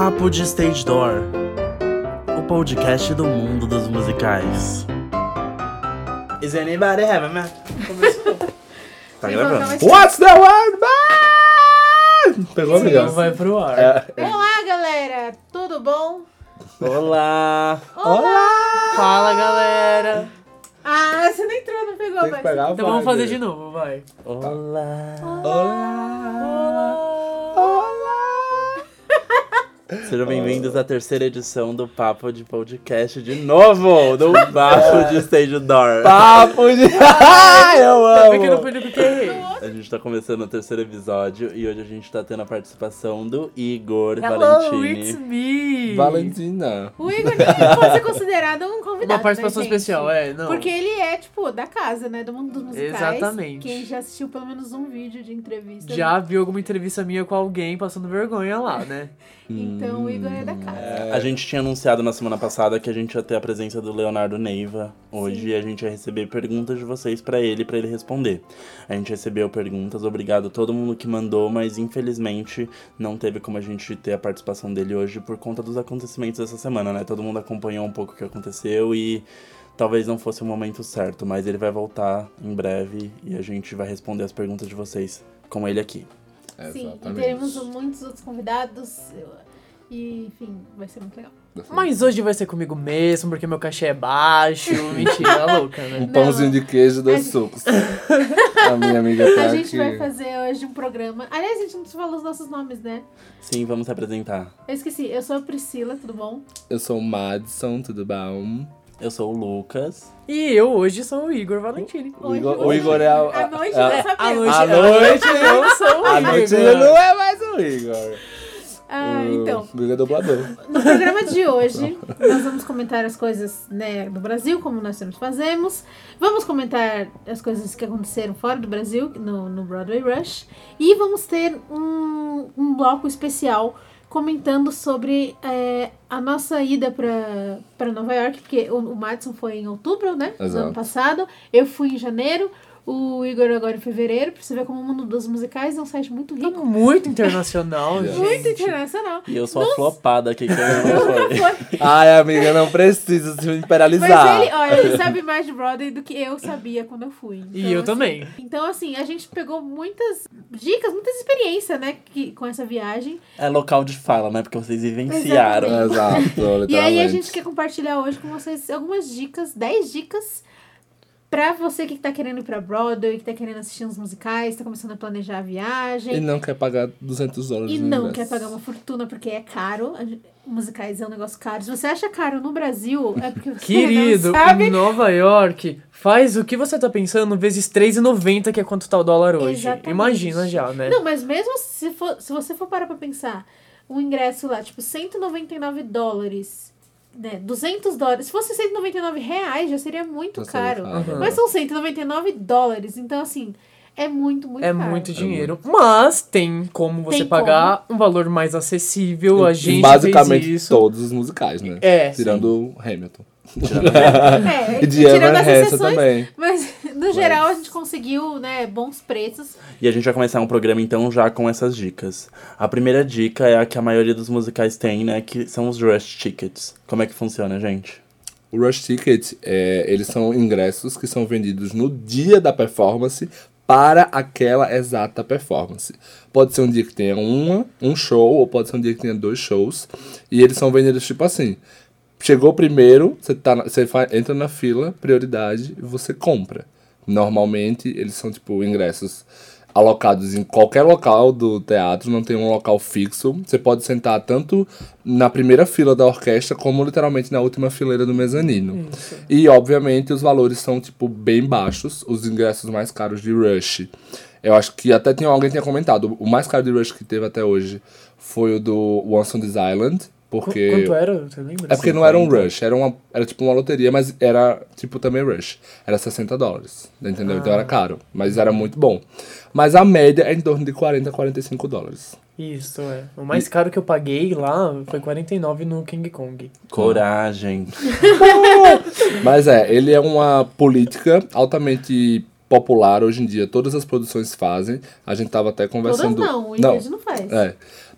Papo de Stage Door, o podcast do mundo dos musicais. Is anybody have a. Tá gravando? What's the word, man? Pegou? Não vai pro ar. É. Olá, galera! Tudo bom? Olá! Olá! Fala, galera. Ah, você não entrou, não pegou, Tem que mas... pegar a Então vamos vibe. fazer de novo, vai. Olá! Olá! Sejam bem-vindos à terceira edição do Papo de Podcast de novo! Do Papo de Stage Door. Papo de... Ai, eu Tá amo! no errei. A gente tá começando o terceiro episódio e hoje a gente tá tendo a participação do Igor Hello, Valentini. it's me. Valentina. O Igor pode ser considerado um convidado, Uma participação né, gente? especial, é, não. Porque ele é, tipo, da casa, né? Do mundo dos musicais. Exatamente. Quem já assistiu pelo menos um vídeo de entrevista. Já viu alguma entrevista minha com alguém passando vergonha lá, né? Então o Igor é da casa. A gente tinha anunciado na semana passada que a gente ia ter a presença do Leonardo Neiva hoje e a gente ia receber perguntas de vocês pra ele, pra ele responder. A gente recebeu perguntas, obrigado a todo mundo que mandou, mas infelizmente não teve como a gente ter a participação dele hoje por conta dos acontecimentos dessa semana, né? Todo mundo acompanhou um pouco o que aconteceu e talvez não fosse o momento certo, mas ele vai voltar em breve e a gente vai responder as perguntas de vocês com ele aqui. Sim, e Exatamente. teremos muitos outros convidados. E, enfim, vai ser muito legal. Mas hoje vai ser comigo mesmo, porque meu cachê é baixo. Mentira, louca, Um né? pãozinho de queijo, dois sucos. a minha amiga tá A aqui. gente vai fazer hoje um programa. Aliás, a gente não falou os nossos nomes, né? Sim, vamos se apresentar. Eu esqueci, eu sou a Priscila, tudo bom? Eu sou o Madison, tudo bom? Eu sou o Lucas. E eu hoje sou o Igor Valentini. O Hoje Igor, o Igor é a... Noite a, nós À sabemos. noite, À noite, eu sou o a Igor. noite ele não é mais o Igor. Ah, então, é dublador. no programa de hoje, nós vamos comentar as coisas né, do Brasil, como nós sempre fazemos. Vamos comentar as coisas que aconteceram fora do Brasil, no, no Broadway Rush. E vamos ter um, um bloco especial comentando sobre é, a nossa ida para Nova York, porque o, o Madison foi em outubro, né? Do Exato. ano passado. Eu fui em janeiro. O Igor agora em fevereiro. Pra você ver como o mundo dos musicais é um site muito Tá rico. muito internacional, gente. Muito internacional. E eu sou a flopada aqui que eu não foi. Ai, amiga, não precisa se Mas imperializar. ele, olha, ele sabe mais de Broadway do que eu sabia quando eu fui. E Então, eu assim, também. Então, assim, a gente pegou muitas dicas, muitas experiências, né, que, com essa viagem. É local de fala, né? Porque vocês vivenciaram. Exatamente. Exato. E aí a gente quer compartilhar hoje com vocês algumas dicas, 10 dicas pra você que tá querendo ir pra Broadway, que tá querendo assistir uns musicais, tá começando a planejar a viagem. E não quer pagar 200 dólares E no não quer pagar uma fortuna porque é caro. Musicais é um negócio caro. Se você acha caro no Brasil, é porque você Querido, não sabe. em Nova York, faz o que você tá pensando vezes R$3,90, que é quanto tá o dólar hoje. Exatamente. Imagina já, né? Não, mas mesmo se, for, se você for parar pra pensar, um ingresso lá, tipo, 199 dólares, né? 200 dólares. Se fosse 199 reais, já seria muito Já seria caro. caro. Mas são 199 dólares. Então, assim, é muito, muito É caro. muito dinheiro. Mas tem como você Tem pagar um valor mais acessível. A gente Basicamente fez isso. todos os musicais, né? É, Tirando o Hamilton. É, E de tirando Evan as Hansen exceções, também. mas no geral a gente conseguiu, né, bons preços. E a gente vai começar um programa então já com essas dicas. A primeira dica é a que a maioria dos musicais tem, né? Que são os rush tickets. Como é que funciona, gente? O Rush Ticket, é, eles são ingressos que são vendidos no dia da performance para aquela exata performance. Pode ser um dia que tenha uma, um show, ou pode ser um dia que tenha dois shows. E eles são vendidos tipo assim. Chegou primeiro, você, tá, você entra na fila, prioridade, e você compra. Normalmente, eles são tipo ingressos alocados em qualquer local do teatro, não tem um local fixo. Você pode sentar tanto na primeira fila da orquestra como literalmente na última fileira do mezanino. E obviamente os valores são tipo bem baixos, os ingressos mais caros de Rush. Eu acho que até tinha alguém tinha comentado, o mais caro de Rush que teve até hoje foi o do Once on This Island, porque Quanto era? Você lembra? é porque não era um rush, era, uma, era tipo uma loteria, mas era tipo também rush. Era 60 dólares, entendeu? Então era caro, mas era muito bom. Mas a média é em torno de 40 a 45 dólares. Isso, é. O mais caro que eu paguei lá foi 49 no King Kong. Coragem. Mas é, ele é uma política altamente popular hoje em dia. Todas as produções fazem. A gente tava até Todas conversando. não, o Ingrid não faz. É.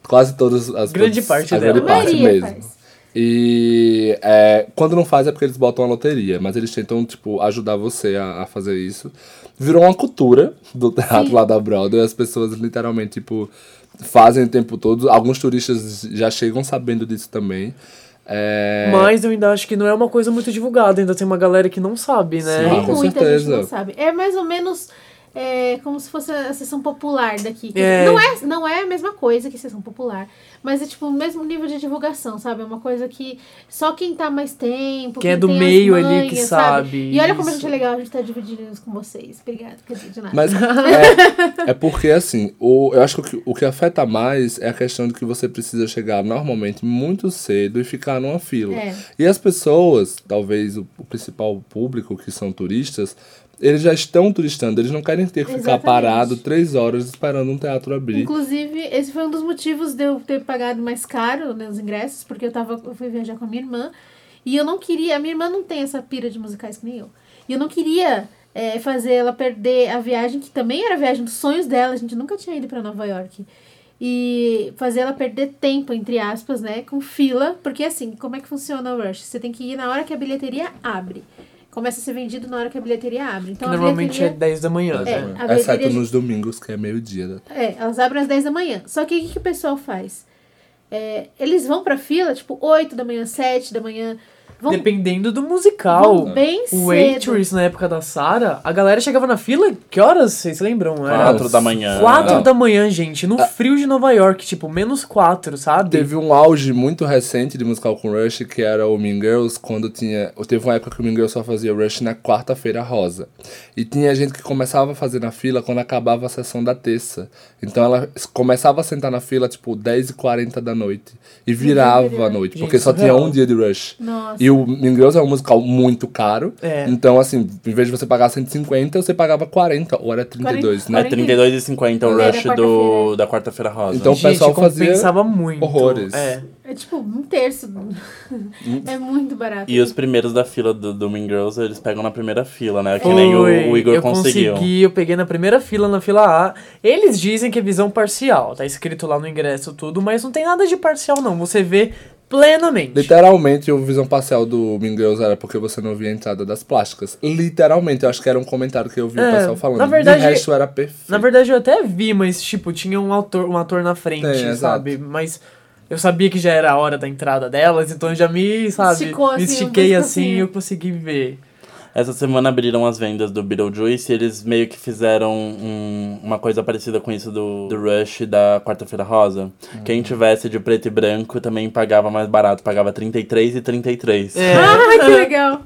Quase todas as Grande parte a dela. grande A parte mesmo. faz. E é, quando não faz é porque eles botam a loteria, mas eles tentam, tipo, ajudar você a, a fazer isso. Virou uma cultura do teatro Sim. lá da Broadway, as pessoas literalmente, tipo, fazem o tempo todo. Alguns turistas já chegam sabendo disso também. É, Mas eu ainda acho que não é uma coisa muito divulgada, ainda tem uma galera que não sabe, né? Sim. Tem Ah, com muita certeza. gente não sabe. É mais ou menos é, como se fosse a sessão popular daqui. É. Não, é, não é a mesma coisa que sessão popular. Mas é tipo o mesmo nível de divulgação, sabe? É uma coisa que só quem tá mais tempo. Quem é do tem as meio ali manhas, que sabe, E olha como a isso. gente é legal, a gente tá dividindo isso com vocês. Dizer, de nada. Mas é, é porque, assim, o, eu acho que o, que o que afeta mais é a questão de que você precisa chegar normalmente muito cedo e ficar numa fila. É. E as pessoas, talvez o, o principal público, que são turistas, eles já estão turistando, eles não querem ter que ficar Exatamente. parado três horas esperando um teatro abrir. Inclusive, esse foi um dos motivos de eu ter pagado mais caro nos ingressos, porque eu, tava, eu fui viajar com a minha irmã e eu não queria. A minha irmã não tem essa pira de musicais que nem eu. E eu não queria é, fazer ela perder a viagem, que também era a viagem dos sonhos dela. A gente nunca tinha ido pra Nova York. E fazer ela perder tempo, entre aspas, né? Com fila. Porque assim, como é que funciona o Rush? Você tem que ir na hora que a bilheteria abre. Começa a ser vendido na hora que a bilheteria abre. Que Então a normalmente é bilheteria... 10 da manhã, É, né? a Exceto nos domingos, que é meio-dia. né? É, elas abrem às 10 da manhã. Só que o que, que o pessoal faz? É, eles vão pra fila, tipo, 8 da manhã, 7 da manhã. Vão, Dependendo do musical. vão bem O cedo. Waitress, na época da Sarah, a galera chegava na fila, que horas vocês lembram? Era Quatro da manhã. Quatro Não. da manhã, gente, no frio de Nova York, tipo, menos quatro, sabe? Teve um auge muito recente de musical com Rush, que era o Mean Girls, quando tinha. Teve uma época que o Mean Girls só fazia Rush na quarta-feira rosa. E tinha gente que começava a fazer na fila quando acabava a sessão da terça. Então ela começava a sentar na fila, tipo, 10h40 da noite. E virava a noite, porque Gente, só tinha surreal. um dia de Rush. Nossa. E o Mean Girls é um musical muito caro. É. Então, assim, em vez de você pagar 150, você pagava 40, ou era 32, 40. né? É 32,50 o É, rush da do, quarta-feira. da quarta-feira rosa. Então, o Gente, pessoal fazia compensava muito. horrores. É. É tipo um terço. é muito barato. E os primeiros da fila do, do Mean Girls, eles pegam na primeira fila, né? Que nem o, o Igor eu conseguiu. consegui, eu peguei na primeira fila, na fila A. Eles dizem que é visão parcial, tá escrito lá no ingresso tudo, mas não tem nada de parcial não, você vê plenamente. Literalmente, o visão parcial do Mean Girls era porque você não via a entrada das plásticas. Literalmente, eu acho que era um comentário que eu vi É, o pessoal falando. na verdade- De resto, era perfeito. Na verdade eu até vi, mas tipo, tinha um ator, um ator na frente, Tem, exato. sabe? Mas eu sabia que já era a hora da entrada delas, então eu já me, sabe, Esticou, assim, me um estiquei assim e eu consegui ver. Essa semana abriram as vendas do Beetlejuice e eles meio que fizeram um- uma coisa parecida com isso do, do Rush da Quarta-feira Rosa. Quem tivesse de preto e branco também pagava mais barato, pagava 33 e 33. É. Ah, que legal!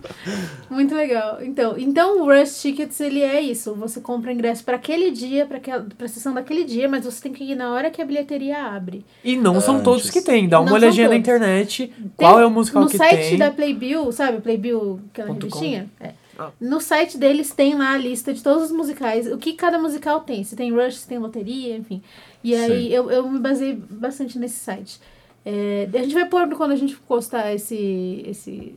Muito legal. Então, então o Rush Tickets, ele é isso. Você compra ingresso pra aquele dia, pra, aquela, pra sessão daquele dia, mas você tem que ir na hora que a bilheteria abre. E não são Antes. todos que tem, dá uma Não olhadinha na internet, Tem- qual é o musical no que site tem. da Playbill, sabe? Playbill, aquela revistinha? É. Ah. No site deles tem lá a lista de todos os musicais, o que cada musical tem. Se tem Rush, se tem loteria, enfim. E aí eu, eu me baseei bastante nesse site. É, a gente vai pôr quando a gente postar esse, esse,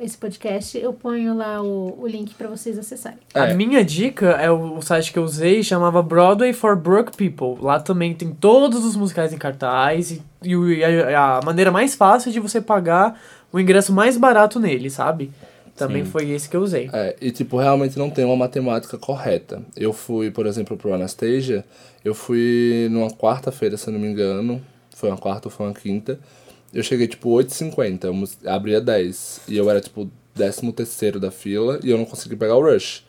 esse podcast, eu ponho lá o, o link pra vocês acessarem. É. A minha dica é o, o site que eu usei, chamava Broadway for Broke People. Lá também tem todos os musicais em cartaz e, e e a, a maneira mais fácil de você pagar o ingresso mais barato nele, sabe? Também Sim. foi esse que eu usei. É, e tipo, realmente não tem uma matemática correta. Eu fui, por exemplo, pro Anastasia, eu fui numa quarta-feira, se eu não me engano. Foi uma quarta ou foi uma quinta. Eu cheguei, tipo, 8h50, eu mus- abria 10. E eu era, tipo, 13 terceiro da fila e eu não consegui pegar o rush.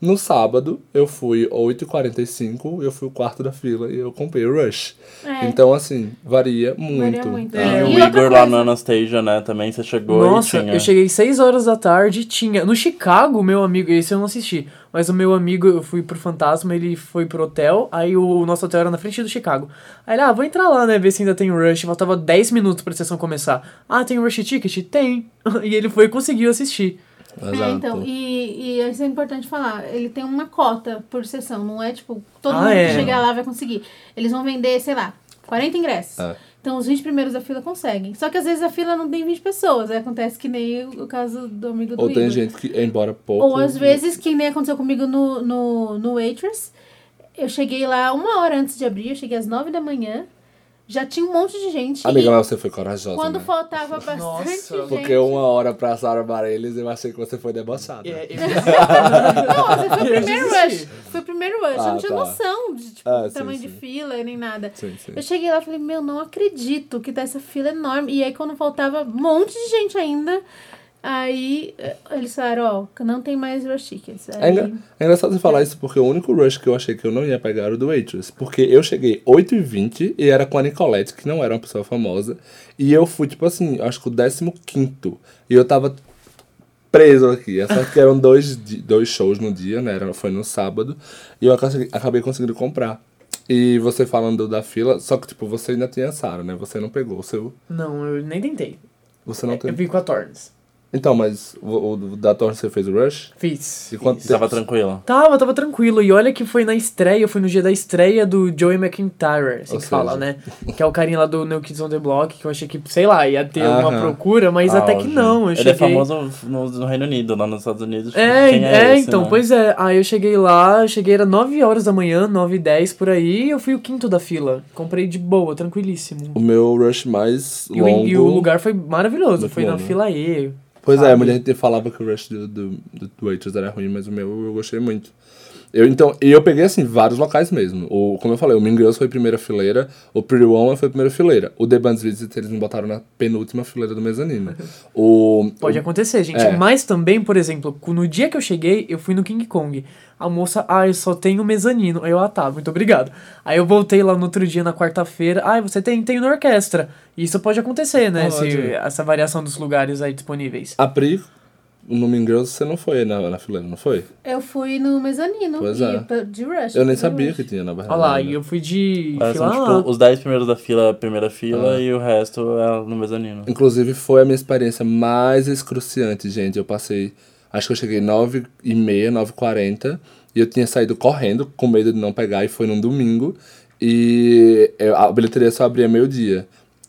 No sábado, eu fui 8h45, eu fui o quarto da fila e eu comprei o rush. É. Então, assim, varia muito. muito. E É, o E Igor lá no Anastasia, né? Também você chegou Nossa, e tinha. eu cheguei 6 horas da tarde, tinha. No Chicago, meu amigo, esse eu não assisti, mas o meu amigo, eu fui pro Fantasma, ele foi pro hotel, aí o nosso hotel era na frente do Chicago. Aí ele, ah, vou entrar lá, né, ver se ainda tem Rush. Faltava 10 minutos pra sessão começar. Ah, tem Rush Ticket? Tem. E ele foi e conseguiu assistir. Exato. É, então, e, e isso é importante falar. Ele tem uma cota por sessão, não é tipo, todo Ah, mundo é. que chegar lá vai conseguir. Eles vão vender, sei lá, 40 ingressos. É. Então os 20 primeiros da fila conseguem. Só que às vezes a fila não tem 20 pessoas. Aí acontece que nem o, caso do amigo do Ou tem Igor. gente que, embora pouco... Ou às vezes, que nem aconteceu comigo no, no, no Waitress, eu cheguei lá uma hora antes de abrir, eu cheguei às 9 da manhã. Já tinha um monte de gente. Amiga, e mas você foi corajosa, quando né? faltava bastante Nossa, gente. Porque uma hora pra Sarah Bareilles, eu achei que você foi debochada. É, eu- Não, você foi o Eu primeiro rush. Foi o primeiro rush. eu Ah, não tinha tá. noção de tipo, Ah, sim, tamanho sim. de fila nem nada. Sim, sim. Eu cheguei lá e falei, meu, não acredito que tá essa fila enorme. E aí, quando faltava um monte de gente ainda, aí eh, eles falaram, ó, não tem mais rush tickets. É, Aí, engra- é engraçado você falar isso porque o único rush que eu achei que eu não ia pegar era o do Waitress. Porque eu cheguei 8h20 e era com a Nicolette, que não era uma pessoa famosa. E eu fui, tipo assim, acho que o 15. E eu tava preso aqui. É só que eram dois, dois shows no dia, né? Era, foi no sábado. E eu acabei, acabei conseguindo comprar. E você falando da fila, só que tipo, você ainda tinha a Sarah, né? Você não pegou o seu. Não, eu nem tentei. Você não Eu tem. vim com a Torns. Então, mas o, o da Torre você fez o rush? Fiz. E quanto tava tempo? tranquila. Tava, tava tranquilo. E olha que foi na estreia, foi no dia da estreia do Joey McIntyre, assim Ou que fala, seja- né? Que é o carinha lá do New Kids on the Block, que eu achei que, sei lá, ia ter uma procura, mas até que não. Eu Ele cheguei... é famoso no, no Reino Unido, lá nos Estados Unidos. É, quem é, esse, então, né? pois é. Aí eu cheguei lá, eu cheguei, era 9 horas da manhã, 9 e 10 por aí, e eu fui o quinto da fila. Comprei de boa, tranquilíssimo. O meu rush mais E o, longo... e o lugar foi maravilhoso, foi na bom, né? fila E. Pois é, sabe? muita gente falava que o rush do, do, do Waitress era ruim, mas o meu eu gostei muito. Eu, então, e eu peguei, assim, vários locais mesmo. O, como eu falei, o Mean Girls foi primeira fileira, o Pretty Woman foi primeira fileira. O The Band's Visit eles me botaram na penúltima fileira do mezanino. O, Pode o, acontecer, gente. É. Mas também, por exemplo, no dia que eu cheguei, eu fui no King Kong. A moça, ah, eu só tenho mezanino. Aí eu, ah, tá, muito obrigado. Aí eu voltei lá no outro dia, na quarta-feira. Ah, você tem, tem na orquestra. Isso pode acontecer, né? Pode. esse- essa variação dos lugares aí disponíveis. A Pri, no Mean Girls, você não foi na, na fileira, não foi? Eu fui no mezanino. Pois e é. De rush. Eu nem sabia rush. que tinha, na verdade. Olha lá, e eu fui de fila são, lá. tipo, os 10 primeiros da fila, primeira fila, Ah. e o resto é no mezanino. Inclusive, foi a minha experiência mais excruciante, gente. Eu passei. Acho que eu cheguei 9 e meia, 9 e 40 E eu tinha saído correndo, com medo de não pegar, e foi num domingo. E eu- a bilheteria só abria meio-dia.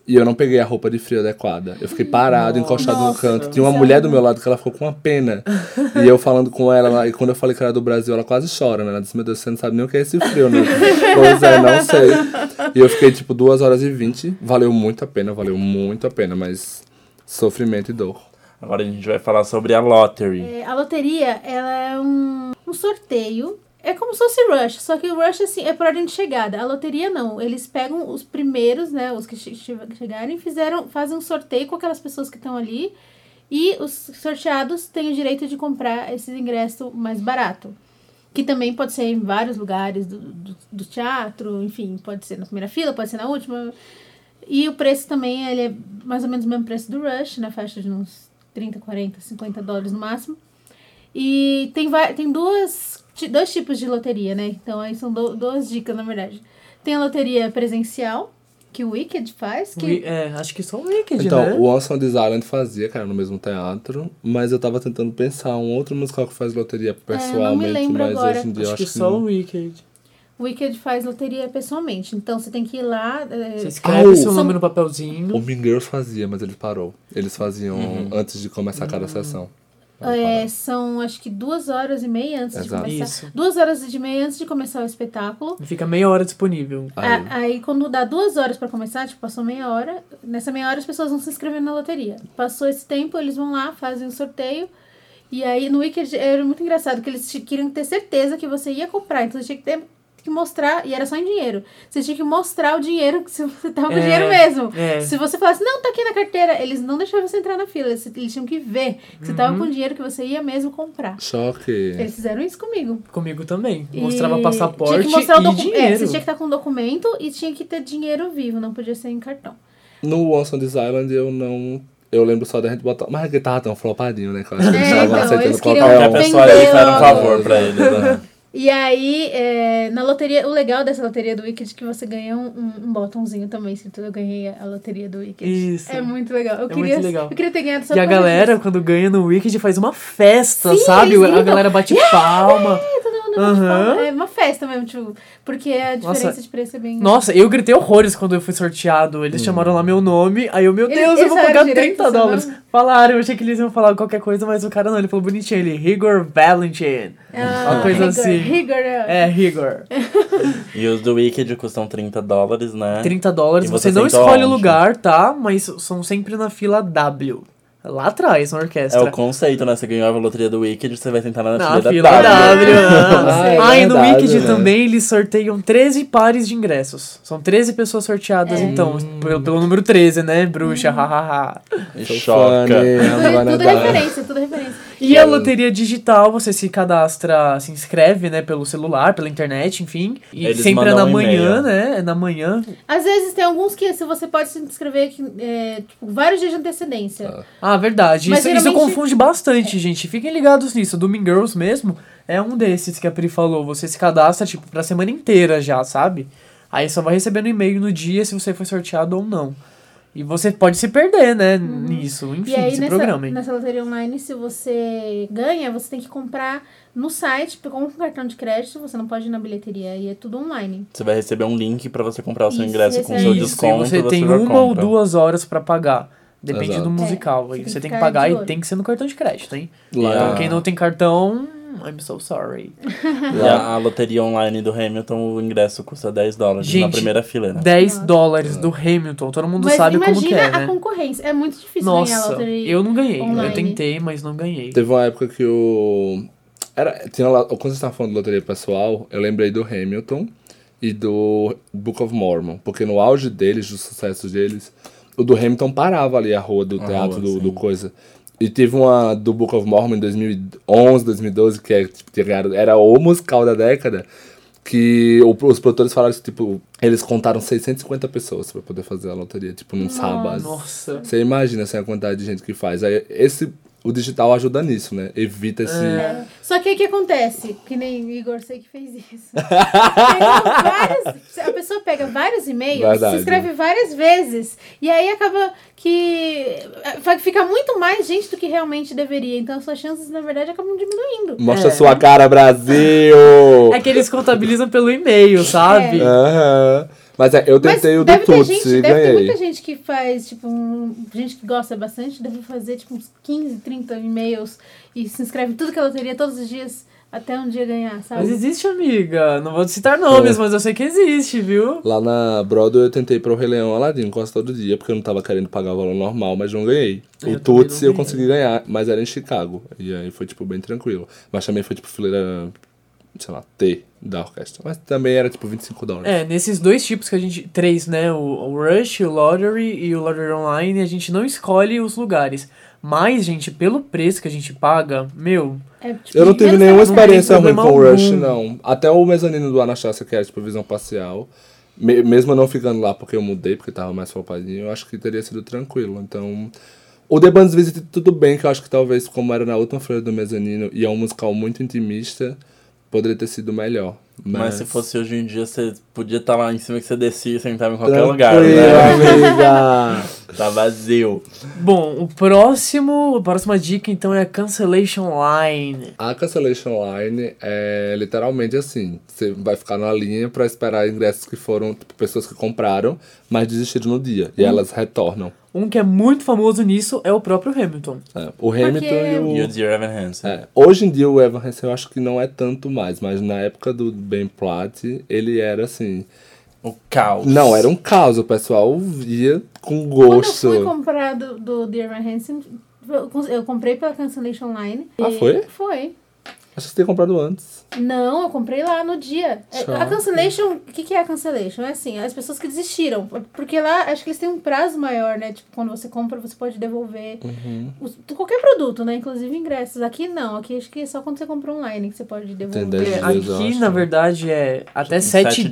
E eu não peguei a roupa de frio adequada. Eu fiquei parado, encostado no Nossa, canto. Tinha uma mulher do meu lado que ela ficou com uma pena. e eu falando com ela lá, e quando eu falei que era do Brasil, ela quase chora, né? Ela disse, meu Deus, você não sabe nem o que é esse frio, né? pois é, não sei. E eu fiquei tipo 2 horas e 20. Valeu muito a pena, valeu muito a pena, mas sofrimento e dor. Agora a gente vai falar sobre a Lottery. É, a loteria, ela é um, um sorteio. É como se fosse Rush, só que o Rush assim, é por ordem de chegada. A loteria não. Eles pegam os primeiros, né? Os que che- che- chegarem, fizeram, fazem um sorteio com aquelas pessoas que estão ali. E os sorteados têm o direito de comprar esse ingresso mais barato. Que também pode ser em vários lugares do, do, do teatro, enfim, pode ser na primeira fila, pode ser na última. E o preço também, ele é mais ou menos o mesmo preço do Rush, na faixa de uns 30, 40, 50 dólares no máximo. E tem, tem duas, dois tipos de loteria, né? Então aí são do- duas dicas, na verdade. Tem a loteria presencial, que o Wicked faz, que Wi- É, acho que só o Wicked, Então, né? o Once on This Island fazia, cara, no mesmo teatro, mas eu tava tentando pensar um outro musical que faz loteria pessoalmente, É, lembro mas agora. hoje em dia Acho eu que acho que só o não. Wicked. o Wicked faz loteria pessoalmente. Então você tem que ir lá. é, Você escreve Au! seu São- nome no papelzinho. O Mean Girls fazia, mas ele parou. Eles faziam antes de começar cada sessão. É, são acho que duas horas e meia antes de Exato. começar. Isso. Duas horas e meia antes de começar o espetáculo. E fica meia hora disponível. Aí, A- Aí, quando dá duas horas pra começar, tipo, passou meia hora, nessa meia hora as pessoas vão se inscrever na loteria. Passou esse tempo, eles vão lá, fazem o sorteio. E aí, no Wicked, era muito engraçado, que eles queriam ter certeza que você ia comprar. Então, você tinha que ter que mostrar, e era só em dinheiro. Você tinha que mostrar o dinheiro, que se você tava com É, dinheiro mesmo. é. Se você falasse, não, tá aqui na carteira, eles não deixavam você entrar na fila. Eles, eles tinham que ver que você Uhum. tava com dinheiro que você ia mesmo comprar. Choque. Eles fizeram isso comigo. Comigo também. E Mostrava passaporte tinha que mostrar o e docu- dinheiro. É, você tinha que estar com documento e tinha que ter dinheiro vivo, não podia ser em cartão. No Once on This Island eu não. Eu lembro só da gente botar. Mas que tava tão flopadinho, né? Que eu acho que eles É, estavam aceitando eles queriam qualquer A um. um favor pra eles, né? E aí, é, na loteria, o legal dessa loteria do Wicked é que você ganha um, um, botãozinho também, escrito eu ganhei a loteria do Wicked. Isso. É muito legal. Eu É queria, legal. Eu queria ter ganhado só E a galera, disso. quando ganha no Wicked, faz uma festa, Sim, sabe? A galera bate palma. É, Tipo, é uma festa mesmo, tipo, porque a diferença Nossa. de preço é bem. Nossa, eu gritei horrores quando eu fui sorteado. Eles chamaram lá meu nome, aí eu, meu Eles- Deus, eu eles vou falaram pagar direito 30 seu dólares. nome? Falaram, eu achei que eles iam falar qualquer coisa, mas o cara não, ele falou bonitinho, ele, Rigor Valentin. Ah, Uma coisa rigor, assim. Rigor, é. É, Rigor. E os do Wicked custam 30 dólares, né? 30 dólares, E você, você não escolhe o lugar, tá? Mas são sempre na fila W. Lá atrás, na É orquestra. o conceito, né? Você ganhou a loteria do Wicked, você vai sentar na, Na fila, fila da W. Ah, é Ah, e no Wicked né? também eles sorteiam 13 pares de ingressos. São 13 pessoas sorteadas, É. então, pelo, pelo número 13, né? Bruxa, hahaha. E Sou choca. fã, né? Tudo, tudo referência, tudo referência. E a loteria digital, você se cadastra, se inscreve, né, pelo celular, pela internet, enfim. E Eles sempre é na um manhã, né? É na manhã. Às vezes tem alguns que se você pode se inscrever que, é, tipo, vários dias de antecedência. Ah, verdade. Mas Isso, isso geralmente- confunde bastante, gente. Fiquem ligados nisso. Do Mean Girls mesmo é um desses que a Pri falou. Você se cadastra, tipo, pra semana inteira já, sabe? Aí só vai recebendo e-mail no dia se você foi sorteado ou não. E você pode se perder, né, nisso. Enfim, Uhum. E aí, se nessa, programem. nessa loteria online, se você ganha, você tem que comprar no site, com um cartão de crédito, você não pode ir na bilheteria, e é tudo online. Você vai receber um link pra você comprar o seu Isso, ingresso com o recebe. seu Isso, desconto. e você tem uma ou compra. duas horas pra pagar. Depende Exato. do musical. É, você você tem tem que que ficar pagar e tem que ser no cartão de crédito, hein? Lá- Então, quem não tem cartão, I'm so sorry. E a, a loteria online do Hamilton, o ingresso custa 10 dólares na Gente, primeira fileira. 10 dólares do Hamilton. Todo mundo Mas sabe como imagina que é, a né? concorrência. É muito difícil ganhar a Nossa, loteria. eu não ganhei. online. Eu tentei, mas não ganhei. Teve uma época que o. Era, tinha quando você estava falando de loteria pessoal, eu lembrei do Hamilton e do Book of Mormon. Porque no auge deles, dos sucessos deles, o do Hamilton parava ali a rua do A teatro, rua, do, do coisa. E teve uma do Book of Mormon em 2011, 2012, que é, tipo, era o musical da década. Que os produtores falaram que, tipo, eles contaram 650 pessoas pra poder fazer a loteria, tipo, num sábado. Nossa. Você imagina assim, a quantidade de gente que faz. Aí esse, o digital ajuda nisso, né? Evita esse. É. Só que o que acontece? Que nem o Igor sei que fez isso. Vários- a pessoa pega vários e-mails, Verdade. se inscreve várias vezes, e aí acaba que vai ficar muito mais gente do que realmente deveria. Então suas chances, na verdade, acabam diminuindo. Mostra É. sua cara, Brasil! É que eles contabilizam pelo e-mail, sabe? É. Aham. Mas é, eu Mas tentei o do deve ter Tutsi gente, e deve ter ganhei. muita gente que faz, tipo, um- gente que gosta bastante, deve fazer, tipo, uns 15, 30 e-mails e se inscreve em tudo que ela teria todos os dias até um dia ganhar, sabe? Mas existe, amiga. Não vou citar nomes, É. mas eu sei que existe, viu? Lá na Broadway eu tentei pro Rei Leão Aladdin quase todo dia, porque eu não tava querendo pagar o valor normal, mas não ganhei. Eu o Tutsi eu ganhei. consegui ganhar, mas era em Chicago. E aí foi, tipo, bem tranquilo. Mas também foi, tipo, fileira, sei lá, T da orquestra. Mas também era, tipo, 25 dólares. É, nesses dois tipos que a gente. Três, né? O, o Rush, o Lottery e o Lottery Online, a gente não escolhe os lugares. Mas, gente, pelo preço que a gente paga, meu. É, tipo, Eu não tive nenhuma experiência ruim com o Rush, algum. não. Até o mezanino do Anastasia, que era tipo visão parcial. me- mesmo não ficando lá porque eu mudei, porque tava mais flopadinho, eu acho que teria sido tranquilo. Então. O The Band's Visit, tudo bem, que eu acho que talvez, como era na última folha do mezanino e é um musical muito intimista, poderia ter sido melhor. Mas, Mas se fosse hoje em dia, você podia estar lá em cima que você descia e sentava em qualquer Tranquilo, lugar, né? amiga. Tá vazio. Bom, o próximo. A próxima dica, então, é a Cancellation Line. A cancellation line é literalmente assim: você vai ficar na linha pra esperar ingressos que foram tipo, pessoas que compraram, mas desistiram no dia. E elas retornam. Um que é muito famoso nisso é o próprio Hamilton. É, o Hamilton e o. E o Dear Evan Hansen. É, hoje em dia o Evan Hansen eu acho que não é tanto mais, mas na época do Ben Platt ele era assim. O caos. Não, era um caos, o pessoal via com Quando eu gosto. fui comprar do, do Dear Evan Hansen, eu comprei pela Cancellation Line. Ah, e- foi? Foi. Acho que você tinha comprado antes. Não, eu comprei lá no dia. É, Só. A cancellation, o que, que é a cancellation? É assim, as pessoas que desistiram. Porque lá, acho que eles têm um prazo maior, né? Tipo, quando você compra, você pode devolver Uhum. os- qualquer produto, né? Inclusive ingressos. Aqui não, aqui acho que é só quando você compra online que você pode devolver. É, dias, aqui, na verdade, é até sete, sete dias,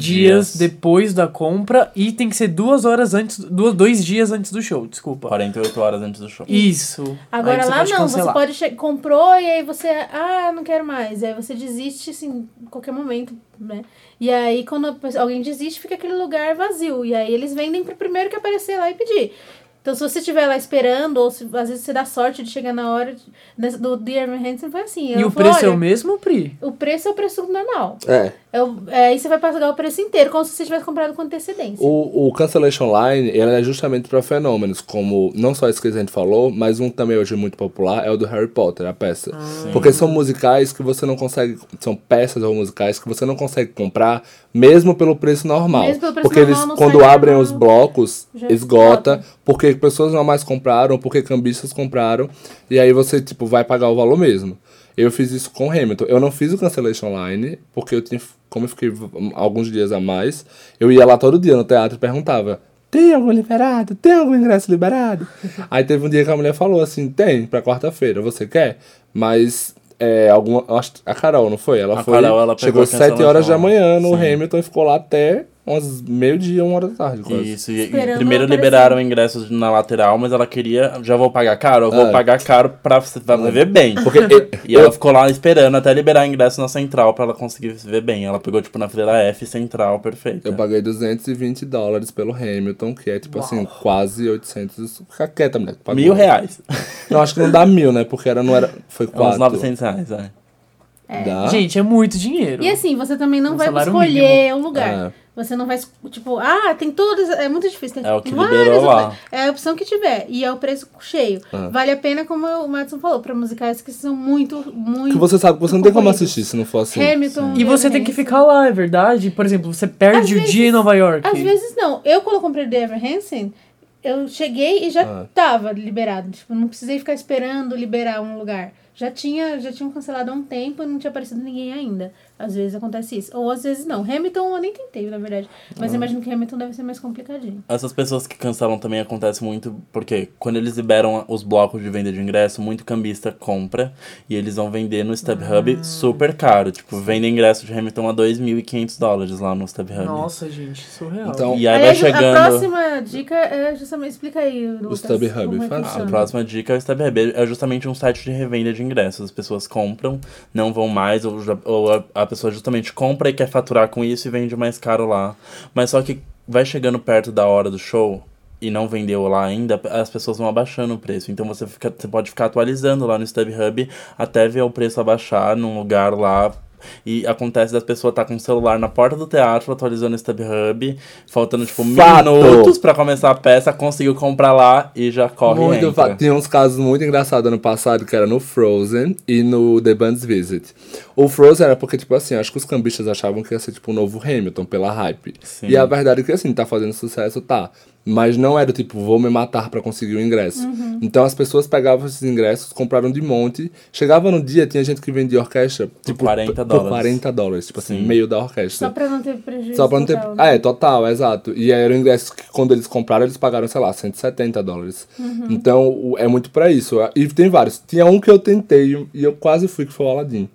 dias. depois da compra e tem que ser duas horas antes, duas, dois dias antes do show, desculpa. 48 horas antes do show. Isso. Agora lá não, cancelar. você pode comprou e aí você, ah, não quero mais. E aí você desiste assim, em qualquer momento, né? E aí quando alguém desiste, fica aquele lugar vazio. E aí eles vendem pro primeiro que aparecer lá e pedir. Então, se você estiver lá esperando, ou se, às vezes você dá sorte de chegar na hora de- do Dear Evan Hansen, foi assim. E o falou, preço é o "Olha, mesmo, Pri? O preço é o preço normal. É. É o- é, aí você vai pagar o preço inteiro, como se você tivesse comprado com antecedência. O, o Cancellation Line, ele é justamente para fenômenos, como não só esse que a gente falou, mas um também hoje muito popular é o do Harry Potter, a peça. Porque são musicais que você não consegue, são peças ou musicais que você não consegue comprar mesmo pelo preço normal. Mesmo pelo preço porque normal, eles, quando abrem normal, os blocos, esgota, esgota. porque pessoas normais compraram, porque cambistas compraram, e aí você, tipo, vai pagar o valor mesmo. Eu fiz isso com Hamilton. Eu não fiz o Cancellation Line, porque eu tinha, como eu fiquei alguns dias a mais, eu ia lá todo dia no teatro e perguntava: tem algum liberado? Tem algum ingresso liberado? aí teve um dia que a mulher falou assim: tem, pra quarta-feira, você quer? Mas. É, alguma, a Carol, não foi? Ela A foi. Carol, ela chegou às 7 horas da manhã no Sim. Hamilton e ficou lá até umas meio-dia, uma hora da tarde. Quase. Isso, e, e primeiro liberaram ingressos na lateral, mas ela queria, já vou pagar caro, eu vou É. pagar caro pra você pra ver bem. Porque eu- E ela ficou lá esperando até liberar ingresso na central pra ela conseguir ver bem. Ela pegou, tipo, na fileira F, central, perfeita. Eu paguei 220 dólares pelo Hamilton, que é tipo assim, quase 800. Fica quieta, mulher. pagou. Mil reais. Não, acho que não dá mil, né? Porque era, não era. Foi Uns quatro. 900 reais, é. Dá? Gente, é muito dinheiro. E assim, você também não Um vai escolher o lugar. É. Você não vai, tipo, ah, tem todas. É muito difícil. Tem É o que várias liberou lá. É a opção que tiver. E é o preço cheio. É. Vale a pena, como o Madison falou, pra musicais que são muito, muito. Que você sabe que você não tem como assistir se não for assim. Hamilton. E você tem que ficar lá, é verdade? Por exemplo, você perde Às o vezes- dia em Nova York. Às vezes não. Eu, quando eu comprei o The Ever Hansen, eu cheguei e já Ah. tava liberado. Tipo, não precisei ficar esperando liberar um lugar. Já tinha, já tinham cancelado há um tempo e não tinha aparecido ninguém ainda. Às vezes acontece isso. Ou às vezes não. Hamilton eu nem tentei, na verdade. Mas eu imagino que Hamilton deve ser mais complicadinho. Essas pessoas que cancelam também acontece muito porque quando eles liberam os blocos de venda de ingresso, muito cambista compra e eles vão vender no StubHub Ah. super caro. Tipo, vendem ingresso de Hamilton a 2.500 dólares lá no StubHub. Nossa, gente, surreal. Então, E aí Aliás, vai chegando. a próxima dica é justamente. Explica aí, Lucas. StubHub, como é faz. A próxima dica é o StubHub. É justamente um site de revenda de ingressos. As pessoas compram, não vão mais, ou, já- ou a, a pessoa justamente compra e quer faturar com isso e vende mais caro lá. Mas só que vai chegando perto da hora do show e não vendeu lá ainda, as pessoas vão abaixando o preço. Então você, fica, você pode ficar atualizando lá no StubHub até ver o preço abaixar num lugar lá. E acontece das pessoas estar com o celular na porta do teatro, atualizando o StubHub, faltando, tipo, Fato. minutos pra começar a peça, conseguiu comprar lá e já corre e Muito entra. fa- Tinha uns casos muito engraçados ano passado, que era no Frozen e no The Band's Visit. O Frozen era porque, tipo assim, acho que os cambistas achavam que ia ser, tipo, o novo Hamilton, pela hype. Sim. E a verdade é que, assim, tá fazendo sucesso, tá. Mas não era, tipo, vou me matar pra conseguir o ingresso. Então as pessoas pegavam esses ingressos, compraram de monte. Chegava no dia, tinha gente que vendia orquestra, tipo, 40 p- dólares. Por 40 dólares, tipo assim, Sim. meio da orquestra. Só pra não ter prejuízo. Só pra não ter. total, Ah, né? é, total, exato. E aí era o ingresso que quando eles compraram, eles pagaram, sei lá, 170 dólares. Então o- é muito pra isso. E tem vários. Tinha um que eu tentei e eu quase fui, que foi o Aladdin.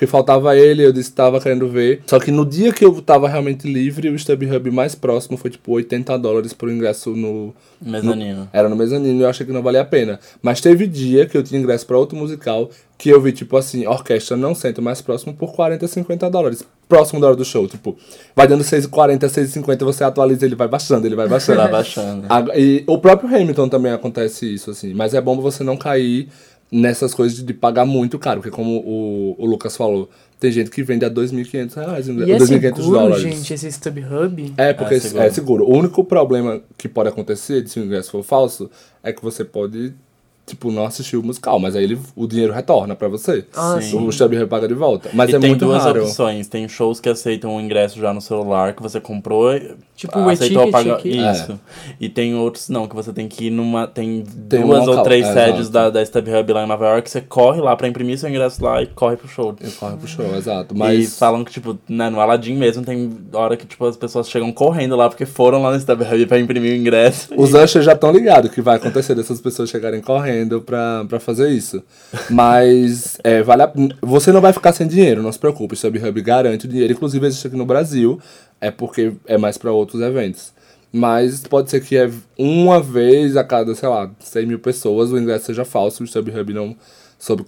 Porque faltava ele, eu disse que tava querendo ver. Só que no dia que eu tava realmente livre, o StubHub mais próximo foi tipo 80 dólares pro ingresso no. Mezanino. Era no mezanino e eu achei que não valia a pena. Mas teve dia que eu tinha ingresso pra outro musical que eu vi, tipo assim, orquestra não senta mais próximo por 40, 50 dólares. Próximo da hora do show, tipo, vai dando 6,40, 6,50, você atualiza, ele vai baixando, ele vai baixando. Vai baixando. A- E o próprio Hamilton também acontece isso, assim. Mas é bom você não cair nessas coisas de, de pagar muito caro, porque como o, o Lucas falou, tem gente que vende a 2.500 reais, E é 2.500 seguro, dólares. gente, esse StubHub? É, porque É é seguro. seguro. O único problema que pode acontecer se o ingresso for falso é que você pode, tipo, não assistir o musical, mas aí ele, o dinheiro retorna pra você. Ah, Sim. O StubHub paga de volta. Mas e é tem muito duas raro. opções. Tem shows que aceitam o ingresso já no celular, que você comprou. e- Tipo o aceitou e-ticket pagar aqui. Isso. E tem outros não, que você tem que ir numa. Tem, Tem um duas ou local, três é, sedes exato. da, da StubHub lá em Nova York, você corre lá pra imprimir seu ingresso lá e corre pro show. Eu corro pro show, exato. E Mas falam que, tipo, né, no Aladdin mesmo tem hora que, tipo, as pessoas chegam correndo lá porque foram lá no StubHub pra imprimir o ingresso. Os Ushers já estão ligados que vai acontecer dessas pessoas chegarem correndo pra, pra fazer isso. Mas é, vale a- você não vai ficar sem dinheiro, não se preocupe. O StubHub garante o dinheiro. Inclusive existe aqui no Brasil, é porque é mais pra outros eventos. Mas pode ser que é uma vez a cada, sei lá, 100 mil pessoas o ingresso seja falso. O StubHub não soube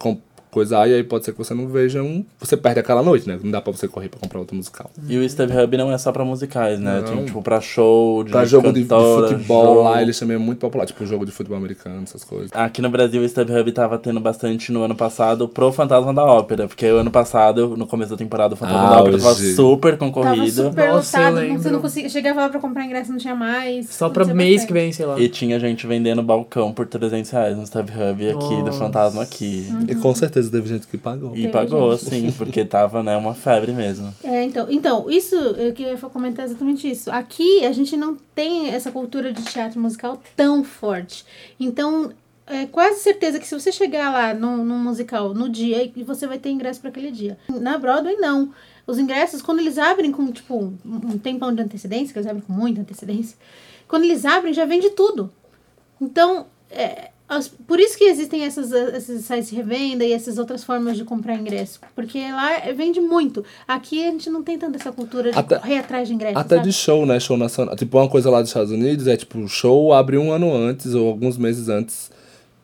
coisar, e aí pode ser que você não veja um. Você perde aquela noite, né? Não dá pra você correr pra comprar outro musical. E o Steve Hub não é só pra musicais, né? Não. Tipo, pra show, de Pra jogo de, de cantora, futebol jogo. lá, eles também é muito popular, tipo jogo de futebol americano, essas coisas. Aqui no Brasil, o Steve Hub tava tendo bastante no ano passado pro Fantasma da Ópera. Porque o ano passado, no começo da temporada, o Fantasma da Ópera tava super Tava concorrido. super Nossa, eu lotado, você não conseguia. Chegava lá pra comprar ingresso, não tinha mais. Só pra mês bastante. que vem, sei lá. E tinha gente vendendo balcão por 300 reais no Steve Hub aqui, do Nossa. Fantasma aqui. E com certeza teve gente que pagou. E Teve pagou, gente. sim, porque tava, né, uma febre mesmo. É, então, então, isso, eu queria comentar exatamente isso. Aqui a gente não tem essa cultura de teatro musical tão forte. Então, é quase certeza que se você chegar lá num, num musical no dia, e você vai ter ingresso para aquele dia. Na Broadway, não. Os ingressos, quando eles abrem com, tipo, um um tempão de antecedência, que eles abrem com muita antecedência, quando eles abrem, já vende tudo. Então, é, as- por isso que existem essas, esses sites de revenda e essas outras formas de comprar ingresso. Porque lá é- vende muito. Aqui a gente não tem tanta essa cultura de Até- correr atrás de ingresso. Até sabe? de show, né? Show nacional. Tipo, uma coisa lá dos Estados Unidos é tipo, o show abre um ano antes ou alguns meses antes.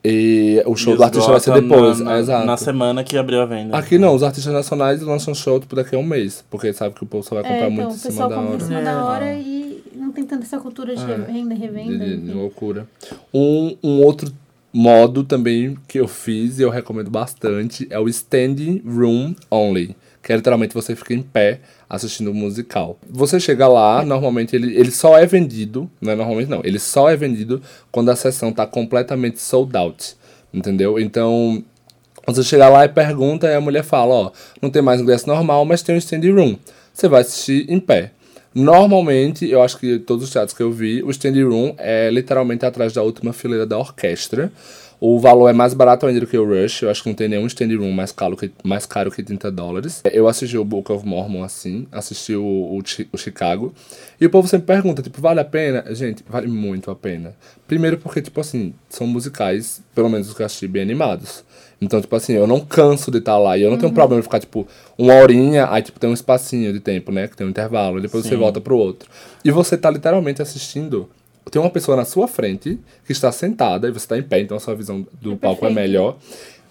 E o show E do artista vai ser depois. Na, na, Exato. na semana que abriu a venda. Aqui não, os artistas nacionais lançam show tipo, daqui a um mês. Porque sabe que o povo só vai comprar É, muito então, em o cima da compra em hora. cima É. da hora e não tem tanta essa cultura de revenda, De, revenda. de- de enfim. loucura. Um, um outro modo também que eu fiz e eu recomendo bastante é o Standing Room Only. Que é literalmente você fica em pé assistindo o musical. Você chega lá, normalmente ele, ele só é vendido, é normalmente não, ele só é vendido quando a sessão tá completamente sold out. Entendeu? Então, você chega lá e pergunta, e a mulher fala, ó, não tem mais ingresso normal, mas tem um standing room. Você vai assistir em pé. Normalmente, eu acho que todos os teatros que eu vi, o standing room é literalmente atrás da última fileira da orquestra. O valor é mais barato ainda do que o Rush. Eu acho que não tem nenhum standing room mais caro que, mais caro que 30 dólares. Eu assisti o Book of Mormon assim, assisti o, o, o Chicago. E o povo sempre pergunta, tipo, vale a pena? Gente, vale muito a pena. Primeiro porque, tipo assim, são musicais, pelo menos os que eu assisti, bem animados. Então, tipo assim, eu não canso de estar lá. E eu não tenho problema de ficar, tipo, uma horinha, aí, tipo, tem um espacinho de tempo, né? Que tem um intervalo. E depois você Sim. volta pro outro. E você tá literalmente assistindo. Tem uma pessoa na sua frente que está sentada e você tá em pé, então a sua visão do palco é perfeito. melhor.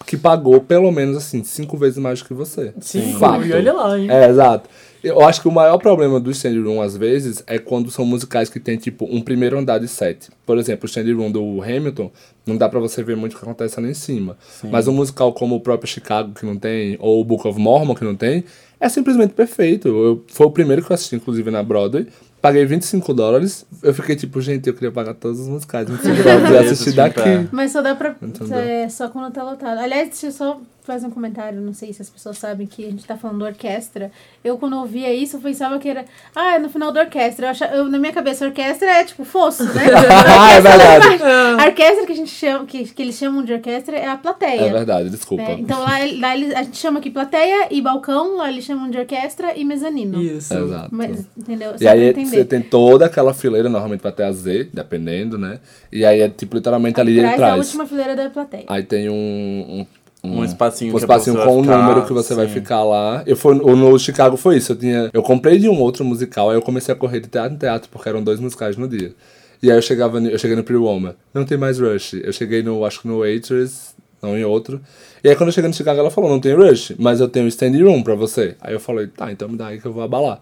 Que pagou pelo menos, assim, cinco vezes mais do que você. Sim, Fato. e olha lá, hein? É, exato. Eu acho que o maior problema do stand room, às vezes, é quando são musicais que tem, tipo, um primeiro andar de set. Por exemplo, o stand room do Hamilton, não dá pra você ver muito o que acontece ali em cima. Mas um musical como o próprio Chicago, que não tem, ou o Book of Mormon, que não tem, é simplesmente perfeito. Eu, foi o primeiro que eu assisti, inclusive, na Broadway. Paguei 25 dólares. Eu fiquei tipo, gente, eu queria pagar todos os musicais. 25 dólares e assistir daqui. Mas só dá pra. É, só quando tá lotado. Aliás, deixa eu só fazer um comentário. Não sei se as pessoas sabem que a gente tá falando orquestra. Eu, quando ouvia isso, eu pensava que era. Ah, é no final da orquestra. Eu achava, eu, na minha cabeça, orquestra é tipo fosso, né? Ah, é verdade. A orquestra que a gente chama, que, que eles chamam de orquestra é a plateia. É verdade, desculpa. né? Então lá, lá eles- a gente chama aqui plateia e balcão, lá eles chamam de orquestra e mezanino. Isso. Exato. Mas, entendeu? Só E aí pra você tem toda aquela fileira, normalmente vai até a Z, dependendo, né? E aí é tipo literalmente ali Atrás da atrás. última fileira da plateia. Aí tem um. um Um espacinho um a espacinho pessoa com o vai número que você vai sim. ficar lá. Eu fui, o no Chicago foi isso. Eu tinha. Eu comprei de um outro musical, aí eu comecei a correr de teatro em teatro, porque eram dois musicais no dia. E aí eu chegava, eu cheguei no Pretty Woman. Não tem mais Rush. Eu cheguei no, acho que no Waitress, não em outro. E aí quando eu cheguei no Chicago, ela falou, não tem Rush, mas eu tenho standing room pra você. Aí eu falei, tá, então me dá aí que eu vou abalar.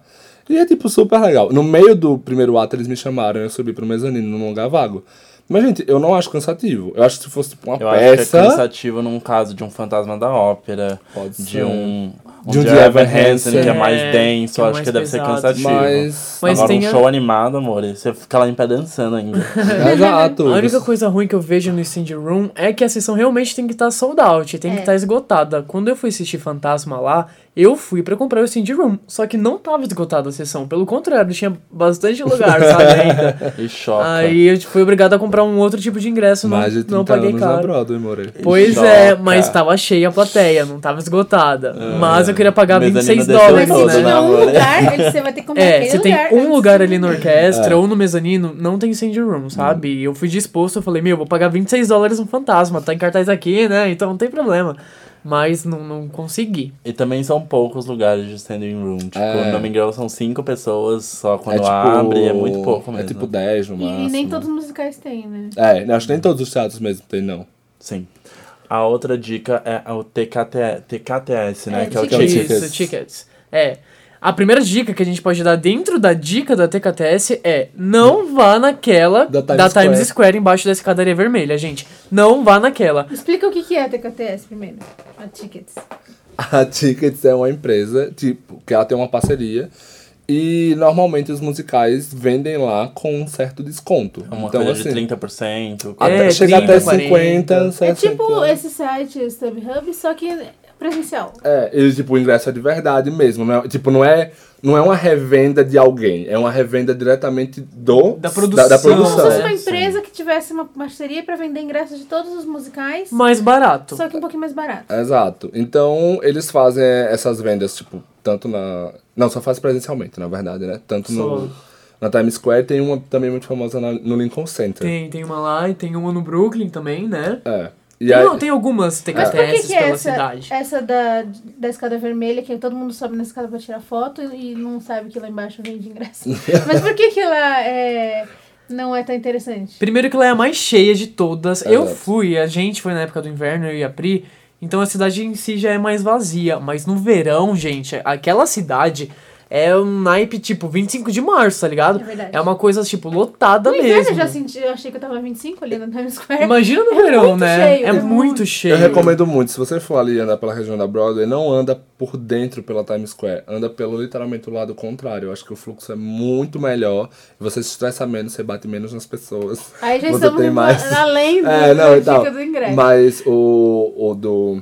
E é tipo super legal. No meio do primeiro ato eles me chamaram, eu subi pro mezanino num lugar vago. Mas, gente, eu não acho cansativo. Eu acho que se fosse tipo uma Eu acho que é peça. cansativo num caso de um fantasma da ópera, Pode de ser. um, um De um de Evan Hansen, que é Hansen. mais É, denso, que é eu acho mais que deve ser pesado. cansativo. Mas. Mas Agora tem um a- show animado, amor, você fica lá em pé dançando ainda. Exato. A única coisa ruim que eu vejo no Stand Room é que a sessão realmente tem que estar sold out, tem que É. estar esgotada. Quando eu fui assistir Fantasma lá, eu fui pra comprar o Stand Room, só que não tava esgotada a sessão. Pelo contrário, tinha bastante lugar, sabe, ainda. E choca. Aí eu fui obrigado a comprar um outro tipo de ingresso, não, de 30 não paguei anos na caro. Broadway, more. Pois Choca. é, mas tava cheia a plateia, não tava esgotada. Mas eu queria pagar Mezanino 26 desceu dólares, todo, Mas se né, tiver né? um lugar, ele- você vai ter que comprar É, se tem lugar. um antes lugar ali na orquestra É. ou no mezanino, não tem stand room, sabe? E eu fui disposto, eu falei, meu, vou pagar 26 dólares no fantasma, tá em cartaz aqui, né? Então não tem problema. Mas não, não consegui. E também são poucos lugares de standing room. Tipo, É. no Miguel são cinco pessoas só quando é tipo, abre, é muito pouco mesmo. É tipo 10 no E, máximo. e nem todos os musicais têm, né? É, acho que nem todos os teatros mesmo tem, não. Sim. A outra dica é o TKT, TKTS, né? É, que é o tickets. tickets. Isso, tickets. É. A primeira dica que a gente pode dar dentro da dica da TKTS é não vá naquela Da da Times Times, Square. Square. embaixo da escadaria vermelha, gente. Não vá naquela. Explica o que que é a TKTS primeiro. A Tickets. A Tickets é uma empresa, tipo, que ela tem uma parceria. E normalmente os musicais vendem lá com um certo desconto. É Uma então, coisa assim, de 30%. até, É, chega 30, até 40. 50, 60. É tipo esse site StubHub, só que presencial. É, e, tipo, o ingresso é de verdade mesmo. Não é, tipo, não é, não é uma revenda de alguém. É uma revenda diretamente do... Da produção, Da, Como se produção. fosse uma É, empresa que tivesse uma parceria pra vender ingressos de todos os musicais, Mais barato. só que um pouquinho mais barato. Exato. Então, eles fazem essas vendas, tipo, tanto na... Não, só faz presencialmente, na verdade, né? Tanto Só. no... Na Times Square tem uma também muito famosa na- no Lincoln Center. Tem, tem uma lá e tem uma no Brooklyn também, né? É. E Tem, aí, não, tem algumas Mas por que, é pela essa, cidade. essa da, da escada vermelha, que todo mundo sobe na escada pra tirar foto e, não sabe que lá embaixo vende ingresso? Mas por que que lá é, não é tão interessante? Primeiro que ela é a mais cheia de todas. eu Exato. fui, a gente foi na época do inverno, eu e a Pri. Então a cidade em si já é mais vazia. Mas no verão, gente, aquela cidade é um naipe tipo 25 de março, tá ligado? É verdade. É uma coisa, tipo, lotada No inverno mesmo. eu já senti, eu achei que eu tava 25 ali na Times Square. Imagina no É verão, muito né? cheio, é é muito muito. cheio. eu recomendo muito, se você for ali andar pela região da Broadway, não anda por dentro pela Times Square. Anda pelo literalmente o lado contrário. Eu acho que o fluxo é muito melhor. Você se estressa menos, você bate menos nas pessoas. Aí já Você estamos tem no- mais- além do, É, não, da então. dica do ingresso. Mas o, o do.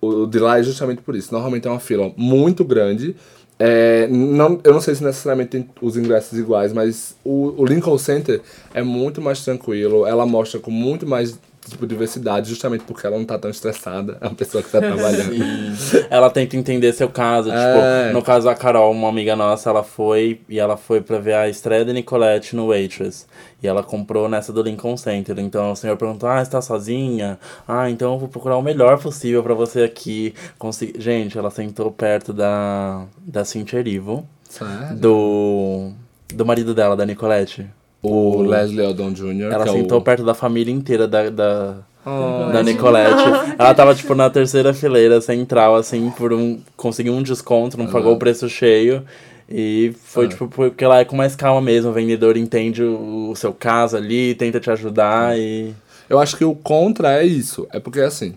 O de lá é justamente por isso. Normalmente é uma fila muito grande. É, não, eu não sei se necessariamente tem os ingressos iguais, mas o, o Lincoln Center é muito mais tranquilo. Ela mostra com muito mais tipo, diversidade, justamente porque ela não tá tão estressada. É uma pessoa que tá trabalhando. E ela tenta entender seu caso. É. Tipo, no caso a Carol, uma amiga nossa, ela foi e ela foi pra ver a estreia da Nicolette no Waitress. E ela comprou nessa do Lincoln Center. Então o senhor perguntou: Ah, está sozinha? Ah, então eu vou procurar o melhor possível pra você aqui. Consegui... Gente, ela sentou perto da, da Cynthia Erivo, Sério? do, do marido dela, da Nicolette. O Leslie Odom Jr. Ela que é sentou o... perto da família inteira da, da, Oh, da Nicolette. Ela tava, tipo, na terceira fileira central, assim, por um. Conseguiu um desconto, não pagou o preço cheio. E foi, Ah. tipo, porque lá é com mais calma mesmo. O vendedor entende o, o seu caso ali, tenta te ajudar e. Eu acho que o contra é isso. É porque, assim,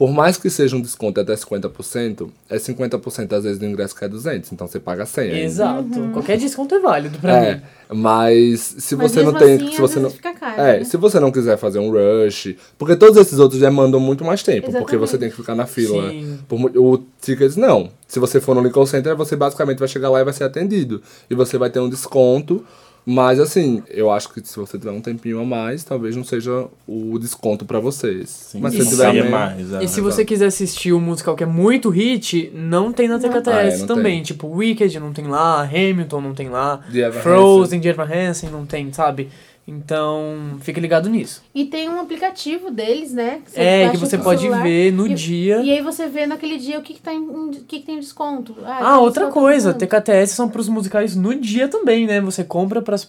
por mais que seja um desconto até 50%, é 50% às vezes do ingresso que é 200, então você paga 100 ainda. Exato. Qualquer desconto é válido pra É, mim. mas se Mas você não tem, assim, se você não fica caro, É, né? se você não quiser fazer um rush, porque todos esses outros demandam muito mais tempo, porque você Exatamente. tem que ficar na fila. Sim. Por o tickets não. Se você for no Lincoln Center, você basicamente vai chegar lá e vai ser atendido e você vai ter um desconto. Mas assim, eu acho que se você tiver um tempinho a mais, talvez não seja o desconto pra vocês. Sim, Mas se tiver é menos- mais. é. E se você quiser assistir um musical que é muito hit, não tem na TKTS Ah, é, também. tem. Tipo, Wicked não tem lá, Hamilton não tem lá, Evan Frozen de Evan Hansen não tem, sabe? Então, fique ligado nisso. E tem um aplicativo deles, né? que é, que você pode celular. ver no E- dia. E aí você vê naquele dia o que, que, tá em, o que, que tem desconto. Ah, tem outra desconto coisa. TKTS são pros musicais no dia também, né? Você compra pras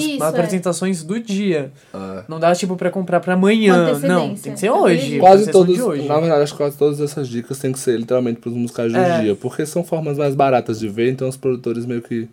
Isso, é. apresentações do dia. É. Não dá, tipo, pra comprar pra Com amanhã. Não, tem que ser hoje. Quase todos, de hoje. na verdade, acho que quase todas essas dicas têm que ser literalmente pros musicais do É. dia, porque são formas mais baratas de ver, então os produtores meio que,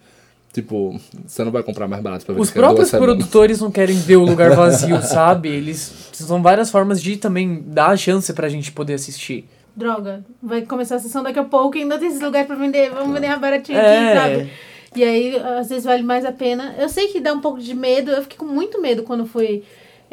tipo, você não vai comprar mais barato pra ver Os duas próprios semanas. produtores não querem ver o lugar vazio, sabe? Eles são várias formas de também dar a chance pra gente poder assistir. Droga, vai começar a sessão daqui a pouco e ainda tem esse lugar pra vender. Vamos vender mais baratinho É. aqui, sabe? E aí, às vezes vale mais a pena. Eu sei que dá um pouco de medo. Eu fiquei com muito medo quando fui.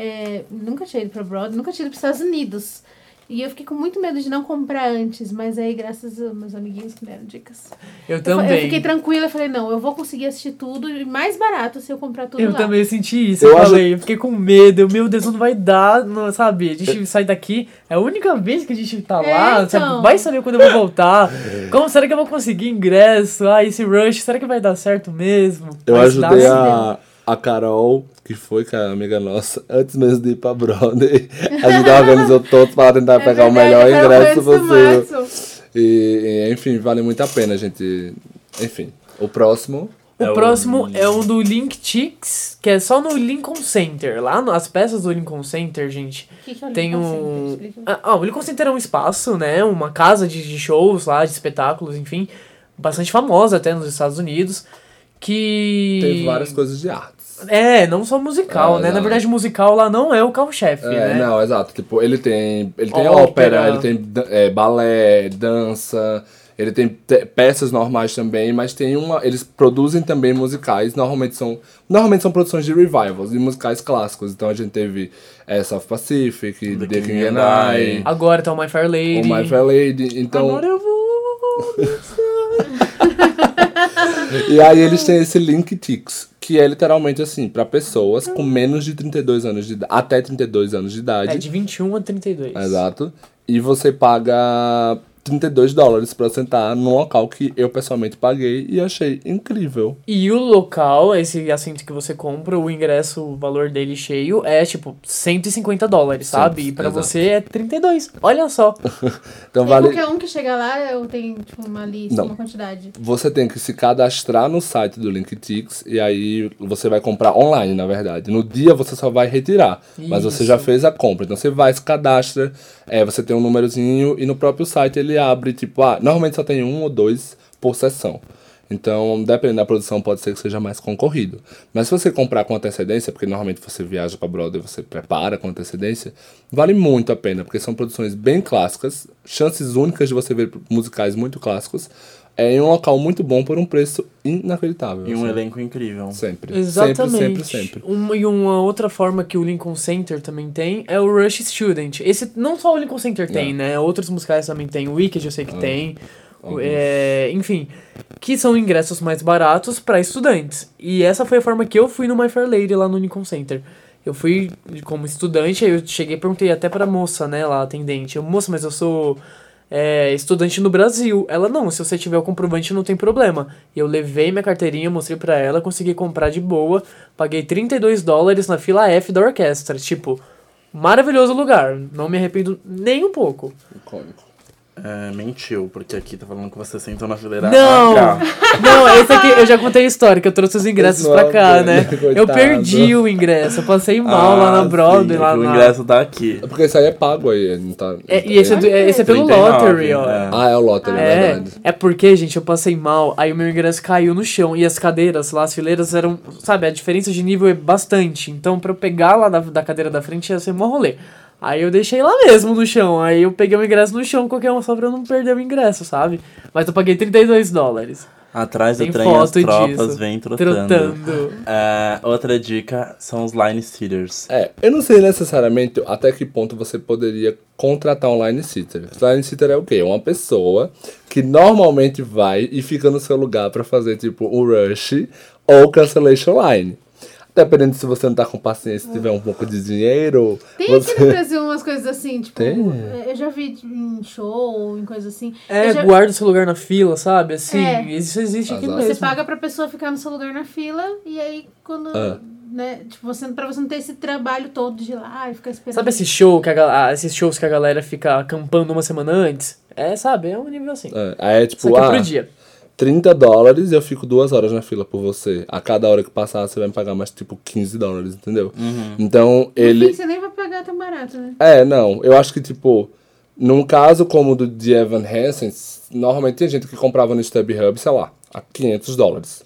é, nunca tinha ido pra Broadway, nunca tinha ido pros Estados Unidos. E eu fiquei com muito medo de não comprar antes. Mas aí, graças aos meus amiguinhos que me deram dicas. Eu Eu, também. eu fiquei tranquila. Eu falei, não, eu vou conseguir assistir tudo. E mais barato se eu comprar tudo Eu lá. também senti isso, Eu eu, acho- falei, eu fiquei com medo, eu, meu Deus, não vai dar, não, sabe? A gente sai daqui, é a única vez que a gente tá É, lá, então. sabe? Vai saber quando eu vou voltar, como será que eu vou conseguir ingresso, ah, esse rush, será que vai dar certo mesmo? Eu Mas ajudei a, a Carol, que foi, é a amiga nossa, antes mesmo de ir pra Broadway. A gente organizou todos para tentar É pegar o verdade, melhor eu quero ingresso possível. E, e, enfim, vale muito a pena, gente. Enfim, o próximo. O É o- próximo é um do Link Chicks, que é só no Lincoln Center. Lá no- as peças do Lincoln Center, gente, O que que é o tem Lincoln um. Ah, ah, o Lincoln Center é um espaço, né? Uma casa de, de shows lá, de espetáculos, enfim. Bastante famosa até nos Estados Unidos. Que. Tem várias coisas de artes. É, não só musical, É, né? Na verdade, musical lá não é o carro-chefe, É, né? não, exato. Tipo, ele tem. Ele tem Ópera. ópera, ele tem é, balé, dança, ele tem te- peças normais também, mas tem uma. Eles produzem também musicais, normalmente são. Normalmente são produções de revivals, de musicais clássicos. Então a gente teve é, South Pacific, The, The King, King and I. Agora tá o My Fair o Lady. My Fair Lady. Então. Agora eu vou. E aí eles têm esse Link Tix, que é literalmente assim, pra pessoas com menos de 32 anos de idade, até 32 anos de idade. É de 21 a 32. Exato. E você paga 32 dólares pra sentar num local que eu pessoalmente paguei e achei incrível. E o local, esse assento que você compra, o ingresso, o valor dele cheio é tipo 150 dólares, sabe? E pra exato. você é 32. Olha só. Então E vale. qualquer um que chega lá, eu tenho tipo, uma lista, Não. uma quantidade. Você tem que se cadastrar no site do LinkTix e aí você vai comprar online, na verdade. No dia você só vai retirar, mas você já Isso. fez a compra. Então você vai, se cadastra, é, você tem um númerozinho e no próprio site ele abre, tipo, ah, normalmente só tem um ou dois por sessão. Então, dependendo da produção, pode ser que seja mais concorrido. Mas se você comprar com antecedência, porque normalmente você viaja para Broadway, você prepara com antecedência, vale muito a pena, porque são produções bem clássicas, chances únicas de você ver musicais muito clássicos, é em um local muito bom por um preço inacreditável. E um assim. elenco incrível. Sempre. Exatamente. Sempre, sempre, sempre. Uma, e uma outra forma que o Lincoln Center também tem é o Rush Student. Esse não só o Lincoln Center tem, É. né? Outros musicais também tem. O Wicked eu sei que tem. O- Alguns. é, enfim, que são ingressos mais baratos para estudantes. E essa foi a forma que eu fui no My Fair Lady lá no Lincoln Center. Eu fui como estudante, aí eu cheguei e perguntei até pra moça, né, lá, atendente. Eu, moça, mas eu sou é, estudante no Brasil. Ela, não, se você tiver o comprovante não tem problema. E eu levei minha carteirinha, mostrei pra ela, consegui comprar de boa. Paguei 32 dólares na fila F da orquestra. Tipo, maravilhoso lugar. Não me arrependo nem um pouco. Icônico. É, mentiu, porque aqui tá falando que você sentou na fileira Não! Não, esse aqui eu já contei a história, que eu trouxe os ingressos Esse pra não é cá, né? coitado. Eu perdi o ingresso, eu passei mal lá Ah, na Broadway, sim, lá é que na... O ingresso tá aqui. É porque isso aí é pago aí, não tá. É, e esse é, é- esse é pelo 39, Lottery, ó. é. Ah, é o Lottery, é É, verdade. é porque, gente, eu passei mal, aí o meu ingresso caiu no chão e as cadeiras lá, as fileiras eram, sabe, a diferença de nível é bastante. Então, pra eu pegar lá da, da cadeira da frente ia ser mó rolê. Aí eu deixei lá mesmo no chão, aí eu peguei o ingresso no chão, qualquer um só pra eu não perder o ingresso, sabe? Mas eu paguei 32 dólares. Atrás do Tem trem as tropas disso. vêm trotando. Trotando. É, outra dica são os line sitters. É, eu não sei necessariamente até que ponto você poderia contratar um line sitter. Line sitter é o quê? É uma pessoa que normalmente vai e fica no seu lugar pra fazer tipo o rush ou cancellation line. Dependendo se você não tá com paciência, se tiver um pouco de dinheiro, Tem aqui no você... Brasil umas coisas assim, tipo, Tem? eu já vi em show, em coisa assim. É, já- guarda o seu lugar na fila, sabe? Assim, É. isso existe aqui mesmo. Você paga pra pessoa ficar no seu lugar na fila e aí quando. Ah. Né, tipo, você, pra você não ter esse trabalho todo de ir lá e ficar esperando. Sabe esse show que a, ah, esses shows que a galera fica acampando uma semana antes? É, sabe? É um nível assim. É, aí é tipo, é ah, pro dia. 30 dólares e eu fico duas horas na fila por você. A cada hora que passar, você vai me pagar mais tipo 15 dólares, entendeu? Então, No ele... você nem vai pagar tão barato, né? É, não. Eu acho que, tipo, num caso como o do de Evan Hansen, normalmente tem gente que comprava no StubHub, sei lá, a 500 dólares.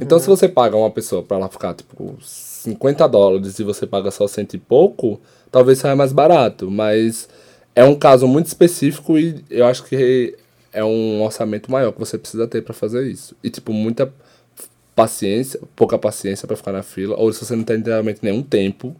Então, se você paga uma pessoa pra ela ficar, tipo, 50 dólares e você paga só cento e pouco, talvez saia mais barato. Mas é um caso muito específico e eu acho que é um orçamento maior que você precisa ter pra fazer isso. E, tipo, muita paciência, pouca paciência pra ficar na fila, ou se você não tem literalmente nenhum tempo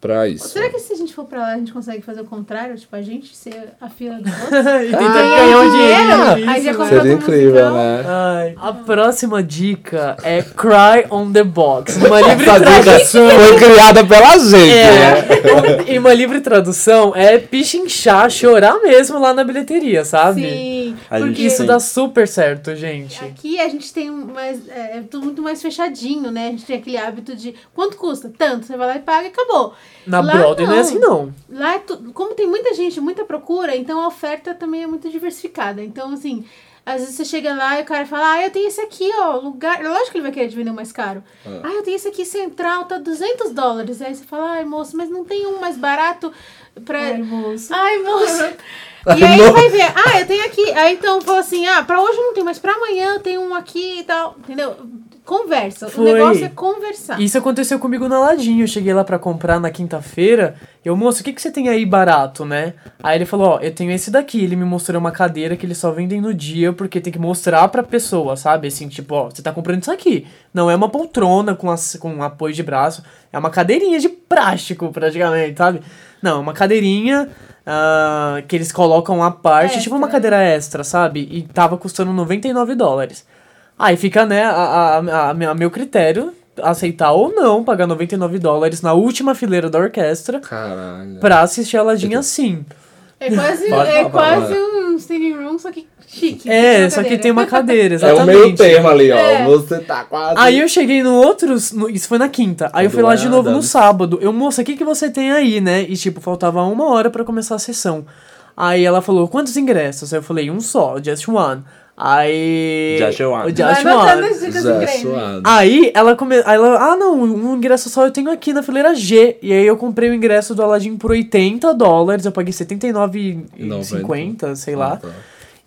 pra isso. Será que se a gente for pra lá, a gente consegue fazer o contrário? Tipo, a gente ser a fila dos outros? e tentar Ah, ganhar um dinheiro, dinheiro. aí já. Seria outro incrível, musical. né? Ai, a próxima dica é Cry on the Box. Uma livre tradução. foi criada pela gente, né? É, e uma livre tradução é pichinchar, chorar mesmo lá na bilheteria, sabe? Sim, gente porque Isso Sim. dá super certo, gente. aqui a gente tem um mais, é, é tudo muito mais fechadinho, né? A gente tem aquele hábito de quanto custa? Tanto, você vai lá e paga e acabou. Na Lá Broadway não é não. assim, não. Lá, é tu- como tem muita gente, muita procura, então a oferta também é muito diversificada. Então, assim, Às vezes você chega lá e o cara fala, ah, eu tenho esse aqui, ó, lugar. Lógico que ele vai querer te vender mais caro. Ah, eu tenho esse aqui central, tá 200 dólares. Aí você fala, ai, moço, mas não tem um mais barato pra. Ai, moço. Ai, moço. E aí moço. vai ver, ah, eu tenho aqui. Aí então fala assim, ah, pra hoje não tem, mas pra amanhã tenho um aqui e tal. Entendeu? Conversa. Foi. O negócio é conversar. Isso aconteceu comigo na Ladinho. Eu cheguei lá pra comprar na quinta-feira. Eu, moço, o que, que você tem aí barato, né? Aí ele falou, ó, eu tenho esse daqui. Ele me mostrou uma cadeira que eles só vendem no dia porque tem que mostrar pra pessoa, sabe? Assim, tipo, ó, você tá comprando isso aqui. Não é uma poltrona com, as, com um apoio de braço. É uma cadeirinha de plástico, praticamente, sabe? Não, é uma cadeirinha ah, que eles colocam à parte, tipo uma Extra. cadeira extra, sabe? E tava custando 99 dólares. Aí fica, né, a, a, a, a meu critério aceitar ou não pagar 99 dólares na última fileira da orquestra Caralho. pra assistir a Ladinha assim. É quase, Pode é quase um standing room, só que chique. É, só que tem uma cadeira, É exatamente. o meio termo ali, ó. É. Você tá quase. Aí eu cheguei no outro, no- isso foi na quinta. Aí eu fui lá de novo no sábado. Eu, moça, o que, que você tem aí, né? E tipo, faltava uma hora pra começar a sessão. Aí ela falou, quantos ingressos? Aí eu falei, um só, just one. Aí. Just one. Vai anotando one. Aí ela come... aí ela, ah não, um ingresso só eu tenho aqui na fileira G. E aí eu comprei o ingresso do Aladdin por 80 dólares, eu paguei 79,50, sei lá. Ah, tá.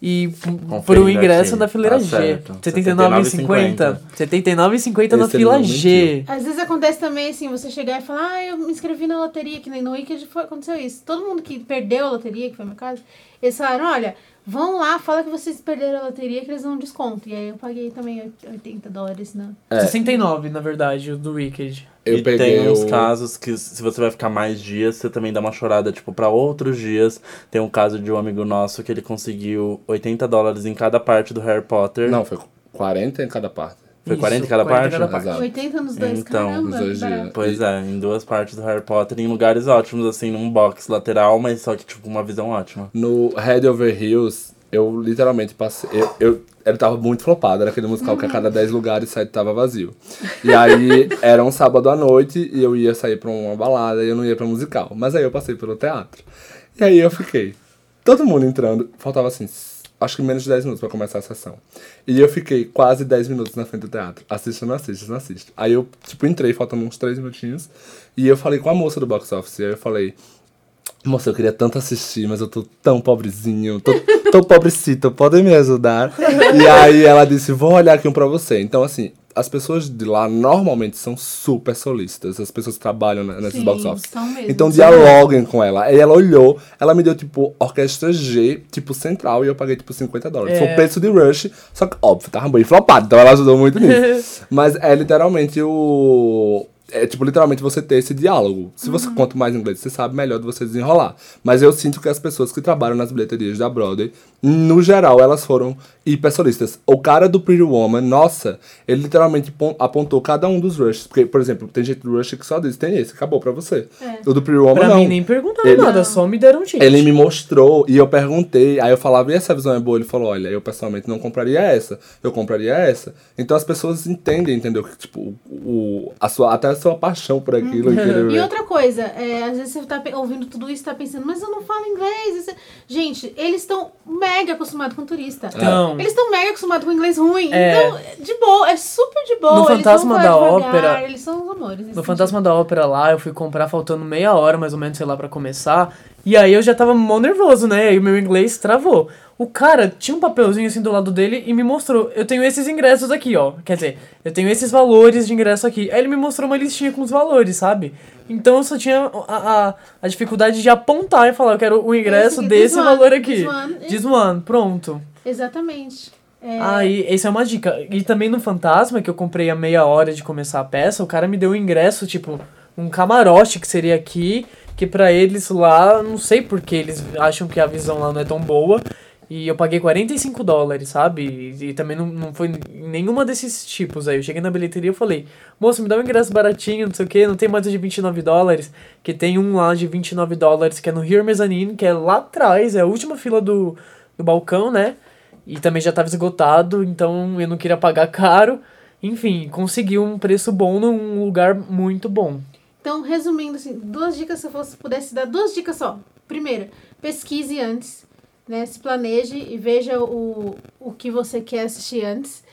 E p- Conferindo pro ingresso aqui. na fileira Tá G. certo. 79,50. 79,50 na Esse fila G. Às vezes acontece também assim, você chegar e falar, ah, eu me inscrevi na loteria, que nem no Wicked foi, aconteceu isso. Todo mundo que perdeu a loteria, que foi meu caso, eles falaram, olha, vão lá, fala que vocês perderam a loteria, que eles dão um desconto. E aí eu paguei também 80 dólares na. É. 69, na verdade, o do Wicked. Eu e peguei tem uns o... casos que se você vai ficar mais dias, você também dá uma chorada, tipo, pra outros dias. Tem um caso de um amigo nosso que ele conseguiu 80 dólares em cada parte do Harry Potter. Não, foi 40 em cada parte. Foi Isso, 40 em cada 40 em parte? cada parte. Exato. 80 nos dois, Então, caramba. nos dois dias. Pois é, em duas partes do Harry Potter, em lugares ótimos, assim, num box lateral, mas só que, tipo, uma visão ótima. No Head Over Heels, eu literalmente passei. Eu, eu- ele tava muito flopado, era aquele musical que a cada 10 lugares site tava vazio. E aí era um sábado à noite e eu ia sair pra uma balada e eu não ia pra musical. Mas aí eu passei pelo teatro. E aí eu fiquei. Todo mundo entrando, faltava assim, acho que menos de 10 minutos pra começar a sessão. E eu fiquei quase 10 minutos na frente do teatro. Assista, não assiste, não assiste. Aí eu, tipo, entrei, faltando uns 3 minutinhos. E eu falei com a moça do box office. Aí eu falei. Moça, eu queria tanto assistir, mas eu tô tão pobrezinho, tô tão pobrecito, podem me ajudar? E aí ela disse, vou olhar aqui um pra você. Então, assim, as pessoas de lá normalmente são super solícitas, as pessoas que trabalham né, nesses Sim, box office. Então dialoguem com ela. Aí ela olhou, ela me deu, tipo, orquestra G, tipo, central, e eu paguei, tipo, 50 dólares. É. Foi o preço de Rush, só que, óbvio, tava bem flopado, então ela ajudou muito nisso. Mas é literalmente o... É tipo, literalmente você ter esse diálogo. Se você Uhum. quanto mais inglês você sabe, melhor de você desenrolar. Mas eu sinto que as pessoas que trabalham nas bilheterias da Broadway, no geral, elas foram hiper solistas. O cara do Pretty Woman, nossa, ele literalmente pon- apontou cada um dos rushes. Porque, por exemplo, tem gente do rush que só diz, tem esse, acabou pra você. É. O do Pretty Woman, Pra não. mim nem perguntaram Ele- nada, só me deram um ticket. Ele me mostrou e eu perguntei, aí eu falava, e essa visão é boa? Ele falou, olha, eu pessoalmente não compraria essa, eu compraria essa. Então as pessoas entendem, entendeu? Que, tipo, o, a sua, até a sua paixão por aquilo. e querer E outra coisa, é, às vezes você tá ouvindo tudo isso e tá pensando, mas eu não falo inglês. é-" Gente, eles estão mega acostumados com turista. Então, Eles estão mega acostumados com inglês ruim. É. Então, de boa, é super de boa. No Fantasma da devagar, Ópera- Eles são os amores. No Fantasma da Ópera lá, eu fui comprar faltando meia hora, mais ou menos, sei lá, pra começar. E aí eu já tava mó nervoso, né? E o meu inglês travou. O cara tinha um papelzinho assim do lado dele e me mostrou. Eu tenho esses ingressos aqui, ó. Quer dizer, eu tenho esses valores de ingresso aqui. Aí ele me mostrou uma listinha com os valores, sabe? Então eu só tinha a, a, a dificuldade de apontar e falar, eu quero o ingresso desse one, valor aqui. this one. Pronto. Exatamente. É, Aí, essa é uma dica. E também no Fantasma, que eu comprei a meia hora de começar a peça, o cara me deu um ingresso, tipo, um camarote que seria aqui, que pra eles lá, não sei porque eles acham que a visão lá não é tão boa. E eu paguei 45 dólares, sabe? E, e também não, não foi nenhuma desses tipos aí. Eu cheguei na bilheteria e falei, moço, me dá um ingresso baratinho, não sei o que, não tem mais de 29 dólares. Que tem um lá de 29 dólares, que é no Here Mezzanine, que é lá atrás, é a última fila do, do balcão, né? E também já estava esgotado, então eu não queria pagar caro. Enfim, consegui um preço bom num lugar muito bom. Então, resumindo, assim, duas dicas, se eu fosse, pudesse dar duas dicas só. Primeira, pesquise antes. né? Se planeje e veja o, o que você quer assistir antes.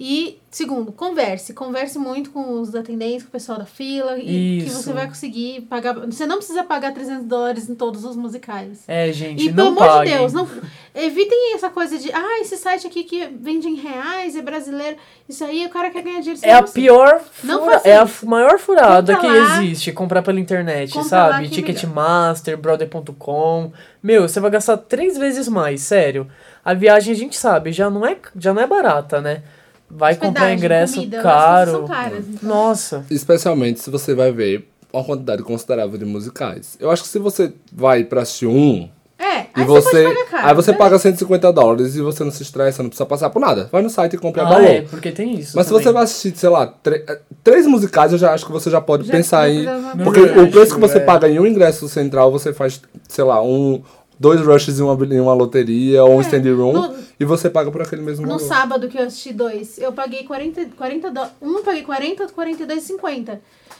E, segundo, converse. Converse muito com os atendentes, com o pessoal da fila. E que Isso. você vai conseguir pagar. Você não precisa pagar 300 dólares em todos os musicais. É, gente, E pelo não amor paguem. de Deus, não, evitem essa coisa de, ah, esse site aqui que vende em reais, é brasileiro. Isso aí o cara quer ganhar dinheiro. É a pior fura- é a isso. maior furada Compra que lá. existe, comprar pela internet, sabe? que Ticketmaster, brother.com. Meu, você vai gastar três vezes mais, sério. A viagem a gente sabe, já não é, já não é barata, né? Vai comprar Hospedagem, ingresso comida, caro. caras, então. Nossa. Especialmente se você vai ver uma quantidade considerável de musicais. Eu acho que se você vai pra assistir um, É, e aí você. você pode pagar caro. aí você beleza. paga 150 dólares e você não se estressa, não precisa passar por nada. Vai no site e compra a Ah, valor. é, porque tem isso. Mas se também. você vai assistir, sei lá, eh, três musicais, eu já acho que você já pode Já pensar em. Porque o preço que você é. paga em um ingresso central, você faz, sei lá, um. Dois rushes em uma, em uma loteria ou um stand room no- e você paga por aquele mesmo No valor. sábado que eu assisti dois, eu paguei 40, 40 dólares. Um eu paguei 40, outro 42,50.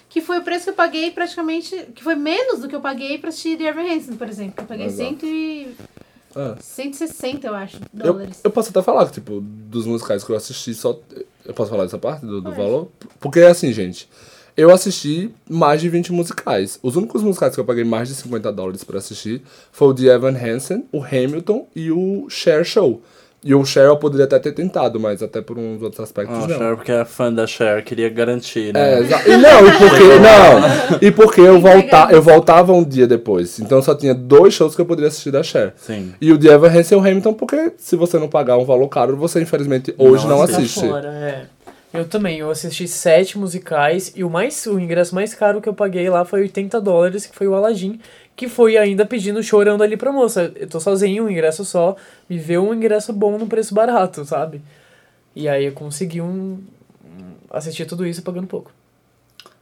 Que foi o preço que eu paguei praticamente. Que foi menos do que eu paguei pra assistir The Evan Hansen, por exemplo. Eu paguei Exato. 100 e, É. 160, eu acho, Eu, dólares. eu posso até falar tipo, dos musicais que eu assisti, só. Eu posso falar dessa parte do, do valor? Porque é assim, gente. Eu assisti mais de 20 musicais. Os únicos musicais que eu paguei mais de 50 dólares pra assistir foi o de Evan Hansen, o Hamilton e o Cher Show. E o Cher eu poderia até ter tentado, mas até por uns outros aspectos Ah, não. Cher, porque é fã da Cher, queria garantir, É, né? exa- e não, e porque, não, e porque eu, volta, eu voltava um dia depois. Então só tinha dois shows que eu poderia assistir da Cher. Sim. E o de Evan Hansen e o Hamilton, porque se você não pagar um valor caro, você infelizmente hoje Não não, assiste. assiste. Tá fora, é. Eu também, eu assisti sete musicais e o mais o ingresso mais caro que eu paguei lá foi 80 dólares, que foi o Aladdin, que foi ainda pedindo, chorando ali pra moça. Eu tô sozinho, um ingresso só, me vê um ingresso bom num preço barato, sabe? E aí eu consegui um- assistir tudo isso pagando pouco.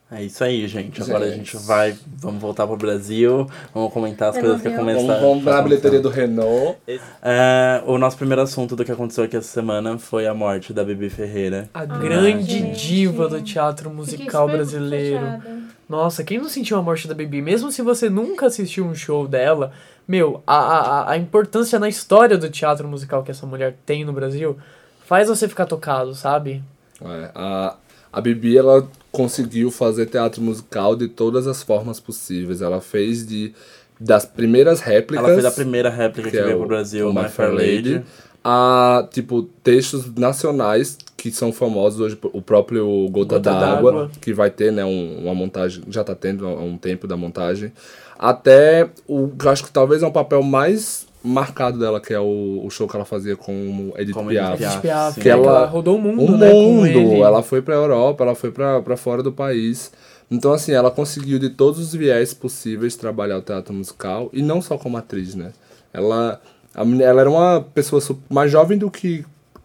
É isso aí, gente. Agora a Gente. gente vai. Vamos voltar pro Brasil. Vamos comentar as É, coisas que começaram. Vamos, vamos pra bilheteria do Renault. É, o nosso primeiro assunto do que aconteceu aqui essa semana foi a morte da Bibi Ferreira. A grande gente. diva do teatro musical brasileiro. Nossa, quem não sentiu a morte da Bibi? Mesmo se você nunca assistiu um show dela, meu, a, a, a importância na história do teatro musical que essa mulher tem no Brasil faz você ficar tocado, sabe? É, a, a Bibi, ela conseguiu fazer teatro musical de todas as formas possíveis. Ela fez de das primeiras réplicas. Ela fez a primeira réplica que, é veio pro Brasil, o My Fair Lady. a tipo textos nacionais que são famosos hoje o próprio Gota, Gota d'Água que vai ter né um- uma montagem já tá tendo há um tempo da montagem até o que eu acho que talvez é um papel mais marcado dela que é o, o show que ela fazia com o Edith Com Edith Piaf Piaf. Edith Piaf, né, Que ela- rodou o mundo, o né, mundo ele. ela foi pra Europa ela foi pra pra fora do país então assim ela conseguiu de todos os viés possíveis trabalhar o teatro musical e não só como atriz né ela a ela era uma pessoa mais jovem do que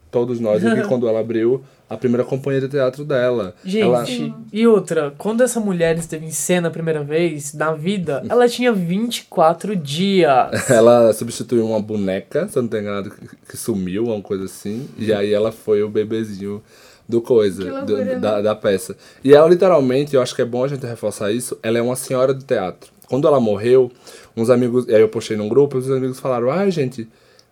todos nós e que quando ela abriu a primeira companhia de teatro dela. Gente, ela, e outra, quando essa mulher esteve em cena a primeira vez, na vida, ela tinha 24 dias. ela substituiu uma boneca se eu não tenho enganado que, sumiu uma coisa assim e aí ela foi o bebezinho do coisa Que do- loucura, da, né? da peça. E ela literalmente eu acho que é bom a gente reforçar isso ela é uma senhora do teatro. Quando ela morreu uns amigos aí eu postei num grupo os amigos falaram ai gente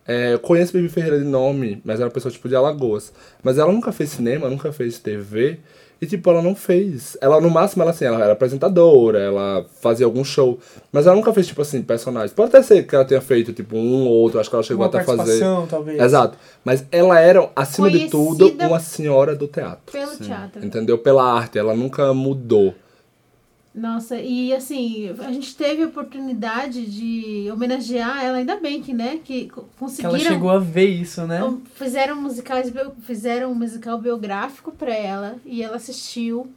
é, eu conheço Bibi Ferreira de nome, mas era uma pessoa tipo de Alagoas. Mas ela nunca fez cinema, nunca fez TV. E tipo, ela não fez. Ela, no máximo, ela assim, ela era apresentadora, ela fazia algum show. Mas ela nunca fez, tipo assim, personagens. Pode até ser que ela tenha feito, tipo, um ou outro, acho que ela chegou Uma até a fazer. participação, talvez. Exato. Mas ela era, acima de tudo, Conhecida uma senhora do teatro. Pelo teatro. Entendeu? Pela arte. Ela nunca mudou. Nossa, e assim, a gente teve a oportunidade de homenagear ela, ainda bem que, né, que co- Que conseguiram... ela chegou a ver isso, né? Fizeram musicais, fizeram um musical biográfico pra ela e ela assistiu.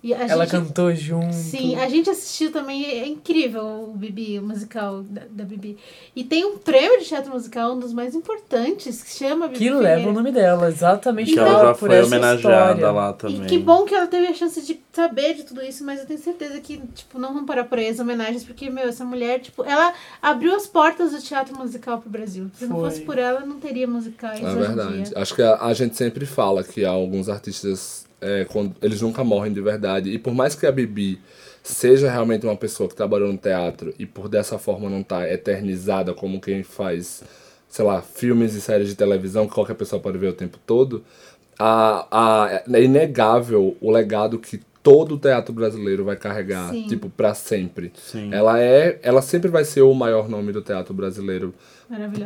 E a Ela gente, cantou junto. Sim, a gente assistiu também, é incrível o Bibi, o musical da, da Bibi. E tem um prêmio de teatro musical, um dos mais importantes, que chama Bibi Que Ferreira. leva o nome dela, exatamente Que ela já por foi homenageada história. lá também. E que bom que ela teve a chance de saber de tudo isso, mas eu tenho certeza que, tipo, não vão parar por aí as homenagens, porque, meu, essa mulher, tipo, ela abriu as portas do teatro musical pro Brasil. Se não Foi. fosse por ela, não teria musicais É verdade. dia. Acho que a, a gente sempre fala que há alguns artistas, é, quando, eles nunca morrem de verdade. E por mais que a Bibi seja realmente uma pessoa que trabalhou no teatro e por dessa forma não tá eternizada como quem faz sei lá, filmes e séries de televisão que qualquer pessoa pode ver o tempo todo, a, a, é inegável o legado que todo o teatro brasileiro vai carregar, Sim. tipo, pra sempre. Sim. Ela é, ela sempre vai ser o maior nome do teatro brasileiro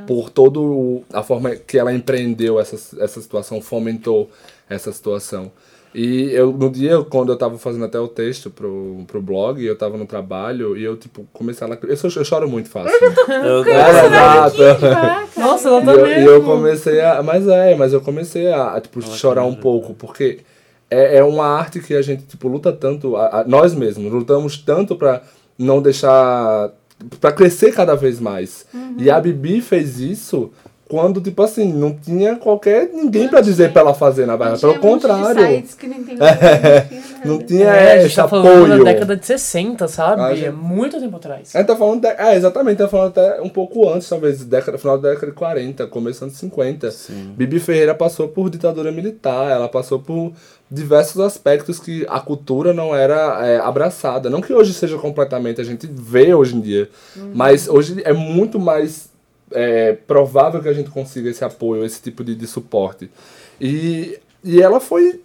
por todo a forma que ela empreendeu essa, essa situação, fomentou essa situação. E eu, no dia, quando eu tava fazendo até o texto pro, pro blog, eu tava no trabalho e eu, tipo, comecei a lacrimar. Eu, sou- eu choro muito fácil. Eu, É, exato. Nossa, E eu, e eu mesmo. comecei a. Mas é, mas eu comecei a, a, tipo, chorar um pouco, porque é, é uma arte que a gente, tipo, luta tanto, a- a- nós mesmos, lutamos tanto pra não deixar. pra crescer cada vez mais. E a Bibi fez isso quando, tipo assim, não tinha qualquer. ninguém pra dizer pra ela fazer, na verdade. Pelo de contrário. sites que nem tem nada. Não tinha É, a gente esse tá falando apoio. da década de 60, sabe? A gente- É muito tempo atrás. A gente tá falando. De... É, exatamente, tá falando até um pouco antes, talvez, década, final da década de 40, começo dos anos 50. Sim. Bibi Ferreira passou por ditadura militar, ela passou por diversos aspectos que a cultura não era é, abraçada. Não que hoje seja completamente, a gente vê hoje em dia, mas hoje é muito mais é, provável que a gente consiga esse apoio, esse tipo de, de suporte. E, e ela foi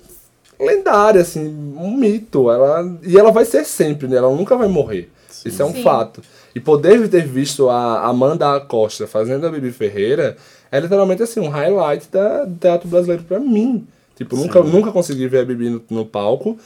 lendária, assim, um mito. Ela, e ela vai ser sempre, né? Ela nunca vai morrer. Isso é um Sim. fato. E poder ter visto a Amanda Acosta fazendo a Bibi Ferreira é literalmente assim, um highlight da, do teatro brasileiro pra mim. Tipo, nunca, nunca consegui ver a Bibi no, no palco.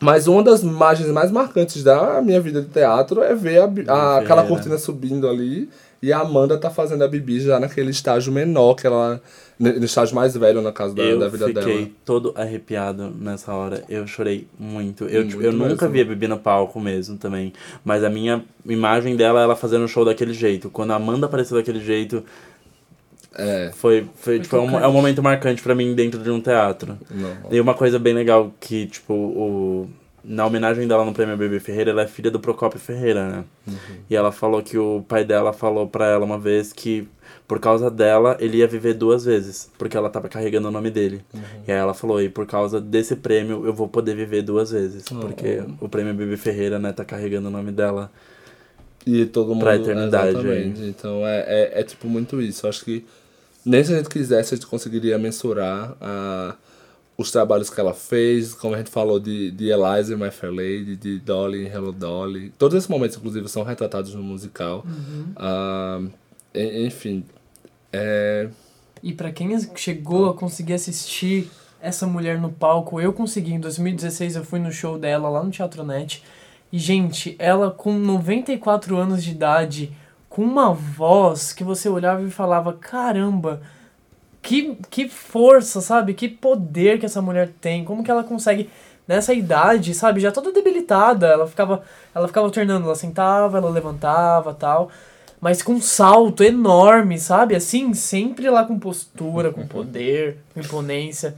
Mas uma das imagens mais marcantes da minha vida de teatro é ver a, a- aquela cortina subindo ali e a Amanda tá fazendo a Bibi já naquele estágio menor que ela. No estágio mais velho, na casa da, eu da vida fiquei dela. todo arrepiado nessa hora. Eu chorei muito. Eu, tipo, Muito eu nunca vi a Bibi no palco mesmo também. Mas a minha imagem dela, ela fazendo o show daquele jeito. Quando a Amanda apareceu daquele jeito, É. foi, foi, tipo, é um, é um momento marcante pra mim dentro de um teatro. Não. E uma coisa bem legal que, tipo, o, na homenagem dela no Prêmio Bebê Ferreira, ela é filha do Procopio Ferreira, né? E ela falou que o pai dela falou pra ela uma vez que, por causa dela, ele ia viver duas vezes, porque ela tava carregando o nome dele. E aí ela falou, e por causa desse prêmio, eu vou poder viver duas vezes, porque o Prêmio Bebê Ferreira, né, tá carregando o nome dela. E todo mundo. Pra eternidade, Exatamente. Então é, é, é tipo muito isso. Eu acho que nem se a gente quisesse, a gente conseguiria mensurar ah, os trabalhos que ela fez, como a gente falou de, de Eliza My Fair Lady, de Dolly Hello Dolly. Todos esses momentos, inclusive, são retratados no musical. Ah, e- enfim. É, E pra quem chegou a conseguir assistir essa mulher no palco, eu consegui. Em 2016 eu fui no show dela lá no Teatro Net. E, gente, ela com 94 anos de idade, com uma voz que você olhava e falava: caramba, que, que força, sabe? Que poder que essa mulher tem. Como que ela consegue, nessa idade, sabe? Já toda debilitada. Ela ficava, ela ficava alternando. Ela sentava, ela levantava tal. Mas com um salto enorme, sabe? Assim, sempre lá com postura, com poder, com imponência.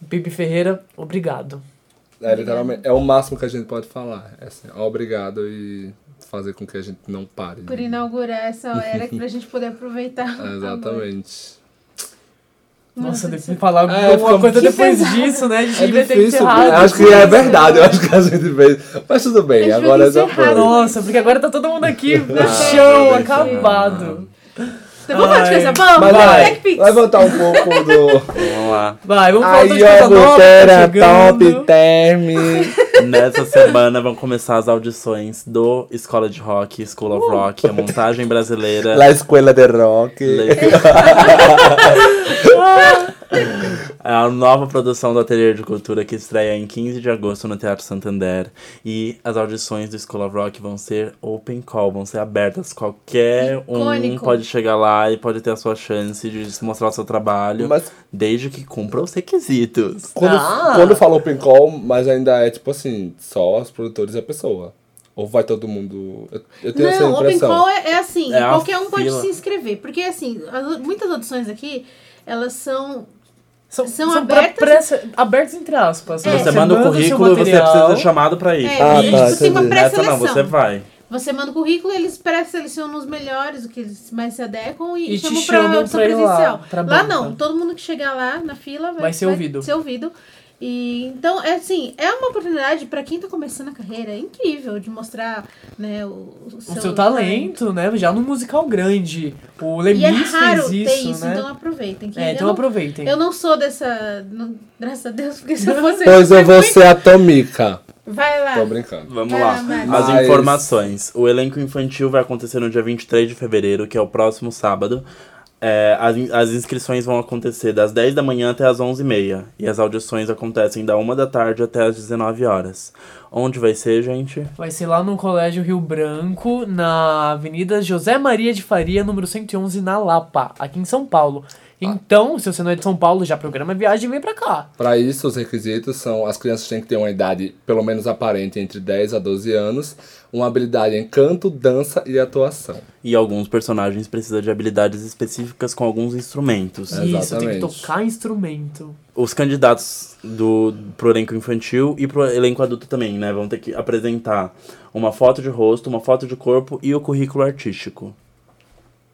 Bibi Ferreira, obrigado. é, literalmente, é o máximo que a gente pode falar. É assim, obrigado e fazer com que a gente não pare. Por inaugurar essa era pra gente poder aproveitar. Exatamente. Nossa, depois de falar É, alguma fica- coisa que depois pesado. disso, né? A gente É devia ter difícil, encerrado. eu acho que é verdade, eu acho que a gente fez. Mas tudo bem, agora vai já foi. Nossa, porque agora tá todo mundo aqui no Ah, chão, entendi. acabado. Vamos falar de coisa boa? Vamos vai, Black Pix. levantar um pouco do. Vamos lá. Vai, vamos falar de coisa nova. tá top term. Nessa semana vão começar as audições do Escola de Rock, School of Rock, a montagem brasileira. La Escuela de Rock. É a nova produção do Ateliê de Cultura que estreia em 15 de agosto no Teatro Santander. E as audições do School of Rock vão ser open call, vão ser abertas. Qualquer um Icônico. pode chegar lá e pode ter a sua chance de mostrar o seu trabalho, Mas desde que cumpra os requisitos. quando, Ah. quando fala open call, mas ainda é tipo assim, só os produtores e a pessoa. Ou vai todo mundo. Eu, eu tenho essa Não, Open impressão. Call é, é assim, É qualquer um pode fila. se inscrever. Porque, assim, as- muitas audições aqui, elas são... São, São são abertas- pré- abertas entre aspas. É. Você manda o currículo e você precisa ser chamado pra ir. É, Ah, tá, tipo, tem uma. Nessa não, você vai. Você manda o currículo, eles pré-selecionam os melhores, o que eles mais se adequam e, E te chamam chamam pra audição pra ir lá, presencial. pra Lá banca. não, todo mundo que chegar lá na fila vai, Vai ser ouvido. ser ouvido. E então, é assim, é uma oportunidade pra quem tá começando a carreira, é incrível de mostrar, né, o, O seu talento, né? Já no musical grande. O Lemis E é raro fez ter isso, isso, né? então aproveitem. que É, eu então não- aproveitem. Eu não sou dessa. não- graças a Deus, porque se eu fosse. Pois eu vou ser a Tomica. Vai lá. Tô brincando. Vamos Vai lá. lá. As Mas- informações. O elenco infantil vai acontecer no dia 23 de fevereiro, que é o próximo sábado. É, as, as inscrições vão acontecer das 10 da manhã até as 11h30. E as audições acontecem da 1 da tarde até as 19 horas. Onde vai ser, gente? Vai ser lá no Colégio Rio Branco, na Avenida José Maria de Faria, número 111, na Lapa, aqui em São Paulo. Então, se você não é de São Paulo, já programa a viagem e vem pra cá. Para isso, os requisitos são: as crianças têm que ter uma idade pelo menos aparente entre 10 a 12 anos, uma habilidade em canto, dança e atuação. E alguns personagens precisam de habilidades específicas com alguns instrumentos. Isso, tem que tocar instrumento. Os candidatos do, pro elenco infantil e pro elenco adulto também, né? Vão ter que apresentar uma foto de rosto, uma foto de corpo e o currículo artístico.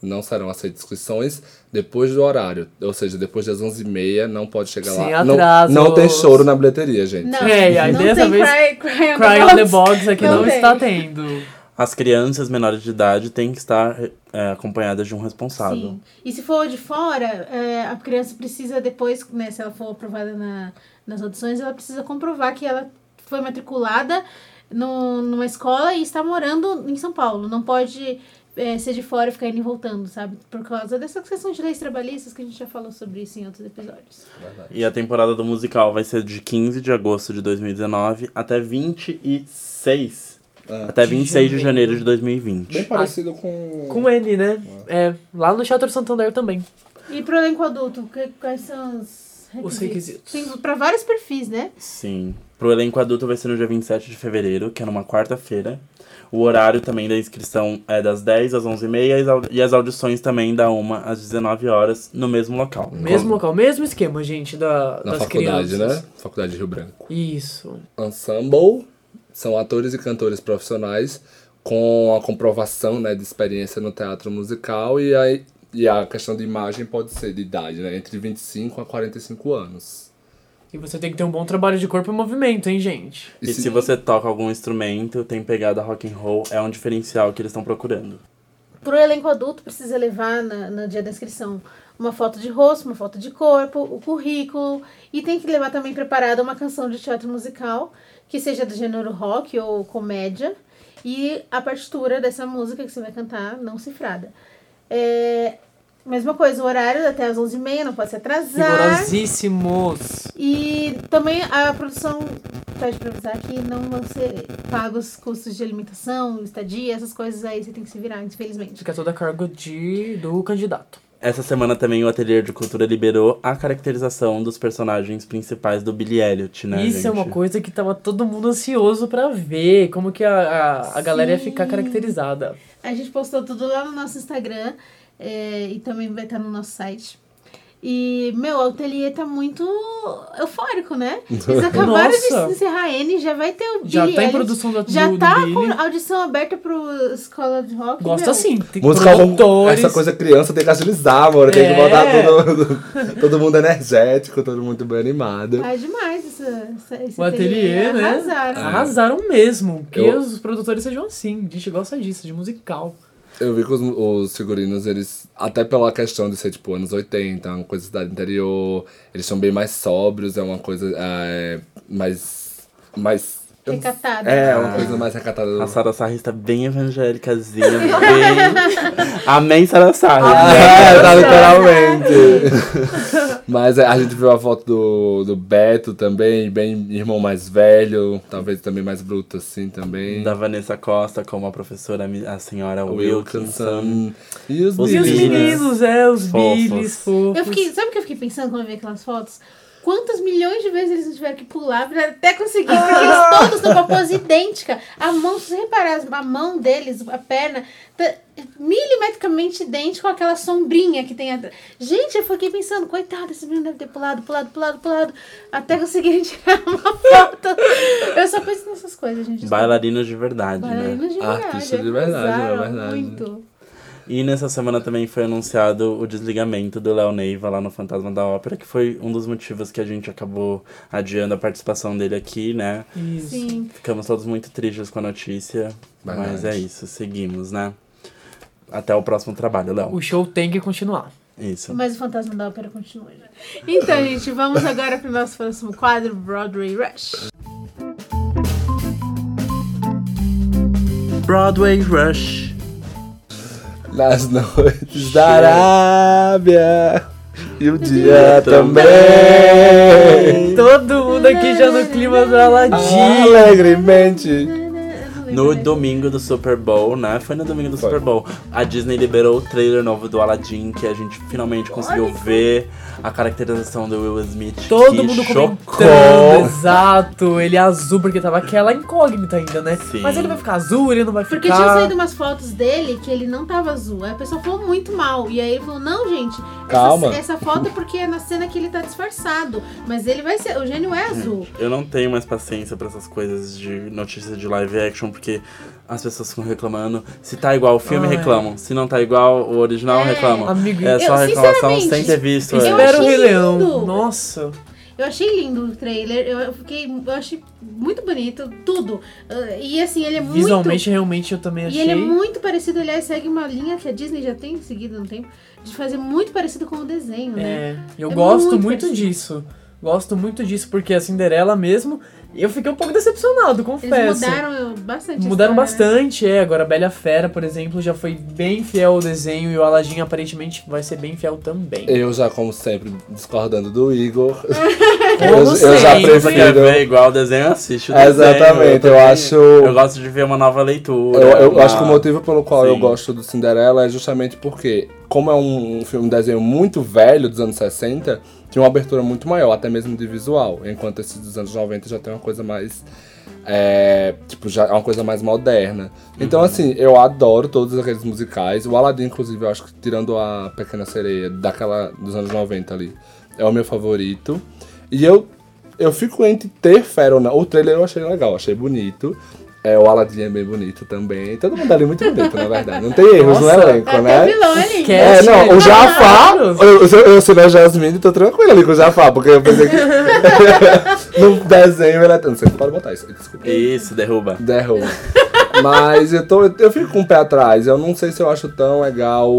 Não serão aceitas inscrições depois do horário, ou seja, depois das 11h30 não pode chegar Sem lá. Não, atrasos. não tem choro na bilheteria, gente. Não, É, e aí não dessa tem vez- cry, cry on Cry the on the box. Aqui não, Não tem. está tendo. As crianças menores de idade têm que estar é, acompanhadas de um responsável. Sim. E se for de fora, é, a criança precisa depois, né, se ela for aprovada na, nas audições, ela precisa comprovar que ela foi matriculada no, numa escola e está morando em São Paulo. Não pode é, ser de fora e ficar indo e voltando, sabe? Por causa dessa questão de leis trabalhistas que a gente já falou sobre isso em outros episódios. E a temporada do musical vai ser de 15 de agosto de 2019 até 26. Ah. até De 26 de janeiro. janeiro de 2020. Bem parecido com. Com ele, né? É, lá no Teatro Santander também. E pro elenco adulto, que- quais são os requisitos? Os requisitos. Tem pra vários perfis, né? Sim. Pro elenco adulto vai ser no dia 27 de fevereiro, que é numa quarta-feira. O horário também da inscrição é das 10 às 11h30 e as au- e as audições também da 1 às 19 horas no mesmo local. Mesmo local, mesmo esquema, gente, da, Na das faculdade, crianças. né? Faculdade de Rio Branco. Isso. Ensemble são atores e cantores profissionais com a comprovação né, de experiência no teatro musical e a, e a questão de imagem pode ser de idade, né? Entre 25 a 45 anos. E você tem que ter um bom trabalho de corpo e movimento, hein, gente? E se você toca algum instrumento, tem pegada rock and roll, é um diferencial que eles estão procurando. Pro elenco adulto, precisa levar na, no dia da inscrição uma foto de rosto, uma foto de corpo, o currículo. E tem que levar também preparada uma canção de teatro musical, que seja do gênero rock ou comédia. E a partitura dessa música que você vai cantar, não cifrada. É, mesma coisa, o horário até as 11h30, não pode se atrasar. Rigorosíssimos. E também a produção pede pra avisar que não vão ser pagos custos de alimentação, estadia, essas coisas aí você tem que se virar, infelizmente. Fica toda a cargo de, do candidato. Essa semana também o Ateliê de Cultura liberou a caracterização dos personagens principais do Billy Elliot, né, Isso é uma gente? coisa que tava todo mundo ansioso pra ver. Como que a, a, a galera ia ficar caracterizada. A gente postou tudo lá no nosso Instagram é, e também vai estar no nosso site. E, meu, o ateliê tá muito eufórico, né? Eles acabaram Nossa. de encerrar N, já vai ter o Billy Já tá em produção do, Já do, tá com audição aberta pro Escola de Rock. Gosta assim. Tem Música produtores. essa coisa criança tem que agilizar, amor. Tem que É. botar todo, todo mundo energético, todo mundo bem animado. É demais essa, essa, esse O ateliê, né? Arrasaram. Arrasaram mesmo. Que Eu- os produtores sejam assim. A gente gosta disso, de musical. Eu vi que os, os figurinos, eles, até pela questão de ser tipo anos 80, uma coisa cidade interior, eles são bem mais sóbrios, é uma coisa é, mais. mais. Recatada. É, uma coisa mais recatada. A Sara Sarri está bem evangélicazinha, bem... Amém, Sara Sarri. É, tá literalmente. Mas é, a gente viu a foto do, do Beto também, bem irmão mais velho, talvez também mais bruto assim também. Da Vanessa Costa como a professora, a senhora Wilkinson. Wilkinson. E os, E os meninos, é, os Fofos. Billys fofos. Eu fiquei, sabe o que eu fiquei pensando quando eu vi aquelas fotos? Quantas milhões de vezes eles não tiveram que pular pra até conseguir? Porque eles todos estão com a pose idêntica. A mão, se você reparar, a mão deles, a perna, tá milimetricamente idêntica com aquela sombrinha que tem atrás. Gente, eu fiquei pensando, coitado, esse menino deve ter pulado, pulado, pulado, pulado, até conseguirem tirar uma foto. Eu só penso nessas coisas, gente. Bailarinos de verdade, né? Bailarinos de verdade. Artista de verdade, é verdade. Muito. E nessa semana também foi anunciado o desligamento do Léo Neiva lá no Fantasma da Ópera, que foi um dos motivos que a gente acabou adiando a participação dele aqui, né? Isso. Sim. Ficamos todos muito tristes com a notícia, mas Verdade. é isso, seguimos, né? Até o próximo trabalho, Léo. O show tem que continuar. Isso. Mas o fantasma da ópera continua. né? Então, gente, vamos agora pro nosso próximo quadro, Broadway Rush. Broadway Rush. Nas noites da Arábia e o dia também. Todo mundo aqui já no clima do Aladdin. Alegremente. No domingo do Super Bowl, né? Foi no domingo do Foi. Super Bowl. A Disney liberou o trailer novo do Aladdin, que a gente finalmente conseguiu ver a caracterização do Will Smith. Todo que mundo chocou. comentando, exato. Ele é azul, porque tava aquela incógnita ainda, né? Sim. Mas ele vai ficar azul, ele não vai ficar... Porque tinha saído umas fotos dele que ele não tava azul. Aí a pessoa falou muito mal. E aí ele falou: Não, gente, essa- Calma. Essa, foto é porque é na cena que ele tá disfarçado. Mas ele vai ser. O gênio é azul. Eu não tenho mais paciência pra essas coisas de notícias de live action, porque as pessoas ficam reclamando. Se tá igual o filme, Ai. reclamam. Se não tá igual o original, É. reclamam. Amigo, é só eu, reclamação sem ter visto. eu é. Espero o achei Rei Leão. lindo. Nossa. Eu achei lindo o trailer. Eu fiquei. Eu achei muito bonito. Tudo. Uh, E assim, ele é muito. Visualmente, realmente, eu também achei. E ele é muito parecido, aliás, segue uma linha que a Disney já tem seguido no tempo, de fazer muito parecido com o desenho, né? É, eu É gosto muito muito, disso. Gosto muito disso, porque a Cinderela mesmo, eu fiquei um pouco decepcionado, Eles confesso. mudaram bastante. a Mudaram história, né? bastante, é. Agora a Bela Fera, por exemplo, já foi bem fiel ao desenho e o Aladdin aparentemente vai ser bem fiel também. Eu já, como sempre, discordando do Igor. Como eu, eu já sempre. Prefiro. ver igual o desenho, assiste o desenho. Exatamente, eu também- acho- Eu gosto de ver uma nova leitura. Eu, eu uma- acho que o motivo pelo qual eu Sim. gosto do Cinderela é justamente porque, como é um, um filme, um desenho muito velho dos anos 60, tinha uma abertura muito maior, até mesmo de visual. Enquanto esse dos anos 90 já tem uma coisa mais. É, tipo, já é uma coisa mais moderna. Então, assim, eu adoro todos aqueles musicais. O Aladdin, inclusive, eu acho que tirando a Pequena Sereia, daquela dos anos 90 ali, é o meu favorito. E eu, eu fico entre ter fé ou não. O trailer eu achei legal, achei bonito. É, o Aladdin é bem bonito também. Todo mundo ali é muito bonito, na verdade. Não tem erros no Nossa, elenco, Até né? o vilão é É, não, o Cast, Jafar, eu, eu, eu sou a Jasmine, tô tranquilo ali com o Jafar, porque eu pensei que no desenho ele é... Não sei se pode botar isso, desculpa. Isso, derruba. Derruba. Mas eu, tô, eu fico com o pé atrás. Eu não sei se eu acho tão legal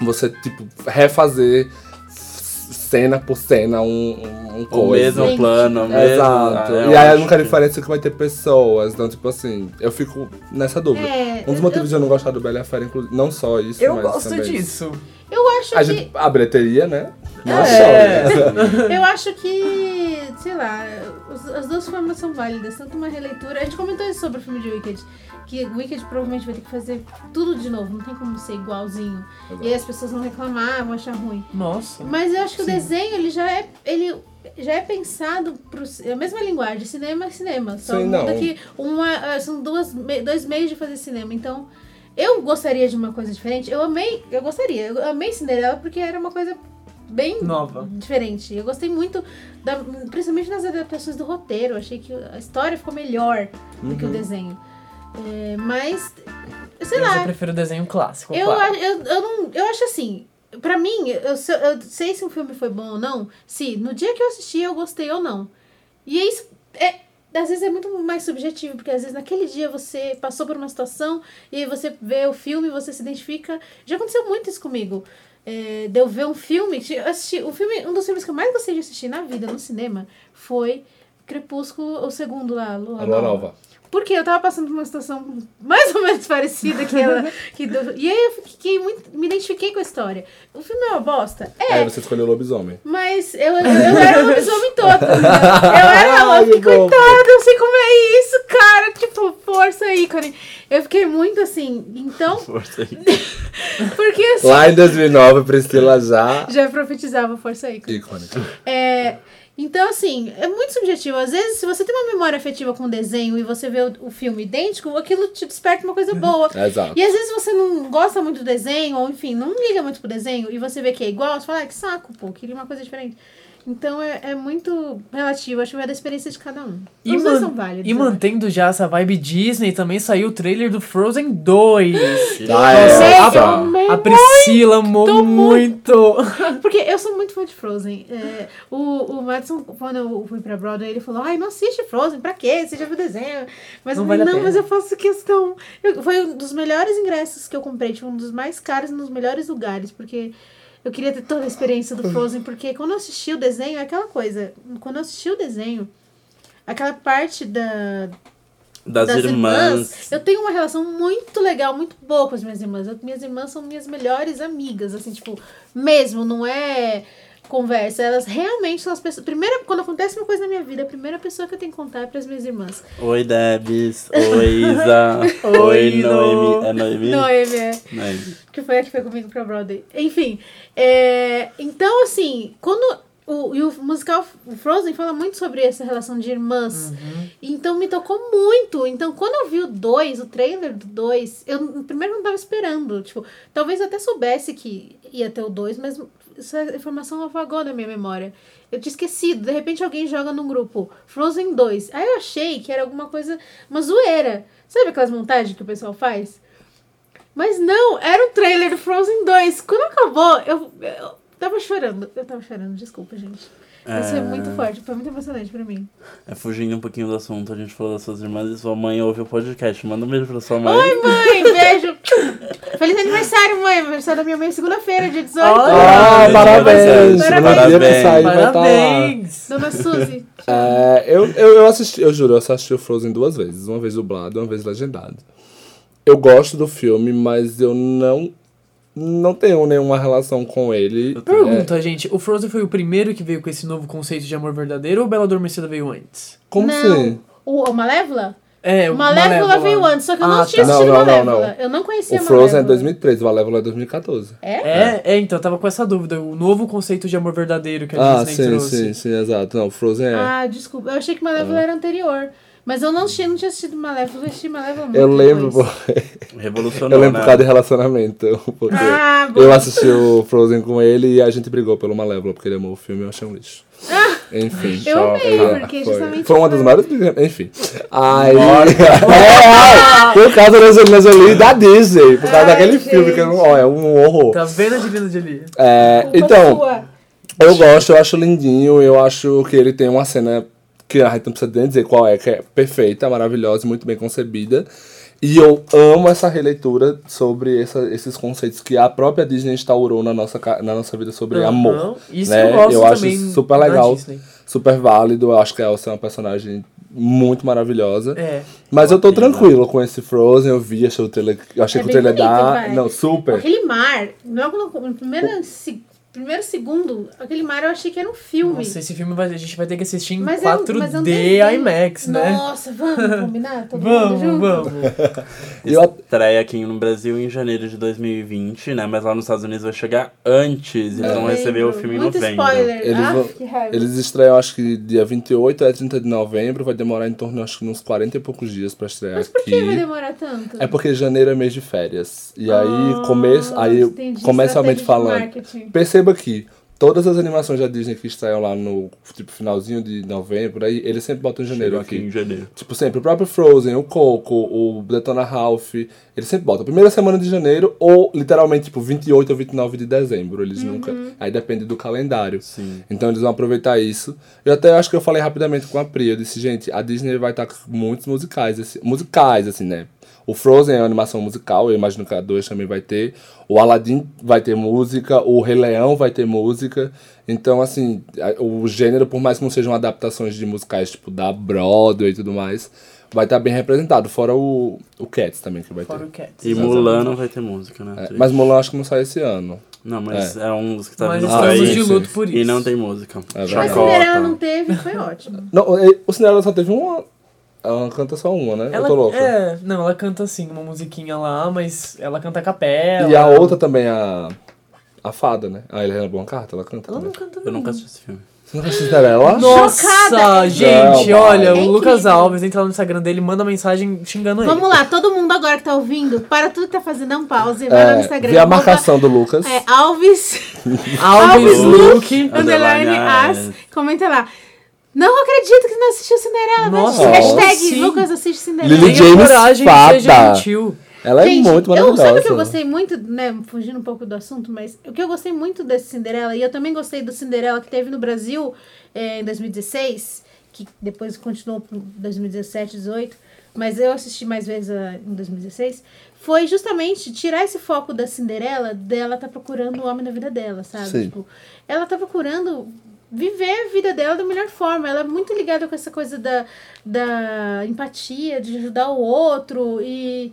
você, tipo, refazer cena por cena um, um O coisa. mesmo Gente. plano, o mesmo... Exato. Ah, eu e aí a acho única que- diferença que vai ter pessoas. Então, tipo assim, eu fico nessa dúvida. É, um dos eu- motivos de eu não gostar do Bela e a Fera, inclusive, não só isso, Eu mas gosto também... disso. Eu acho A, que. gente, a bilheteria, né? Não É. só. Eu acho que, sei lá, as duas formas são válidas, tanto uma releitura. A gente comentou isso sobre o filme de Wicked, que o Wicked provavelmente vai ter que fazer tudo de novo, não tem como ser igualzinho. E aí as pessoas vão reclamar, vão achar ruim. Nossa. Mas eu acho que Sim. o desenho, ele já é. Ele já é pensado pro. É a mesma linguagem, cinema é cinema. Só Sim, muda não. que uma, ah, são duas, dois meios de fazer cinema. Então, eu gostaria de uma coisa diferente. Eu amei, eu gostaria. Eu amei Cinderela porque era uma coisa bem Nova. diferente. Eu gostei muito, da, principalmente nas adaptações do roteiro. Eu achei que a história ficou melhor do que o desenho. É, mas, sei eu já lá, prefiro o desenho clássico, eu, claro. eu, eu, não, eu acho assim, pra mim, eu, eu sei se um filme foi bom ou não, se no dia que eu assisti eu gostei ou não. E é isso, é, às vezes é muito mais subjetivo, porque às vezes naquele dia você passou por uma situação e você vê o filme, você se identifica. Já aconteceu muito isso comigo. É, de eu ver um filme, eu assisti, um filme, um dos filmes que eu mais gostei de assistir na vida, no cinema, foi Crepúsculo, o segundo lá, Lua A Lua Nova. Nova. Porque eu tava passando por uma situação mais ou menos parecida que ela. Que do- e aí eu fiquei muito. Me identifiquei com a história. O filme é uma bosta? É. Aí você escolheu o lobisomem. Mas eu, eu, eu era o lobisomem todo. Eu era bom. coitada, eu sei como é isso, cara. Tipo, força ícone. Eu fiquei muito assim. Então, Força aí. porque assim, Lá em 2009, Priscila já... já profetizava força ícone. Icônica. É, então, assim, é muito subjetivo. Às vezes, se você tem uma memória afetiva com o desenho e você vê o, o filme idêntico, aquilo te desperta uma coisa boa. Exato. E às vezes você não gosta muito do desenho, ou enfim, não liga muito pro desenho, e você vê que é igual, você fala, ah, que saco, pô, queria uma coisa diferente. Então é, é muito relativo, acho que vai da experiência de cada um. E, Os dois man- são válidos. e mantendo já essa vibe Disney, também saiu o trailer do Frozen 2. Ah, Nossa, é, a, a Priscila amou muito. Porque eu sou muito fã de Frozen. É, o, o Madison, quando eu fui pra Broadway, ele falou: Ai, não assiste Frozen, pra quê? Você já viu o desenho? Mas Não eu vale falei, a não, pena." mas eu faço questão. Eu- foi um dos melhores ingressos que eu comprei, tipo, um dos mais caros nos melhores lugares, porque eu queria ter toda a experiência do Frozen, porque quando eu assisti o desenho, é aquela coisa. Quando eu assisti o desenho, aquela parte da, Das, das irmãs. Eu tenho uma relação muito legal, muito boa com as minhas irmãs. Eu- minhas irmãs são minhas melhores amigas, assim, tipo, mesmo, não é conversa. Elas realmente são as pessoas. Primeira, quando acontece uma coisa na minha vida, a primeira pessoa que eu tenho que contar é pras minhas irmãs. Oi, Debs. Oi, Isa. Oi, Oi, No. Noemi. É Noemi? Noemi, é. Noemi. que foi a que foi comigo pra Broadway. Enfim, é, então assim, quando o, e o musical o Frozen fala muito sobre essa relação de irmãs. Então me tocou muito. Então quando eu vi o 2, o trailer do 2, eu primeiro não tava esperando. Tipo, talvez eu até soubesse que ia ter o 2, mas essa informação apagou da minha memória. Eu tinha esquecido. De repente alguém joga num grupo Frozen 2. Aí eu achei que era alguma coisa, uma zoeira. Sabe aquelas montagens que o pessoal faz? Mas não, era um trailer do Frozen 2. Quando acabou, eu, eu tava chorando. Eu tava chorando, desculpa, gente. Foi É. muito forte, foi muito emocionante pra mim. É, fugindo um pouquinho do assunto, a gente falou das suas irmãs e sua mãe ouve o podcast. Manda um beijo pra sua mãe. Oi, mãe, beijo. Feliz aniversário, mãe. Aniversário da minha mãe, segunda-feira, dia 18. Olha! Ah, Parabéns, parabéns! parabéns. Lá. Parabéns! Dona Suzy. É, eu, eu, eu assisti, eu juro, eu assisti o Frozen duas vezes. Uma vez dublado, uma vez legendado. Eu gosto do filme, mas eu não não tenho nenhuma relação com ele. Pergunta, gente, o Frozen foi o primeiro que veio com esse novo conceito de amor verdadeiro ou Bela Adormecida veio antes? Como não. assim? O, o Malévola? É, O Malévola, veio antes, só que eu não Ah, tinha tá. assistido Não, não, não, Malévola. não. Eu não conhecia O Frozen é Malévola. 2013, o Malévola é 2014. É? É, é, então, eu tava com essa dúvida. O novo conceito de amor verdadeiro que a Ah, Disney sim, trouxe. sim, sim, exato. Não, Frozen é. Ah, desculpa. Eu achei que Malévola era anterior. Mas eu não, assisti, não tinha assistido Malévola, eu assisti Malévola muito eu lembro, Revolucionou, eu lembro né? por causa de relacionamento. Porque Ah, bom. eu assisti o Frozen com ele e a gente brigou pelo Malévola, porque ele amou o filme e eu achei um lixo. Enfim. Eu amei, Ah, porque foi. justamente Foi uma das maiores brigas. Enfim. Aí. É, por causa da Angelina Jolie e da Disney. Por causa Ai, daquele filme que eu não. gente. Ó, é um horror. Tá vendo a Divina Jolie? É, então, sua. eu gosto, eu acho lindinho. Eu acho que ele tem uma cena que a gente não precisa nem dizer qual é, que é perfeita, maravilhosa e muito bem concebida. E eu amo essa releitura sobre essa- esses conceitos que a própria Disney instaurou na nossa, na nossa vida sobre Aham. amor. Isso né? eu gosto acho também super legal, super válido. Eu acho que a Elsa é uma personagem muito maravilhosa. É. Mas eu tô tranquilo com esse Frozen, eu vi, achei o trailer. Eu achei É que o trailer bonito, dá. vai. Não, super. Aquele mar, logo no, no primeiro, primeiro segundo, aquele mar eu achei que era um filme. Nossa, esse filme vai- a gente vai ter que assistir em Mas é um- 4D mas é um desenho. IMAX, né? Nossa, vamos combinar? Todo mundo Vamos, junto? vamos. Eu, Estreia aqui no Brasil em janeiro de 2020, né? Mas lá nos Estados Unidos vai chegar antes. Eles vão receber o filme em Muito novembro. spoiler. Eles ah, vão- que raiva. Eles estreiam, acho que dia 28 a 30 de novembro, vai demorar em torno, acho que uns 40 e poucos dias pra estrear Mas por aqui. que vai demorar tanto? É porque janeiro é mês de férias. E aí, Ah, começo, aí entendi. comercialmente falando. marketing. Perceba que todas as animações da Disney que estreiam lá no tipo, finalzinho de novembro, aí eles sempre botam em janeiro Chega aqui aqui. em janeiro. Tipo, sempre, o próprio Frozen, o Coco, o Detona Ralph, eles sempre botam primeira semana de janeiro ou literalmente, tipo, 28 ou 29 de dezembro. Eles Uhum. nunca. Aí depende do calendário. Sim. Então eles vão aproveitar isso. Eu até acho que eu falei rapidamente com a Pri. Eu disse, gente, a Disney vai estar com muitos musicais. Assim, musicais, assim, né? O Frozen é uma animação musical, eu imagino que a 2 também vai ter. O Aladdin vai ter música, o Rei Leão vai ter música. Então, assim, o gênero, por mais que não sejam adaptações de musicais tipo da Broadway e tudo mais, vai estar bem representado. Fora o, o Cats também que vai Fora ter. o Cats. E Mulan não vai ter música, né? É, mas Mulan acho que não sai esse ano. Não, mas é, um dos que tá Mas vindo Ah, aí. de luto por isso. E não tem música. É Mas. Chacota. Cinderela não teve, foi ótimo. Não, e- o Cinderela só teve uma. Ela canta só uma, né? Ela, eu tô louco. É, não, ela canta assim, uma musiquinha lá, mas ela canta a capela. E a outra também, a. A fada, né? A Helena Bonham Carter, ela canta. Ela também. não canta Eu nunca não. assisti esse filme. Você não assistiu Cinderela? Nossa, Chocada. gente, Não, olha, é o Lucas. Alves entra lá no Instagram dele, manda mensagem xingando ele. Vamos lá, todo mundo agora que tá ouvindo, para tudo que tá fazendo, dá um pause, vai lá no É, Instagram. vi a arroba, marcação do Lucas. É, Alves, Alves Alves Luke. underline Underline as, as. comenta lá. Não acredito que não assistiu Cinderela. Nossa, Hashtag sim. Lucas assiste Cinderela. Lily James coragem fada. gentil. Ela é Gente, muito eu, maravilhosa. sabe o que eu gostei muito, né? Fugindo um pouco do assunto, mas o que eu gostei muito desse Cinderela, e eu também gostei do Cinderela que teve no Brasil eh, em 2016, que depois continuou para 2017, 18, mas eu assisti mais vezes ah, em 2016, foi justamente tirar esse foco da Cinderela, dela tá procurando o homem na vida dela, sabe? Sim. Tipo, ela tá procurando viver a vida dela da melhor forma. Ela é muito ligada com essa coisa da, da empatia, de ajudar o outro. E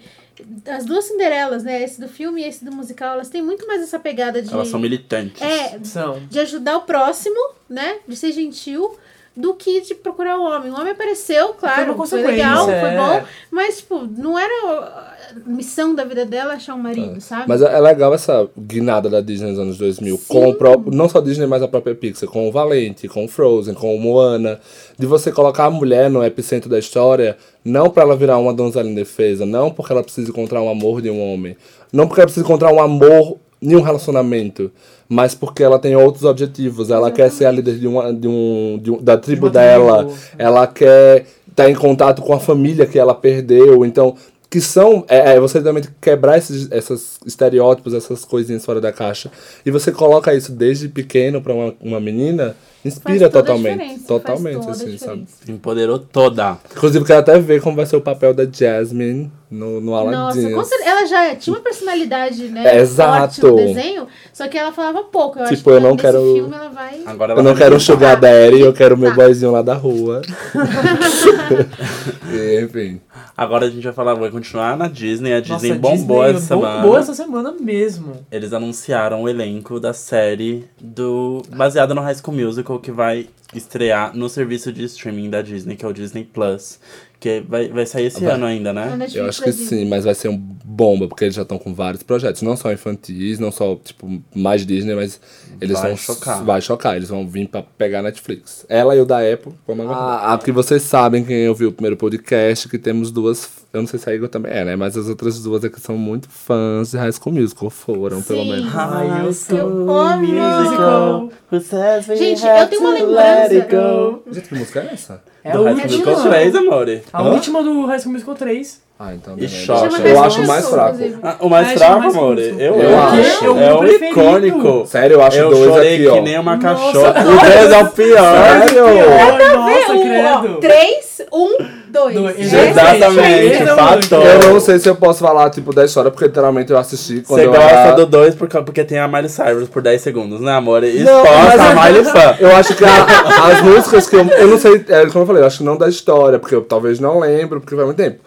as duas Cinderelas, né? Esse do filme e esse do musical, elas têm muito mais essa pegada de. Elas são militantes. É, São. de ajudar o próximo, né? De ser gentil. Do que de procurar o homem. O homem apareceu, claro, uma foi, legal, consequência, foi é. bom, mas, tipo, não era a missão da vida dela achar um marido, sabe? Mas é é legal essa guinada da Disney nos anos 2000, com o próprio, não só a Disney, mas a própria Pixar, com o Valente, com o Frozen, com o Moana, de você colocar a mulher no epicentro da história, não pra ela virar uma donzela indefesa, não porque ela precisa encontrar um amor de um homem, não porque ela precisa encontrar um amor em um relacionamento, mas porque ela tem outros objetivos, ela quer ser a líder de, uma, de, um, de um- da tribo uma dela, tribo. ela quer estar em contato com a família que ela perdeu, então que são é, é você também quebrar esses esses estereótipos, essas coisinhas fora da caixa. E você coloca isso desde pequeno pra uma, uma menina, inspira Faz toda a totalmente, totalmente faz toda a assim, sabe? Empoderou toda. Inclusive quero até ver como vai ser o papel da Jasmine no, no Nossa, Aladdin. com certeza, ela já tinha uma personalidade, né? É, exato. Forte no desenho, só que ela falava pouco. Eu acho Tipo, que eu não nesse quero- filme ela vai. Agora Eu ela não vai quero um sugar daddy, eu quero meu Tá. boyzinho lá da rua. E, Enfim. Agora a gente vai falar, vai continuar na Disney. A Disney Nossa, bombou Disney essa semana. Bombou essa semana mesmo. Eles anunciaram o elenco da série do baseada no High School Que vai estrear no serviço de streaming da Disney, que é o Disney Plus, que vai, vai sair esse Vai. ano ainda, né? Eu acho que sim, mas vai ser um bomba, porque eles já estão com vários projetos, não só infantis, não só, tipo, mais Disney, mas eles Vai vão chocar. Vai chocar, eles vão vir pra pegar Netflix. Ela e o da Apple, vamos aguardar. Ah, aqui vocês sabem, quem ouviu o primeiro podcast, que temos duas. Eu não sei se a Igor também é, né? Mas as outras duas aqui são muito fãs de High School Musical, foram, pelo Sim. menos. Ai, eu sou Eu amo. musical. Gente, eu tenho uma lembrança. Gente, que música é essa? É do a High School. Musical 3, amore. A Hã? última do High School Musical 3. Ah, então. E choca. Eu acho, acho mais fraco. Ah, o mais É, fraco, curto. Eu, Eu acho. É É o o icônico. Sério, eu acho Eu dois chorei aqui, que ó. nem uma Nossa, cachorra. O dois. 2 é o pior. Sério? Ai, nossa, Um, ó, credo. três, um, dois. Dois. Exatamente, é o fator. Eu não sei se eu posso falar, tipo, da história, porque literalmente eu assisti quando Você eu gosta era... do 2 porque, porque tem a Miley Cyrus por 10 segundos, né, amor? Não, Exposta mas- a Miley fã. Eu acho que a- as músicas que eu. Eu não sei, é, como eu falei, eu acho que não da história, porque eu talvez não lembro, porque faz muito tempo.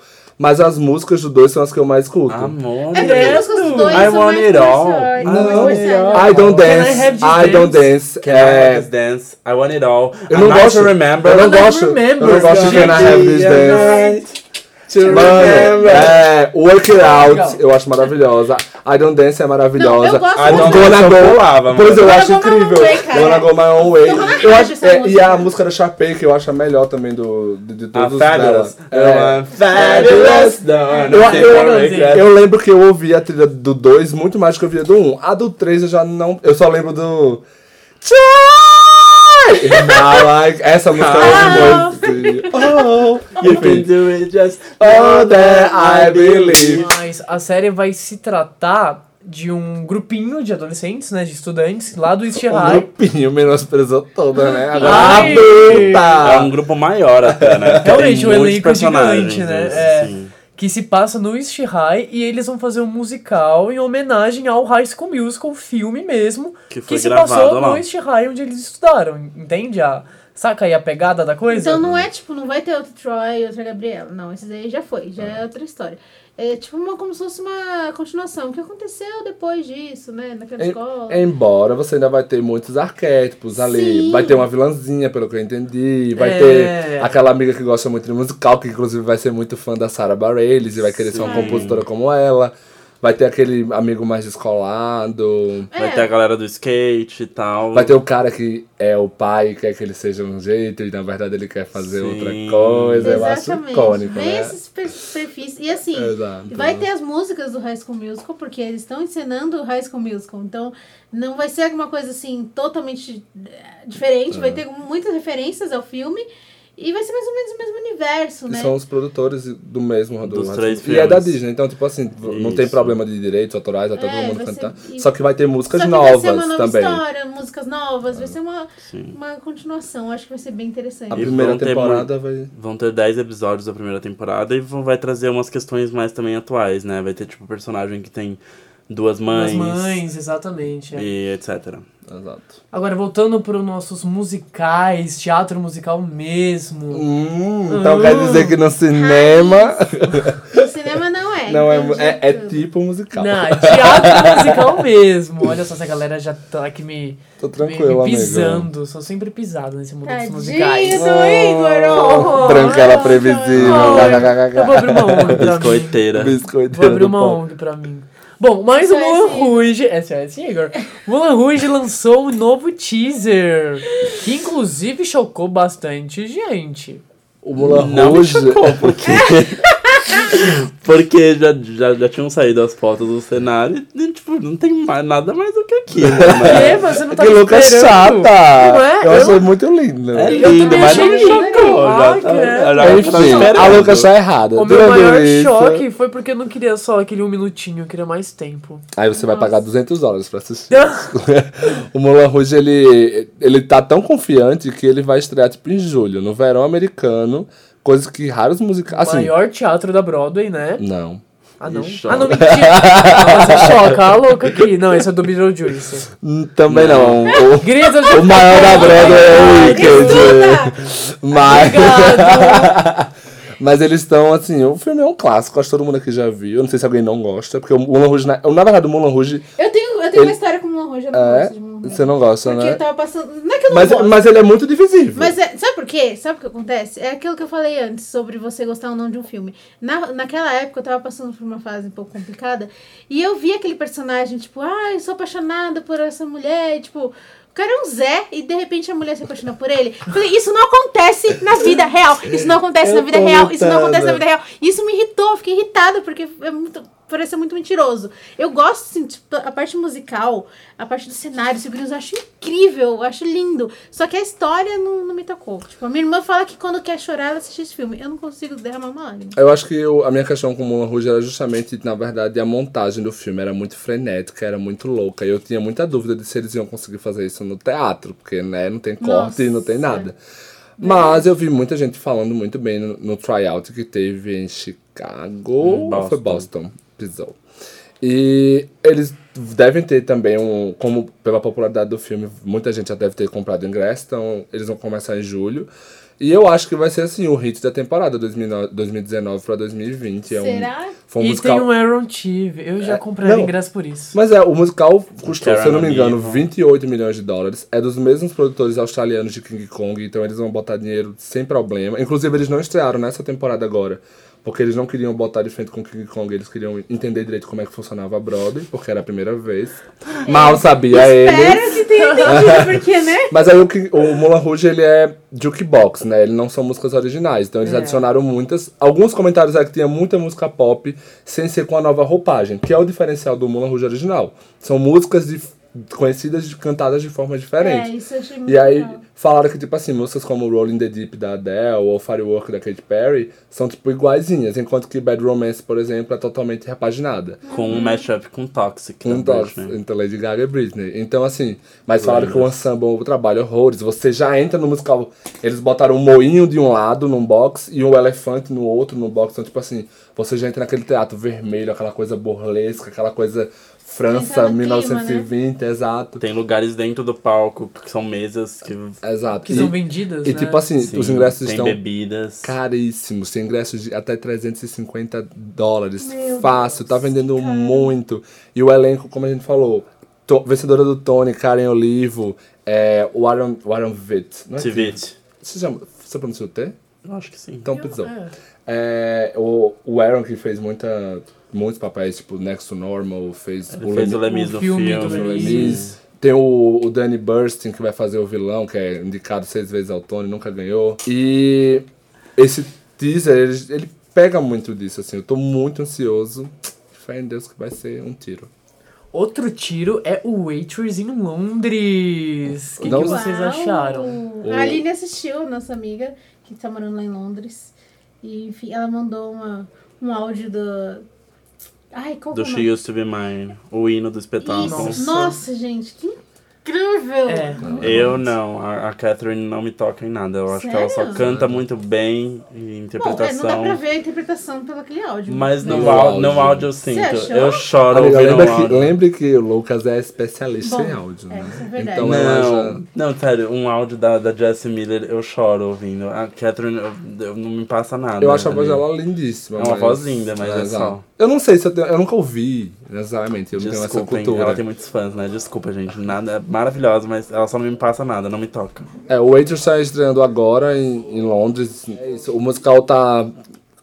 Mas as músicas do dois são as que eu mais escuto. Amor. É porque as músicas dos dois I são want mais it all. I want it all. né? I don't Can I dance, this I don't dance. Can I have É, this dance? I want it all. eu não gosto. to remember. Eu não I gosto. Eu remember, não gosto de. Can I Have This Dance. Mano, é, Work It Out, Legal. eu acho maravilhosa. I Don't Dance é maravilhosa. Não, eu gosto. Gonna eu Go- pulava, Pois eu acho incrível. Gonna Go My Own Way. Eu Eu acho, é, e a música da Sharpay, que eu acho a melhor também do, de, de todos dela. fabulous. É. Fabulous. Eu, eu, take that. eu lembro que eu ouvi a trilha do 2 muito mais do que eu ouvia do 1. Um. A do 3 eu já não. Eu só lembro do. Try! Like, essa música Ah. é muito. Oh, You can do it just Oh, that I believe. Mas a série vai se tratar de um grupinho de adolescentes, né, de estudantes, lá do East High. grupinho menosprezou toda, né? Agora Ai. a É um puta! grupo maior até, né? Realmente, tem um elenco personagens, gigante, né? esse, É. sim. Que se passa no East High e eles vão fazer um musical em homenagem ao High School Musical, o filme mesmo, Que foi se passou lá. no East High onde eles estudaram, entende? A, saca aí a pegada da coisa? Então não é tipo, não vai ter outro Troy e outra Gabriela. Não, esses aí já foi, já é outra história. É tipo uma, como se fosse uma continuação. O que aconteceu depois disso, né? Naquela escola. Em- Embora você ainda vai ter muitos arquétipos ali. Sim. Vai ter uma vilãzinha, pelo que eu entendi. Vai É. ter aquela amiga que gosta muito de musical, que inclusive vai ser muito fã da Sarah Bareilles e vai querer ser uma Sim. compositora como ela. Vai ter aquele amigo mais descolado. Vai É. ter a galera do skate e tal. Vai ter o cara que é o pai e quer que ele seja um jeito e na verdade ele quer fazer Sim. outra coisa. Eu acho Exatamente. icônico, Bem né? esses per- perfis. E assim, Exato. vai ter as músicas do High School Musical, porque eles estão encenando o High School Musical. Então, não vai ser alguma coisa assim totalmente eh, diferente. É. Vai ter muitas referências ao filme. E vai ser mais ou menos o mesmo universo, E né? são os produtores do mesmo do Dos três E é da filmes. Disney, então, tipo assim, não tem Isso. problema de direitos autorais, vai todo É, mundo cantar. ser- Só que vai ter músicas Só que novas vai ser uma nova também. história, músicas novas, vai ser uma, Sim. uma continuação. Acho que vai ser bem interessante. A primeira ter temporada vai. Vão ter 10 episódios da primeira temporada e vão, vai trazer umas questões mais também atuais, né? Vai ter, tipo, personagem que tem duas mães, As mães, exatamente. é. e etc. Exato. Agora, voltando para os nossos musicais, teatro musical mesmo. Hum, então Ah. quer dizer que no cinema. No cinema não é. Não, é, então é, é tipo musical. Não, é teatro musical mesmo. Olha só, essa galera já tá aqui me, Tô me, tranquilo, me amigo. pisando. Sou sempre pisado nesse mundo dos Tadinho musicais. do Igor! Oh, Tranquela previsível. oh, Eu vou abrir uma ONG pra mim. Biscoiteira. Biscoiteiro Vou abrir uma. ONG pra mim. Bom, mas o SOS Mulan Igor. Rouge... SOS Igor. Mulan Rouge lançou um novo teaser. Que inclusive chocou bastante gente. O Mulan Não Rouge. chocou, porque... porque já, já, já tinham saído as fotos do cenário e, tipo, não tem mais, nada mais do que aquilo, É, né? mas você não tá Que louca esperando. chata! Não é? Eu Eu- achei muito lindo. É Eu lindo, também mas não me chocou. lindo. Já, tá- credo. já esperando. a Lucas está errada. O meu Tirando maior isso, choque foi porque eu não queria só aquele um minutinho, eu queria mais tempo. Aí você vai pagar 200 dólares pra assistir. o Mulan Rouge, ele, ele tá tão confiante que ele vai estrear, tipo, em julho, no verão americano. Coisa que raros musicais... Assim, Maior teatro da Broadway, né? não. Ah, não. Ah, não, mentira. Você choca, a louca aqui. Não, esse é do Beetlejuice. Hum, Também não. O, o maior da Broadway é o Ai, Wicked. Mas... Obrigado. Mas eles estão, assim, o filme é um clássico, acho que todo mundo aqui já viu. Eu não sei se alguém não gosta, porque o Mulan Rouge, na, na verdade, o Mulan Rouge Eu tenho, eu tenho Ele- uma história com o Mulan Rouge, eu não é. gosto de Mulan Rouge. Você não gosta, Porque né? eu tava passando. Não é que eu não Mas, gosto. mas ele é muito divisível. Mas é, sabe por quê? Sabe o que acontece? É aquilo que eu falei antes sobre você gostar ou não de um filme. Na, naquela época eu tava passando por uma fase um pouco complicada e eu vi aquele personagem, tipo, ai, eu sou apaixonada por essa mulher, e, tipo. O cara é um Zé e de repente a mulher se apaixona por ele. Eu falei, isso não acontece na vida real. Isso não acontece Eu na vida real. Isso não acontece na irritada. vida real. Isso me irritou, fiquei irritada porque é muito, parece muito mentiroso. Eu gosto, assim, tipo, a parte musical, a parte do cenário, os figurinos, eu acho incrível, eu acho lindo. Só que a história não, não me tocou. Tipo, a minha irmã fala que quando quer chorar, ela assiste esse filme. Eu não consigo derramar uma lágrima. Eu acho que eu- a minha questão com o Mulan Rouge era justamente, na verdade, a montagem do filme era muito frenética, era muito louca. E eu tinha muita dúvida de se eles iam conseguir fazer isso no teatro, porque né, não tem corte e não tem Nossa. nada. Mas eu vi muita gente falando muito bem no, no tryout que teve em Chicago. Em Ou foi Boston. Pisou. E eles devem ter também um. Como pela popularidade do filme, muita gente já deve ter comprado ingresso, então eles vão começar em julho. E eu acho que vai ser assim, o hit da temporada 2009 2019 pra 2020. É um, Será? foi um E musical. tem um Aaron Tive. Eu já É, compraria não. ingresso por isso. Mas é, o musical custou, se eu não me engano, Amigo. 28 milhões de dólares. É dos mesmos produtores australianos de King Kong, então eles vão botar dinheiro sem problema. Inclusive, eles não estrearam nessa temporada agora, porque eles não queriam botar de frente com King Kong, eles queriam entender direito como é que funcionava a Broadway, porque era a primeira vez. Mal sabia eles. Espero que tenha entendido, porque, né? Mas aí o, o Mulan Rouge, ele é jukebox, né? Ele não são músicas originais. Então eles É. adicionaram muitas. Alguns comentários é que tinha muita música pop sem ser com a nova roupagem, que é o diferencial do Mulan Rouge original. São músicas de- conhecidas e cantadas de forma É, diferente. isso eu achei muito E aí legal. falaram que, tipo assim, músicas como Rolling the Deep da Adele ou Firework da Katy Perry são, tipo, iguaizinhas, enquanto que Bad Romance, por exemplo, é totalmente repaginada. Com um mashup com Toxic. Da dogs Britney. entre Lady Gaga e Britney. Então, assim, mas falaram que o ensemble trabalha horrores. Você já entra no musical. Eles botaram um moinho de um lado num box e um elefante no outro no box. Então, tipo assim, você já entra naquele teatro vermelho, aquela coisa burlesca, aquela coisa França, Entra no clima, 1920, exato. Tem lugares dentro do palco que são mesas que. Exato. Que e, são vendidas, e né? tipo assim, sim, os ingressos tem estão bebidas. caríssimos. Tem ingressos de até 350 dólares. Meu Fácil, tá vendendo cara. muito. E o elenco, como a gente falou, to- vencedora do Tony, Karen Olivo, é, o Aaron, o Aaron Vitt. Não é Tivit. Você, já, você pronunciou T? Eu acho que sim. Então pisou. É. É, o, o Aaron que fez muita muitos papéis, tipo Next to Normal, fez Ele fez o Lem- Lemis o no filme filme. do o Lemis. Tem o, o Danny Burstyn, que vai fazer o vilão, que é indicado seis vezes ao Tony, nunca ganhou. E esse teaser, ele, ele pega muito disso, assim. Eu tô muito ansioso. Fé em Deus que vai ser um tiro. Outro tiro é o Waitress em Londres. O que, que vocês Uau! acharam? A Aline assistiu, nossa amiga, que tá morando lá em Londres. E, enfim, ela mandou uma, um áudio do. Ai, qual Do que é She? Used to Be Mine. O hino do espetáculo. Isso. Nossa. Nossa, gente, que incrível! É. Eu não, a, a Catherine não me toca em nada. Eu acho que ela só Sério? canta muito bem e Bom, é, não interpretação. dá pra ver a interpretação pelo aquele áudio. Mas no, No áudio, no áudio. eu sinto. Eu choro Amiga, ouvindo lembra o que, áudio. lembre que o Lucas é especialista Bom, em áudio, é, né? isso é verdade. Então ela já... Não, não, sério, um áudio da, da Jessie Miller eu choro ouvindo. A Catherine eu, eu não me passa nada. Eu acho a voz ali. dela lindíssima. É uma mas- voz linda, mas é exato. só. Eu não sei se eu tenho. Eu nunca ouvi, necessariamente. Eu não tenho essa Desculpem, cultura. ela tem muitos fãs, né? Desculpa, gente. Nada, é maravilhosa, mas ela só não me passa nada, não me toca. É, o Waitress está estreando agora em, em Londres. É isso. O musical tá.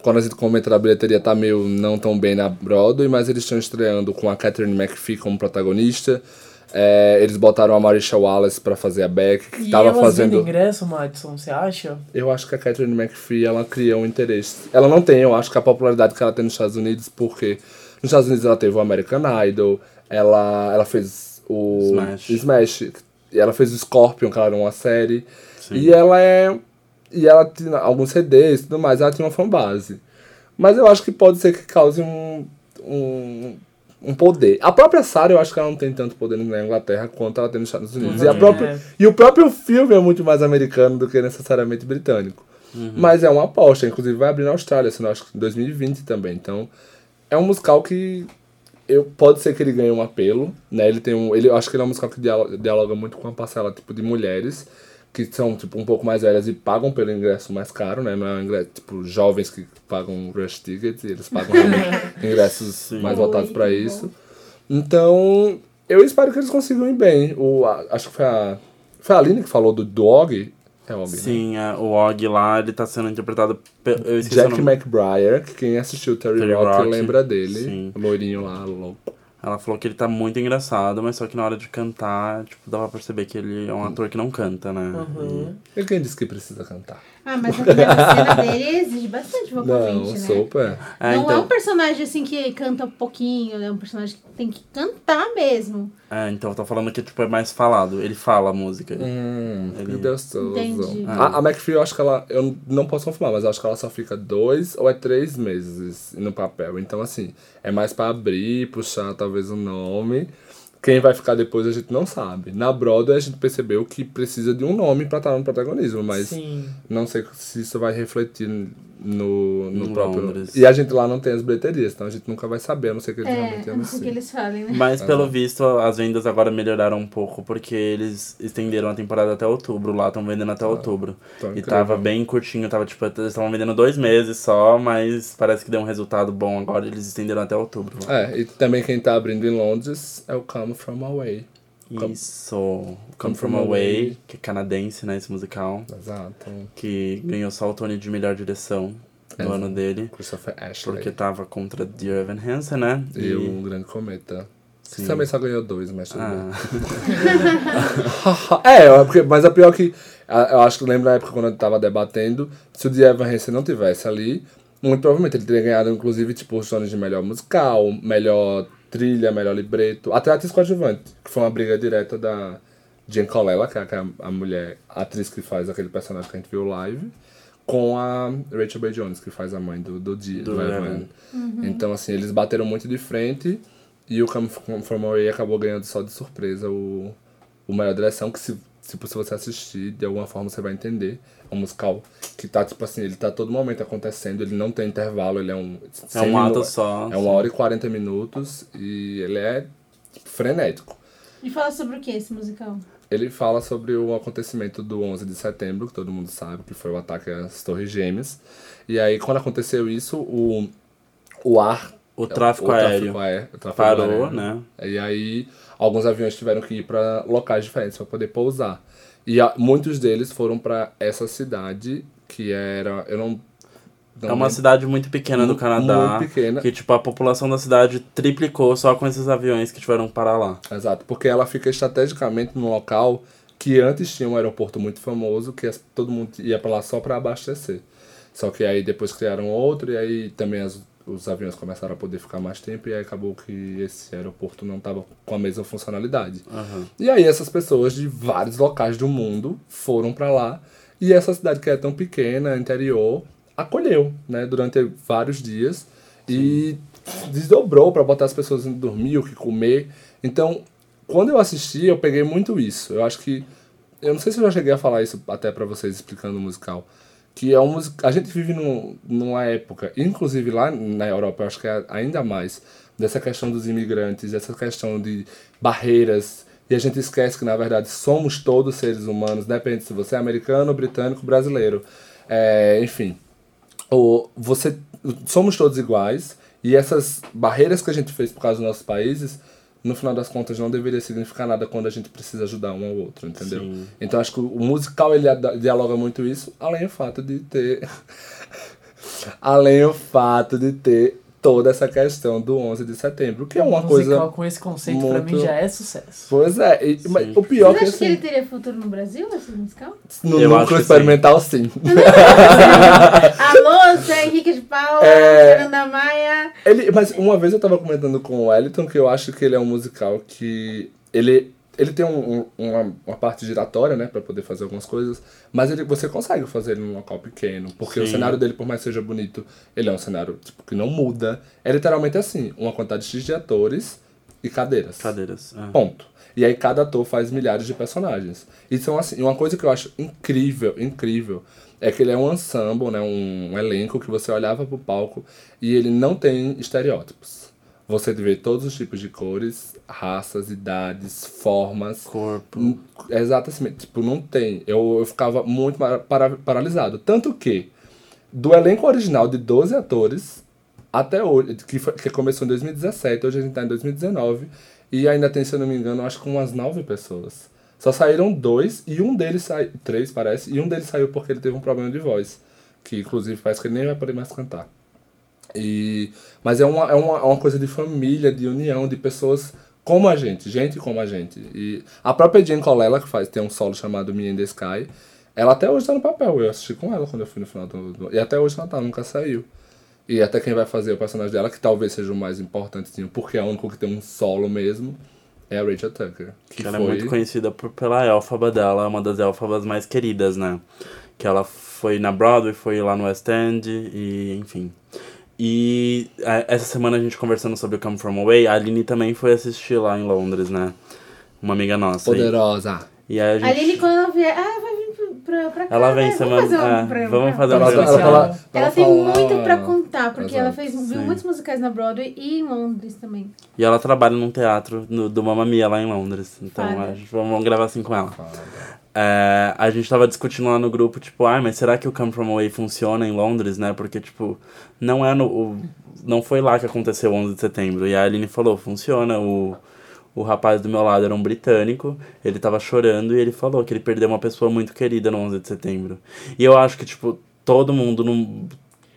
Quando a gente comenta da bilheteria, tá meio não tão bem na Broadway, mas eles estão estreando com a Catherine McPhee como protagonista. É, eles botaram a Marisha Wallace pra fazer a Beck, que E tava fazendo. ingresso, Madison, você acha? Eu acho que a Catherine McPhee, ela cria um interesse. Ela não tem, eu acho que a popularidade que ela tem nos Estados Unidos, porque nos Estados Unidos ela teve o American Idol, ela, ela fez o Smash. Smash, e ela fez o Scorpion, que ela era uma série. Sim. E ela é. E ela tinha alguns CDs e tudo mais, ela tinha uma fanbase. Mas eu acho que pode ser que cause um. um um poder. A própria Sarah, eu acho que ela não tem tanto poder na Inglaterra quanto ela tem nos Estados Unidos. E, a Uhum. própria, É. e o próprio filme é muito mais americano do que necessariamente britânico. Mas é uma aposta, inclusive vai abrir na Austrália, senão acho que em 2020 também. Então, é um musical que eu, pode ser que ele ganhe um apelo, né? Ele tem um, ele, eu acho que ele é um musical que dialoga, dialoga muito com uma parcela tipo de mulheres que são tipo um pouco mais velhas e pagam pelo ingresso mais caro, né? Não é um ingresso, tipo jovens que pagam rush tickets e eles pagam ingressos mais voltados para isso. Então, eu espero que eles consigam ir bem. O, a- acho que foi a foi a Aline que falou do Dog, é Og, né? Sim, é, o Og lá, ele tá sendo interpretado. Eu Jack. McBrayer, que quem assistiu Terry, Terry Rock, Rock, lembra dele. sim. O loirinho lá, louco. Ela falou que ele tá muito engraçado, mas só que na hora de cantar, tipo, dá pra perceber que ele é um ator que não canta, né? Uhum. E quem disse que precisa cantar? Ah, mas a primeira cena dele exige bastante vocalmente, Não, né? super. É, não é então, um personagem assim que canta um pouquinho, é um personagem que tem que cantar mesmo. é, então eu tô falando que tipo, é mais falado. Ele fala a música. Hum, Ele- gostoso. Entendi. A, a McPhee, eu acho que ela. Eu não posso confirmar, mas eu acho que ela só fica dois ou é três meses no papel. Então, assim, é mais pra abrir, puxar talvez o nome. Quem vai ficar depois a gente não sabe. Na Broadway a gente percebeu que precisa de um nome pra estar no protagonismo, mas Sim. não sei se isso vai refletir no, no próprio. Londres. E a gente lá não tem as bilheterias, então a gente nunca vai saber, a não ser que eles É, realmente a não ser que anunciem. eles falem, né? Mas pelo visto, as vendas agora melhoraram um pouco, porque eles estenderam a temporada até outubro lá, estão vendendo até outubro. Então, E tava bem curtinho, tava tipo, eles estavam vendendo dois meses só, mas parece que deu um resultado bom agora, eles estenderam até outubro. lá. É, e também quem tá abrindo em Londres é o Come From Away. Come- Isso. Come From Away, que é canadense, né, esse musical, Exato. que ganhou só o Tony de melhor direção no Exato. ano dele, Christopher Ashley. porque tava contra Dear Evan Hansen, né? E o Grande Cometa. Sim. também só ganhou dois, mas tudo Ah, bem. É, é porque- mas a pior que. Eu acho que lembro na época quando eu tava debatendo, se o The Evan Hansen não tivesse ali, muito provavelmente ele teria ganhado, inclusive, tipo, os Tony de melhor musical, melhor trilha, melhor libreto, até atriz coadjuvante, que foi uma briga direta da Jen Colella, que é a, a mulher, a atriz que faz aquele personagem que a gente viu live, com a Rachel Bay Jones, que faz a mãe do, do, Do do Evan. Evan. Então, assim, eles bateram muito de frente e o Come From Away acabou ganhando só de surpresa o, o melhor direção, que se, tipo, se você assistir, de alguma forma você vai entender. Um musical que tá, tipo assim, ele tá todo momento acontecendo, ele não tem intervalo, ele é um... é 100 um ato só. É uma hora e 40 minutos e ele é tipo, frenético. E fala sobre o que esse musical? Ele fala sobre o acontecimento do 11 de setembro, que todo mundo sabe, que foi o ataque às Torres Gêmeas. E aí, quando aconteceu isso, o, o ar... O tráfico o aéreo aéreo- o tráfego parou, aéreo, né? E aí, alguns aviões tiveram que ir para locais diferentes para poder pousar. E a- muitos deles foram para essa cidade, que era. Eu não É uma cidade muito pequena do Canadá. muito pequena. Que, tipo, a população da cidade triplicou só com esses aviões que tiveram que parar lá. Exato, porque ela fica estrategicamente num local que antes tinha um aeroporto muito famoso, que todo mundo ia pra lá só para abastecer. Só que aí depois criaram outro e aí também as- os aviões começaram a poder ficar mais tempo e aí acabou que esse aeroporto não estava com a mesma funcionalidade. Aham. E aí essas pessoas de vários locais do mundo foram para lá e essa cidade que é tão pequena, interior, acolheu, né, durante vários dias e desdobrou para botar as pessoas em dormir, o que comer. Então, quando eu assisti, eu peguei muito isso. Eu acho que eu não sei se eu já cheguei a falar isso até para vocês explicando o musical, que é um a gente vive num, numa época, inclusive lá na Europa, eu acho que é ainda mais dessa questão dos imigrantes, dessa questão de barreiras, e a gente esquece que na verdade somos todos seres humanos, depende se você é americano, britânico, brasileiro, é, enfim, ou você somos todos iguais e essas barreiras que a gente fez por causa dos nossos países no final das contas não deveria significar nada quando a gente precisa ajudar um ao outro entendeu Sim. então acho que o musical ele dialoga muito isso além do fato de ter além do fato de ter toda essa questão do 11 de setembro que é uma Um musical coisa com esse conceito pra mim muito- já é sucesso. pois é e- mas o pior Você que acha que assim, ele teria futuro no Brasil, esse musical? no Eu núcleo que sim. experimental sim Alô, Zé Henrique de Paula, É. Fernanda Maia. Ele, mas uma vez eu tava comentando com o Wellington que eu acho que ele é um musical que. Ele, ele tem um, um- uma, uma parte giratória, né, pra poder fazer algumas coisas, mas ele, você consegue fazer ele num local pequeno, porque o Sim. cenário dele, por mais que seja bonito, ele é um cenário tipo, que não muda. É literalmente assim: uma quantidade X de atores e cadeiras. Cadeiras. é. Ponto. E aí cada ator faz milhares de personagens. E são assim, uma coisa que eu acho incrível, incrível, é que ele é um ensemble, né, um, elenco que você olhava pro palco e ele não tem estereótipos. Você vê todos os tipos de cores, raças, idades, formas. Corpo. Exatamente, tipo, não tem. Eu, eu ficava muito para- paralisado. Tanto que, do elenco original de 12 atores, até hoje, que, foi- que começou em 2017, hoje a gente tá em 2019, e ainda tem, se eu não me engano, acho que umas 9 pessoas. Só saíram dois, e um deles saiu, três parece, e um deles saiu porque ele teve um problema de voz. Que inclusive parece que ele nem vai poder mais cantar. E, mas é uma, é, uma, é uma coisa de família, de união, de pessoas como a gente, gente como a gente. E a própria Jane Colella, que faz, tem um solo chamado Me in the Sky, ela até hoje tá no papel. Eu assisti com ela quando eu fui no final do. do- e até hoje ela tá, nunca saiu. E até quem vai fazer o personagem dela, que talvez seja o mais importantezinho, porque é o único que tem um solo mesmo, é a Rachel Tucker. Que ela foi... é muito conhecida por, pela élfaba dela, uma das élfabas mais queridas, né? Que ela foi na Broadway, foi lá no West End, e enfim. E é, essa semana a gente conversando sobre o Come From Away, a Aline também foi assistir lá em Londres, né? Uma amiga nossa. E, Poderosa. e aí a gente... A Aline, quando ela vier. Ah, vai vir pra, pra cá. Ela vem né? semana. Vamos fazer um é, programa vamos fazer um Ela, Ela- ela, programa. ela, Ela, ela tem fala- muito pra contar, porque ela Exato. fez, viu Sim. muitos musicais na Broadway e em Londres também. E ela trabalha num teatro no, do Mamma Mia lá em Londres. Então Fada. a gente, vamos, vamos gravar assim com ela. É, a gente tava discutindo lá no grupo, tipo, ai, mas será que o Come From Away funciona em Londres, né? Porque, tipo, não é no. o- não foi lá que aconteceu o 11 de setembro. E a Aline falou, funciona. O, o rapaz do meu lado era um britânico, ele tava chorando e ele falou que ele perdeu uma pessoa muito querida no 11 de setembro. E eu acho que, tipo, todo mundo não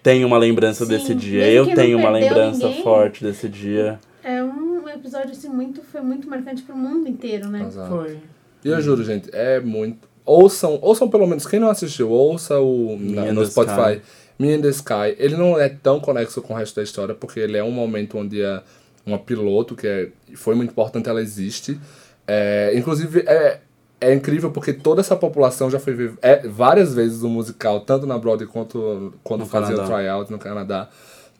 tem uma lembrança Sim, desse dia. Eu tenho uma lembrança ninguém. forte desse dia. É um episódio assim muito, foi muito marcante pro mundo inteiro, né? Exato. Foi. E eu juro, gente, é muito. Ouçam, ouçam pelo menos, quem não assistiu, ouça o Me na- no Spotify. Sky. Me and the Sky. Ele não é tão conexo com o resto da história, porque ele é um momento onde a, uma piloto, que é, foi muito importante, ela existe. É, inclusive, é, é incrível porque toda essa população já foi ver é, várias vezes o musical, tanto na Broadway quanto quando No fazia o Canadá. tryout no Canadá.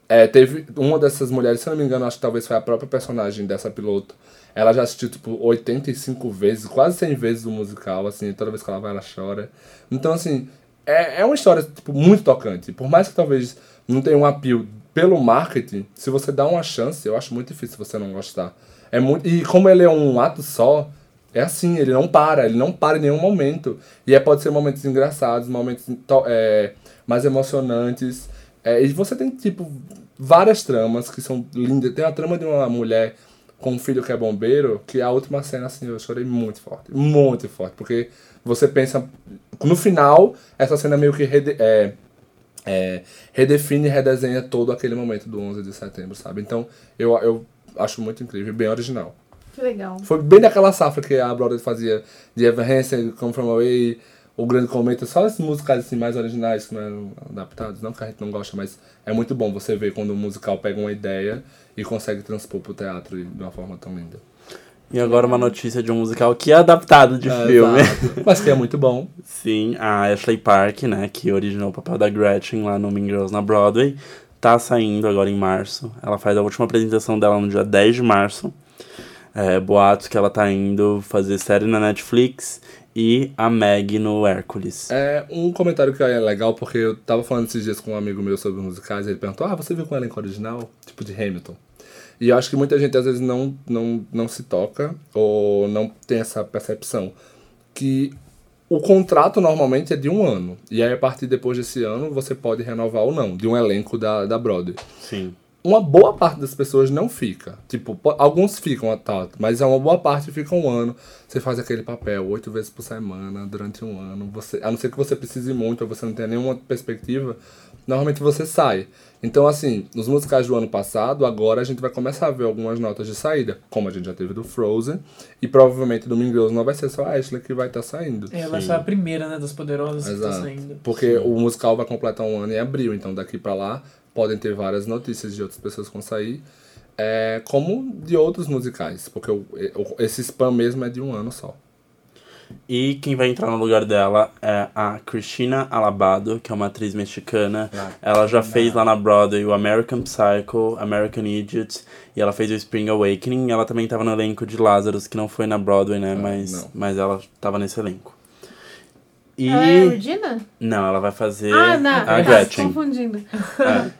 É, teve uma dessas mulheres, se não me engano, acho que talvez foi a própria personagem dessa piloto. Ela já assistiu, tipo, 85 vezes, quase 100 vezes o musical, assim, toda vez que ela vai, ela chora. Então, assim, é, é uma história, tipo, muito tocante. Por mais que talvez não tenha um apelo pelo marketing, se você dá uma chance, eu acho muito difícil você não gostar. É muito, e como ele é um ato só, é assim, ele não para, ele não para em nenhum momento. E é, pode ser momentos engraçados, momentos to- é, mais emocionantes. É, e você tem, tipo, várias tramas que são lindas. Tem a trama de uma mulher com um filho que é bombeiro, que a última cena, assim, eu chorei muito forte. Muito forte. Porque você pensa. No final, essa cena meio que rede- é, é, redefine e redesenha todo aquele momento do 11 de setembro, sabe? Então, eu, eu acho muito incrível, bem original. Que legal. Foi bem daquela safra que a Broadway fazia de Evan Hansen, Come From Away, O Grande Cometa, só esses musicais assim, mais originais que não eram adaptados, não que a gente não gosta, mas é muito bom você ver quando um musical pega uma ideia e consegue transpor pro teatro de uma forma tão linda. E agora uma notícia de um musical que é adaptado de É, filme. exato. Mas que é muito bom. Sim, a Ashley Park, né, que originou o papel da Gretchen lá no Mean Girls na Broadway, tá saindo agora em março. Ela faz a última apresentação dela no dia 10 de março. É, boatos que ela tá indo fazer série na Netflix e a Meg no Hércules. É um comentário que é legal, porque eu tava falando esses dias com um amigo meu sobre musicais, e ele perguntou, ah, você viu com o elenco original? Tipo de Hamilton. E eu acho que muita gente às vezes não, não, não se toca, ou não tem essa percepção, que o contrato normalmente é de um ano. E aí a partir depois desse ano você pode renovar ou não, de um elenco da, da Broadway. Sim. Uma boa parte das pessoas não fica. Tipo, po- alguns ficam, tá, mas é uma boa parte fica um ano. Você faz aquele papel oito vezes por semana, durante um ano. Você, a não ser que você precise muito ou você não tenha nenhuma perspectiva, normalmente você sai. Então, assim, nos musicais do ano passado, agora a gente vai começar a ver algumas notas de saída, como a gente já teve do Frozen, e provavelmente do Girls não vai ser só a Ashley que vai estar saindo. Ela Sim. foi a primeira, né, das poderosas que tá Exato. saindo. Porque o musical vai completar um ano em abril, então daqui pra lá podem ter várias notícias de outras pessoas que vão sair, é, como de outros musicais, porque o, o- esse spam mesmo é de um ano só. E quem vai entrar no lugar dela é a Christina Alabado, que é uma atriz mexicana. Ela já fez lá na Broadway o American Psycho, American Idiot, e ela fez o Spring Awakening. Ela também estava no elenco de Lazarus, que não foi na Broadway, né? Ah, mas, não. mas ela estava nesse elenco. E. Ela é a Regina? Não, ela vai fazer Ah, não. a tá Gretchen. confundindo. É.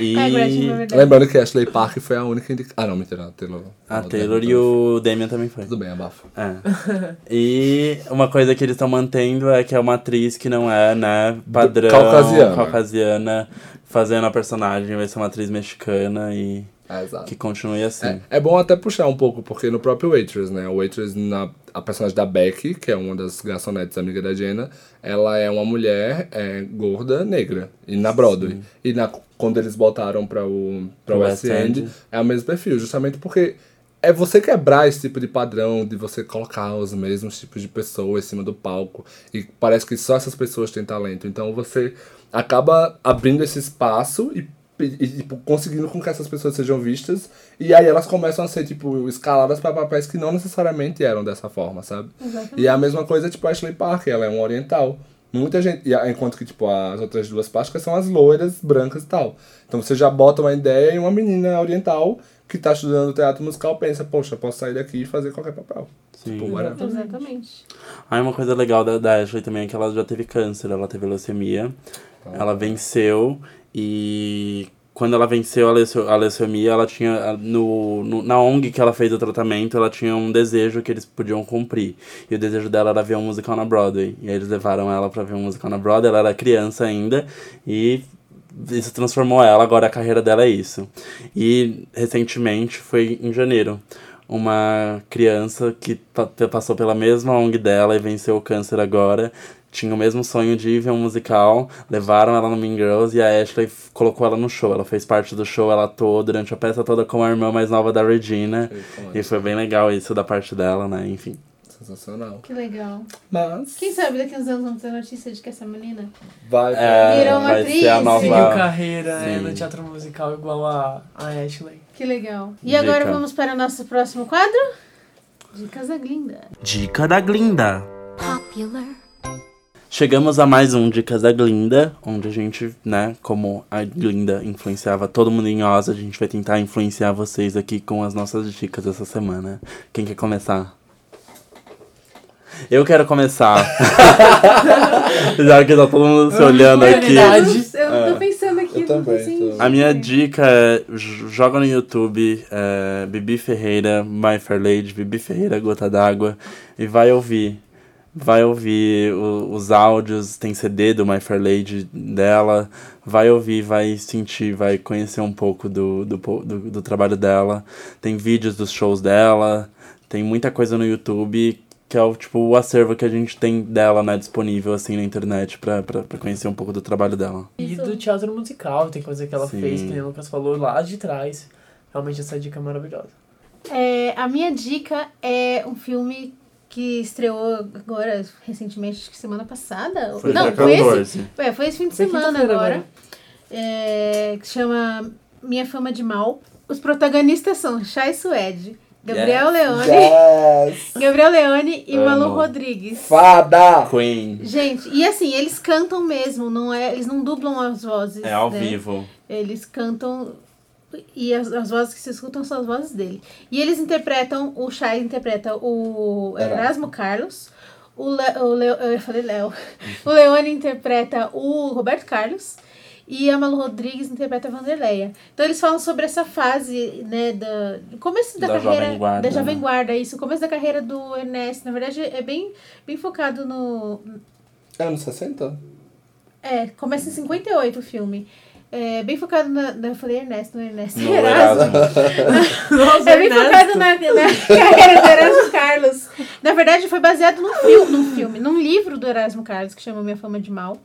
E É a Gretchen. Lembrando que Ashley Park foi a única indicada. Ah, não, mentira, a Taylor. a Taylor e o Damian também foi. Tudo bem, abafa. É. E uma coisa que eles estão mantendo é que é uma atriz que não é, né, padrão Caucasiana. caucasiana, fazendo a personagem, vai ser uma atriz mexicana e É, exato. que continue assim. É, é bom até puxar um pouco, porque no próprio Waitress, né? O Waitress, na, a personagem da Becky, que é uma das garçonetes amiga da Jenna, ela é uma mulher é, gorda, negra, e na Broadway. E na, quando eles botaram pra o, pra o West End, End. é o mesmo perfil, justamente porque é você quebrar esse tipo de padrão, de você colocar os mesmos tipos de pessoas em cima do palco, e parece que só essas pessoas têm talento. Então você acaba abrindo esse espaço e e, tipo, conseguindo com que essas pessoas sejam vistas. E aí elas começam a ser, tipo, escaladas para papéis que não necessariamente eram dessa forma, sabe? E é a mesma coisa, tipo, a Ashley Parker, ela é um oriental. Muita gente. E, a- enquanto que, tipo, as outras duas plásticas são as loiras, brancas e tal. Então você já bota uma ideia e uma menina oriental que tá estudando teatro musical pensa, poxa, posso sair daqui e fazer qualquer papel. Sim. Tipo, whatever. Exatamente. Aí uma coisa legal da, da Ashley também é que ela já teve câncer, ela teve leucemia, ela venceu e quando ela venceu a, leuce- a leucemia, ela tinha no, no- na ONG que ela fez o tratamento, ela tinha um desejo que eles podiam cumprir. E o desejo dela era ver um musical na Broadway. E aí eles levaram ela pra ver um musical na Broadway, ela era criança ainda e isso transformou ela, agora a carreira dela é isso. E recentemente, foi em janeiro, uma criança que pa- passou pela mesma ONG dela e venceu o câncer agora, tinha o mesmo sonho de ir ver um musical, levaram ela no Mean Girls e a Ashley colocou ela no show. Ela fez parte do show, ela atuou durante a peça toda como a irmã mais nova da Regina. E foi bem legal isso da parte dela, né? Enfim. Sensacional. Que legal. Mas. Quem sabe daqui uns anos vamos ter notícia de que essa menina. Vai. É, Virou uma vai atriz, ser a seguiu Seguiu nova. carreira Sim. no teatro musical igual a, a Ashley. Que legal. E Dica. agora vamos para o nosso próximo quadro? Dicas da Glinda. Dica da Glinda. popular. Chegamos a mais um Dicas da Glinda, onde a gente, né, como a Glinda influenciava todo mundo em Oz, a gente vai tentar influenciar vocês aqui com as nossas dicas essa semana. Quem quer começar? Eu quero começar. Já que tá todo mundo se olhando aqui. Verdade. Eu, eu tô pensando aqui. Eu também, tô tô. A minha dica é joga no YouTube é, Bibi Ferreira, My Fair Lady, Bibi Ferreira, Gota d'Água e vai ouvir. Vai ouvir o- os áudios, tem CD do My Fair Lady dela, vai ouvir, vai sentir, vai conhecer um pouco do, do, do, do trabalho dela. Tem vídeos dos shows dela, tem muita coisa no YouTube que é o, tipo, o acervo que a gente tem dela, né, disponível, assim, na internet pra, pra, pra conhecer um pouco do trabalho dela. E do teatro musical, tem coisa que ela Sim. fez, que o Lucas falou, lá de trás. Realmente essa dica é maravilhosa. É, a minha dica é um filme que estreou agora, recentemente, acho que semana passada. Foi Não, foi esse, 14. é, foi esse fim de Foi semana agora. agora. É, que chama Minha Fama de Mal. Os protagonistas são Chay Suede, Gabriel Leone, Yes! Gabriel Leone e Amo. Malu Rodrigues. Fada! Queen. Gente, e assim, eles cantam mesmo, não é, eles não dublam as vozes. É ao né? vivo. Eles cantam e as, as vozes que se escutam são as vozes dele. E eles interpretam, o Shai interpreta o Erasmo. Carlos, o, Le, o Leo, eu falei Léo, o Leone interpreta o Roberto Carlos e a Malu Rodrigues interpreta a Vanderleia. Então eles falam sobre essa fase, né, da do começo da, Da carreira Jovem Guarda, da Jovem né? Guarda, isso, o começo da carreira do Ernesto, na verdade é bem bem focado no, Anos 60? é, começa em 58 o filme. É bem focado na. na- Eu falei Ernesto, não é Ernesto. No Erasmo. Erasmo. Nossa, É bem Ernesto. focado na, na carreira do Erasmo Carlos. Na verdade, foi baseado num filme, num filme, num livro do Erasmo Carlos, que chama Minha Fama de Mal.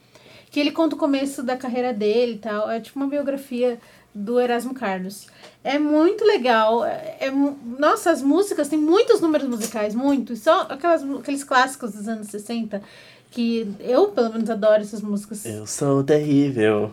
Que ele conta o começo da carreira dele e tal. É tipo uma biografia do Erasmo Carlos. É muito legal. É, é nossa, as músicas, tem muitos números musicais, muitos. Só aquelas, aqueles clássicos dos anos 60 que eu, pelo menos, adoro essas músicas. Eu sou terrível.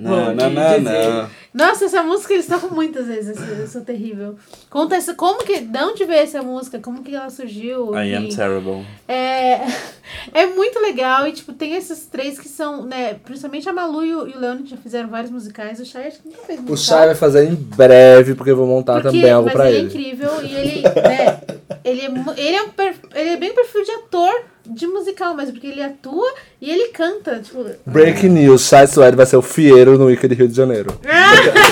Não, não, não, dizer. não. Nossa, essa música eles tocam muitas vezes, esse- eu sou terrível. Conta essa, como que, de onde veio essa música, como que ela surgiu. I am enfim. terrible. É, é muito legal e, tipo, tem esses três que são, né, principalmente a Malu e o, e o Leone que já fizeram vários musicais, o Chay acho que nunca fez O musical. Chay vai fazer em breve, porque eu vou montar porque, também algo mas pra ele é ele. incrível e ele, né, ele é, ele, é um ele é bem perfil de ator de musical, mas porque ele atua e ele canta, tipo... Breaking news, Chay Suede vai ser o fieiro no Wicked Rio de Janeiro.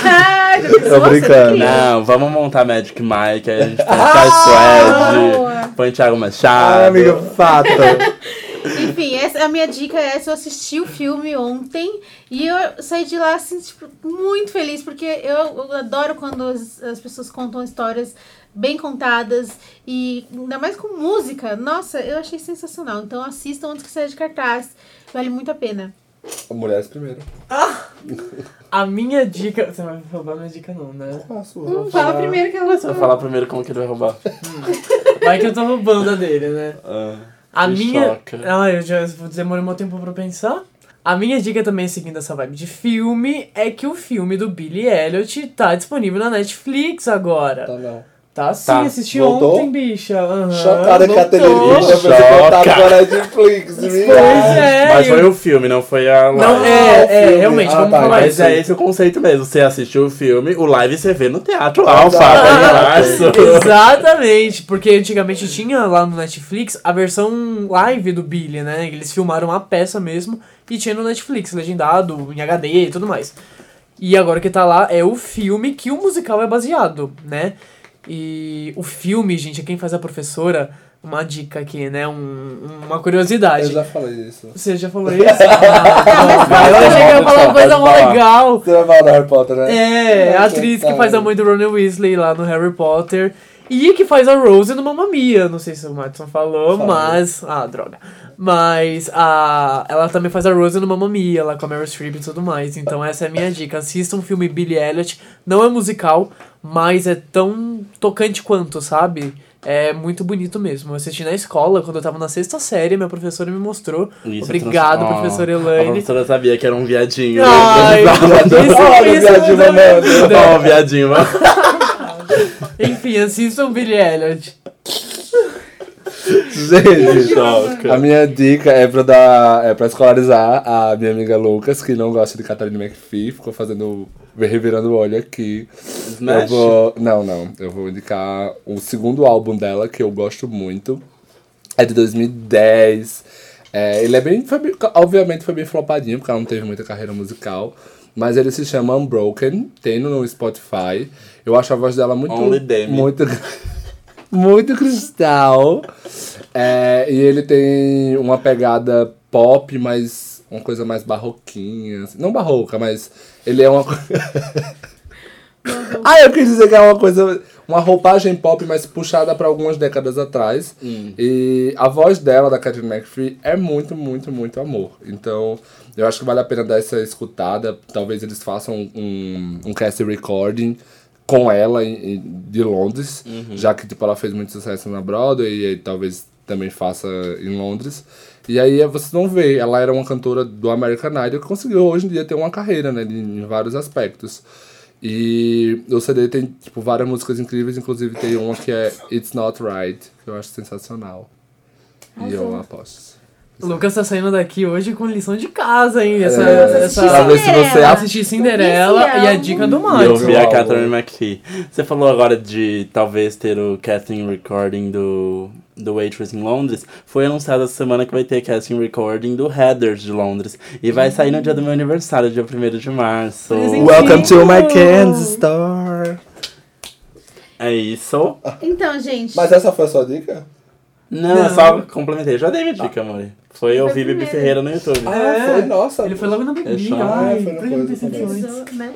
Ah? Tô brincando. Não, vamos montar Magic Mike, aí a gente põe. Chai Suede, põe Thiago Machado. Ah, amiga, fato. Enfim, essa, a minha dica é essa. Eu assisti o filme ontem e eu saí de lá, assim, tipo, muito feliz, porque eu, eu adoro quando as, as pessoas contam histórias bem contadas e ainda mais com música. Nossa, eu achei sensacional. Então assistam antes que saia de cartaz. Vale muito a pena. Mulheres primeiro. A minha dica. Você não vai roubar minha dica, não, né? Hum, fala primeiro que ela Você vai falar primeiro como que ele vai roubar. Vai que eu tô roubando a dele, né? Ah, A minha. choca. Ah, eu já demorei um tempo pra pensar. A minha dica também, seguindo essa vibe de filme, é que o filme do Billy Elliot tá disponível na Netflix agora. Tá, não. Tá sim, Tá. assisti Voltou? ontem, bicha. Aham, Chocada que a televisão contada pra Netflix, Pois é. Mas foi o filme, não foi a live. Não, é, é, filme. realmente, Ah, vamos tá, falar Mas isso. é esse o conceito mesmo. Você assistiu o filme, o live você vê no Teatro Ah, Alfa, tá. Ah, março. Exatamente, porque antigamente tinha lá no Netflix a versão live do Billy, né? Eles filmaram a peça mesmo e tinha no Netflix, legendado, em HD e tudo mais. E agora que tá lá é o filme que o musical é baseado, né? E o filme, gente, é quem faz a professora, uma dica aqui, né? Um, uma curiosidade. Eu já falei isso. Você já falou isso? Ah, eu achei que ia falar uma coisa mó legal. Você vai falar do Harry Potter, né? É, a atriz que faz a mãe do Ron Weasley lá no Harry Potter. E que faz a Rose no Mamma Mia. Não sei se o Matson falou, mas. Ah, droga. Mas a, ela também faz a Rose no Mamma Mia, lá com a Meryl Streep e tudo mais. Então essa é a minha dica. Assista um filme Billy Elliot. Não é musical, mas é tão tocante quanto, sabe? É muito bonito mesmo. Eu assisti na escola, quando eu tava na sexta série, minha professora me mostrou. Isso, Obrigado, trans- professora A Elaine. professora sabia que era um viadinho. Ai, né? isso, Olha o isso viadinho muda minha mamando. vida. Ó, o viadinho, mano. Enfim, assistam Billy Elliot. Gente, Choca. a minha dica é pra dar. É pra escolarizar a minha amiga Lucas, que não gosta de Catherine McPhee, ficou fazendo. revirando o olho aqui. Eu Smash? vou. Não, não. Eu vou indicar o segundo álbum dela, que eu gosto muito. É de 2010. É, ele é bem. Foi obviamente foi bem flopadinho, porque ela não teve muita carreira musical. Mas ele se chama Unbroken, tem no Spotify. Eu acho a voz dela muito. Only Demi. Muito. muito cristal. É, e ele tem uma pegada pop, mas uma coisa mais barroquinha. assim. Não barroca, mas ele é uma ah, eu quis dizer que é uma coisa. uma roupagem pop, mas puxada pra algumas décadas atrás. Hum. E a voz dela, da Catherine McPhee, é muito, muito, muito amor. Então, eu acho que vale a pena dar essa escutada. Talvez eles façam um, um cast recording com ela em- em- de Londres, já que tipo, ela fez muito sucesso na Broadway e aí talvez também faça em Londres. E aí eh, vocês vão ver, ela era uma cantora do American Idol que conseguiu hoje em dia ter uma carreira, né, em, em vários aspectos. E o CD tem tipo várias músicas incríveis, inclusive tem uma que é It's Not Right, que eu acho sensacional. E eu Arrasou. aposto. O Lucas tá saindo daqui hoje com lição de casa, hein? Essa, É, essa... pra ver se você assistir Cinderela e a dica do E eu vi a. Catherine McPhee. Você falou agora de talvez ter o casting recording do, do Waitress em Londres. Foi anunciado essa semana que vai ter casting recording do Heathers de Londres. E vai sair no dia do meu aniversário, dia 1 de março. Presente. Welcome to my Kansas store. É isso. Então, gente. Mas essa foi a sua dica? Não, Não. só complementei. Já dei minha dica, amor. Foi ouvir Bibi. Ferreira no YouTube. Ah, foi, nossa. Ele foi logo na bebida. Fechou. Ai, Ah, foi né?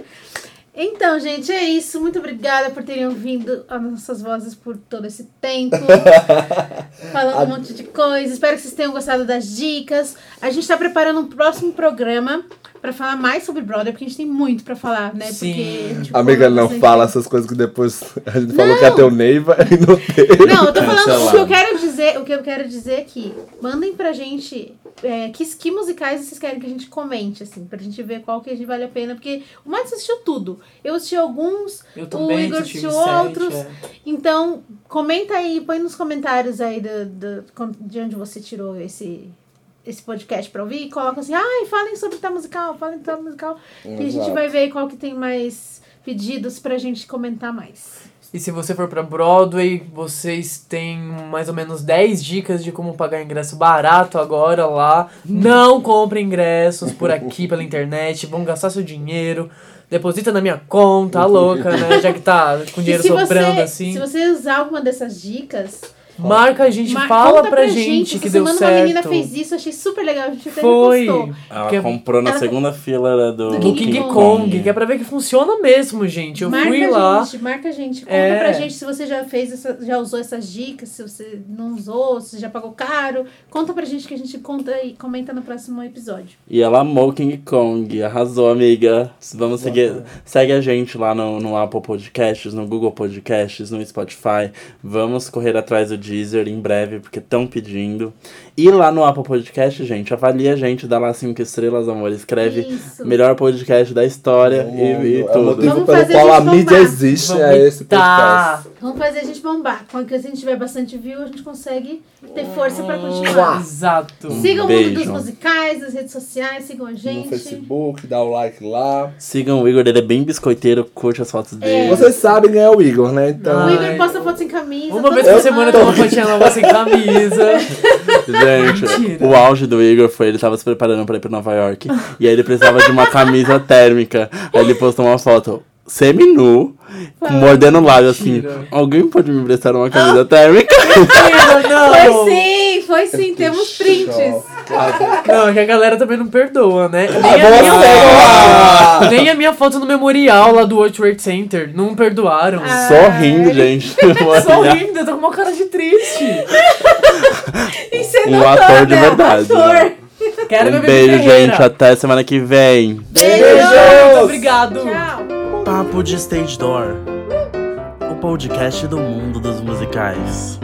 Então, gente, é isso. Muito obrigada por terem ouvido as nossas vozes por todo esse tempo. falando um monte de coisa. Espero que vocês tenham gostado das dicas. A gente tá preparando um próximo programa pra falar mais sobre Brother, porque a gente tem muito pra falar, né? Sim. Porque, tipo, Amiga, não fala essas coisas que depois a gente falou que ter o Neiva e não teve. Não, eu tô falando o que eu quero dizer, o que eu quero dizer aqui. Mandem pra gente é, que, que musicais vocês querem que a gente comente, assim, pra gente ver qual que a gente vale a pena, porque o Max assistiu tudo. Eu assisti alguns, Eu o Igor assisti assistiu sete, outros. é. Então, comenta aí, põe nos comentários aí do, do- de onde você tirou esse, esse podcast pra ouvir e coloca assim, ai, falem sobre tal musical, falem sobre tal musical. E a gente Exato. vai ver qual que tem mais pedidos pra gente comentar mais. E se você for pra Broadway, vocês têm mais ou menos 10 dicas de como pagar ingresso barato agora lá. Não compre ingressos por aqui pela internet, vão gastar seu dinheiro. Deposita na minha conta, a louca, né? Já que tá com dinheiro sobrando você, assim. Se você usar alguma dessas dicas, Marca a gente, mar- fala conta pra gente que Essa deu semana certo. uma menina fez isso, achei super legal. A gente até Foi. Ela Que- comprou na ela- segunda fila do, Do Do King Kong, que é pra ver que funciona mesmo, gente. Eu marca fui a lá. gente, marca a gente. Conta É. pra gente se você já fez essa, já usou essas dicas, se você não usou, se já pagou caro. Conta pra gente que a gente conta e comenta no próximo episódio. E ela amou King Kong, arrasou, amiga. Vamos seguir. Segue a gente lá no, no Apple Podcasts, no Google Podcasts, no Spotify. Vamos correr atrás do Deezer em breve, porque estão pedindo. E lá no Apple Podcast, gente, avalia a gente, dá lá cinco estrelas, amor. Escreve Isso. melhor podcast da história e, e é o tudo. motivo Vamos pelo fazer qual a a mídia bombar. existe, Vamos é esse tá. podcast. Vamos fazer a gente bombar. Quando a gente tiver bastante view, a gente consegue ter força pra continuar. Exato. Sigam o mundo dos musicais, nas redes sociais, sigam a No gente. Facebook, dá o like lá. Sigam o Igor, ele é bem biscoiteiro, curte as fotos dele. Vocês sabem quem é o Igor, né? Então. O. Igor posta foto sem camisa. Uma vez por semana tem uma fotinha nova sem camisa. Gente, Mentira. o auge do Igor foi ele tava se preparando pra ir pra Nova York. e aí ele precisava de uma camisa térmica. Aí ele postou uma foto semi-nu, com mordendo o lábio assim. Alguém pode me emprestar uma camisa térmica? Mentira, não! Foi sim, foi sim, temos prints. Não, é que a galera também não perdoa, né? Ah, Nem a, minha, você! nem a minha foto no memorial lá do World Trade Center. Não perdoaram. Ah. Sorrindo, gente. Sorrindo, eu tô com uma cara de triste. E você Um não ator de né? verdade, Ator. né? Quero Um beijo, gente. Até semana que vem. Beijo. Muito obrigado. Tchau. Papo de Stage Door. O podcast do mundo dos musicais.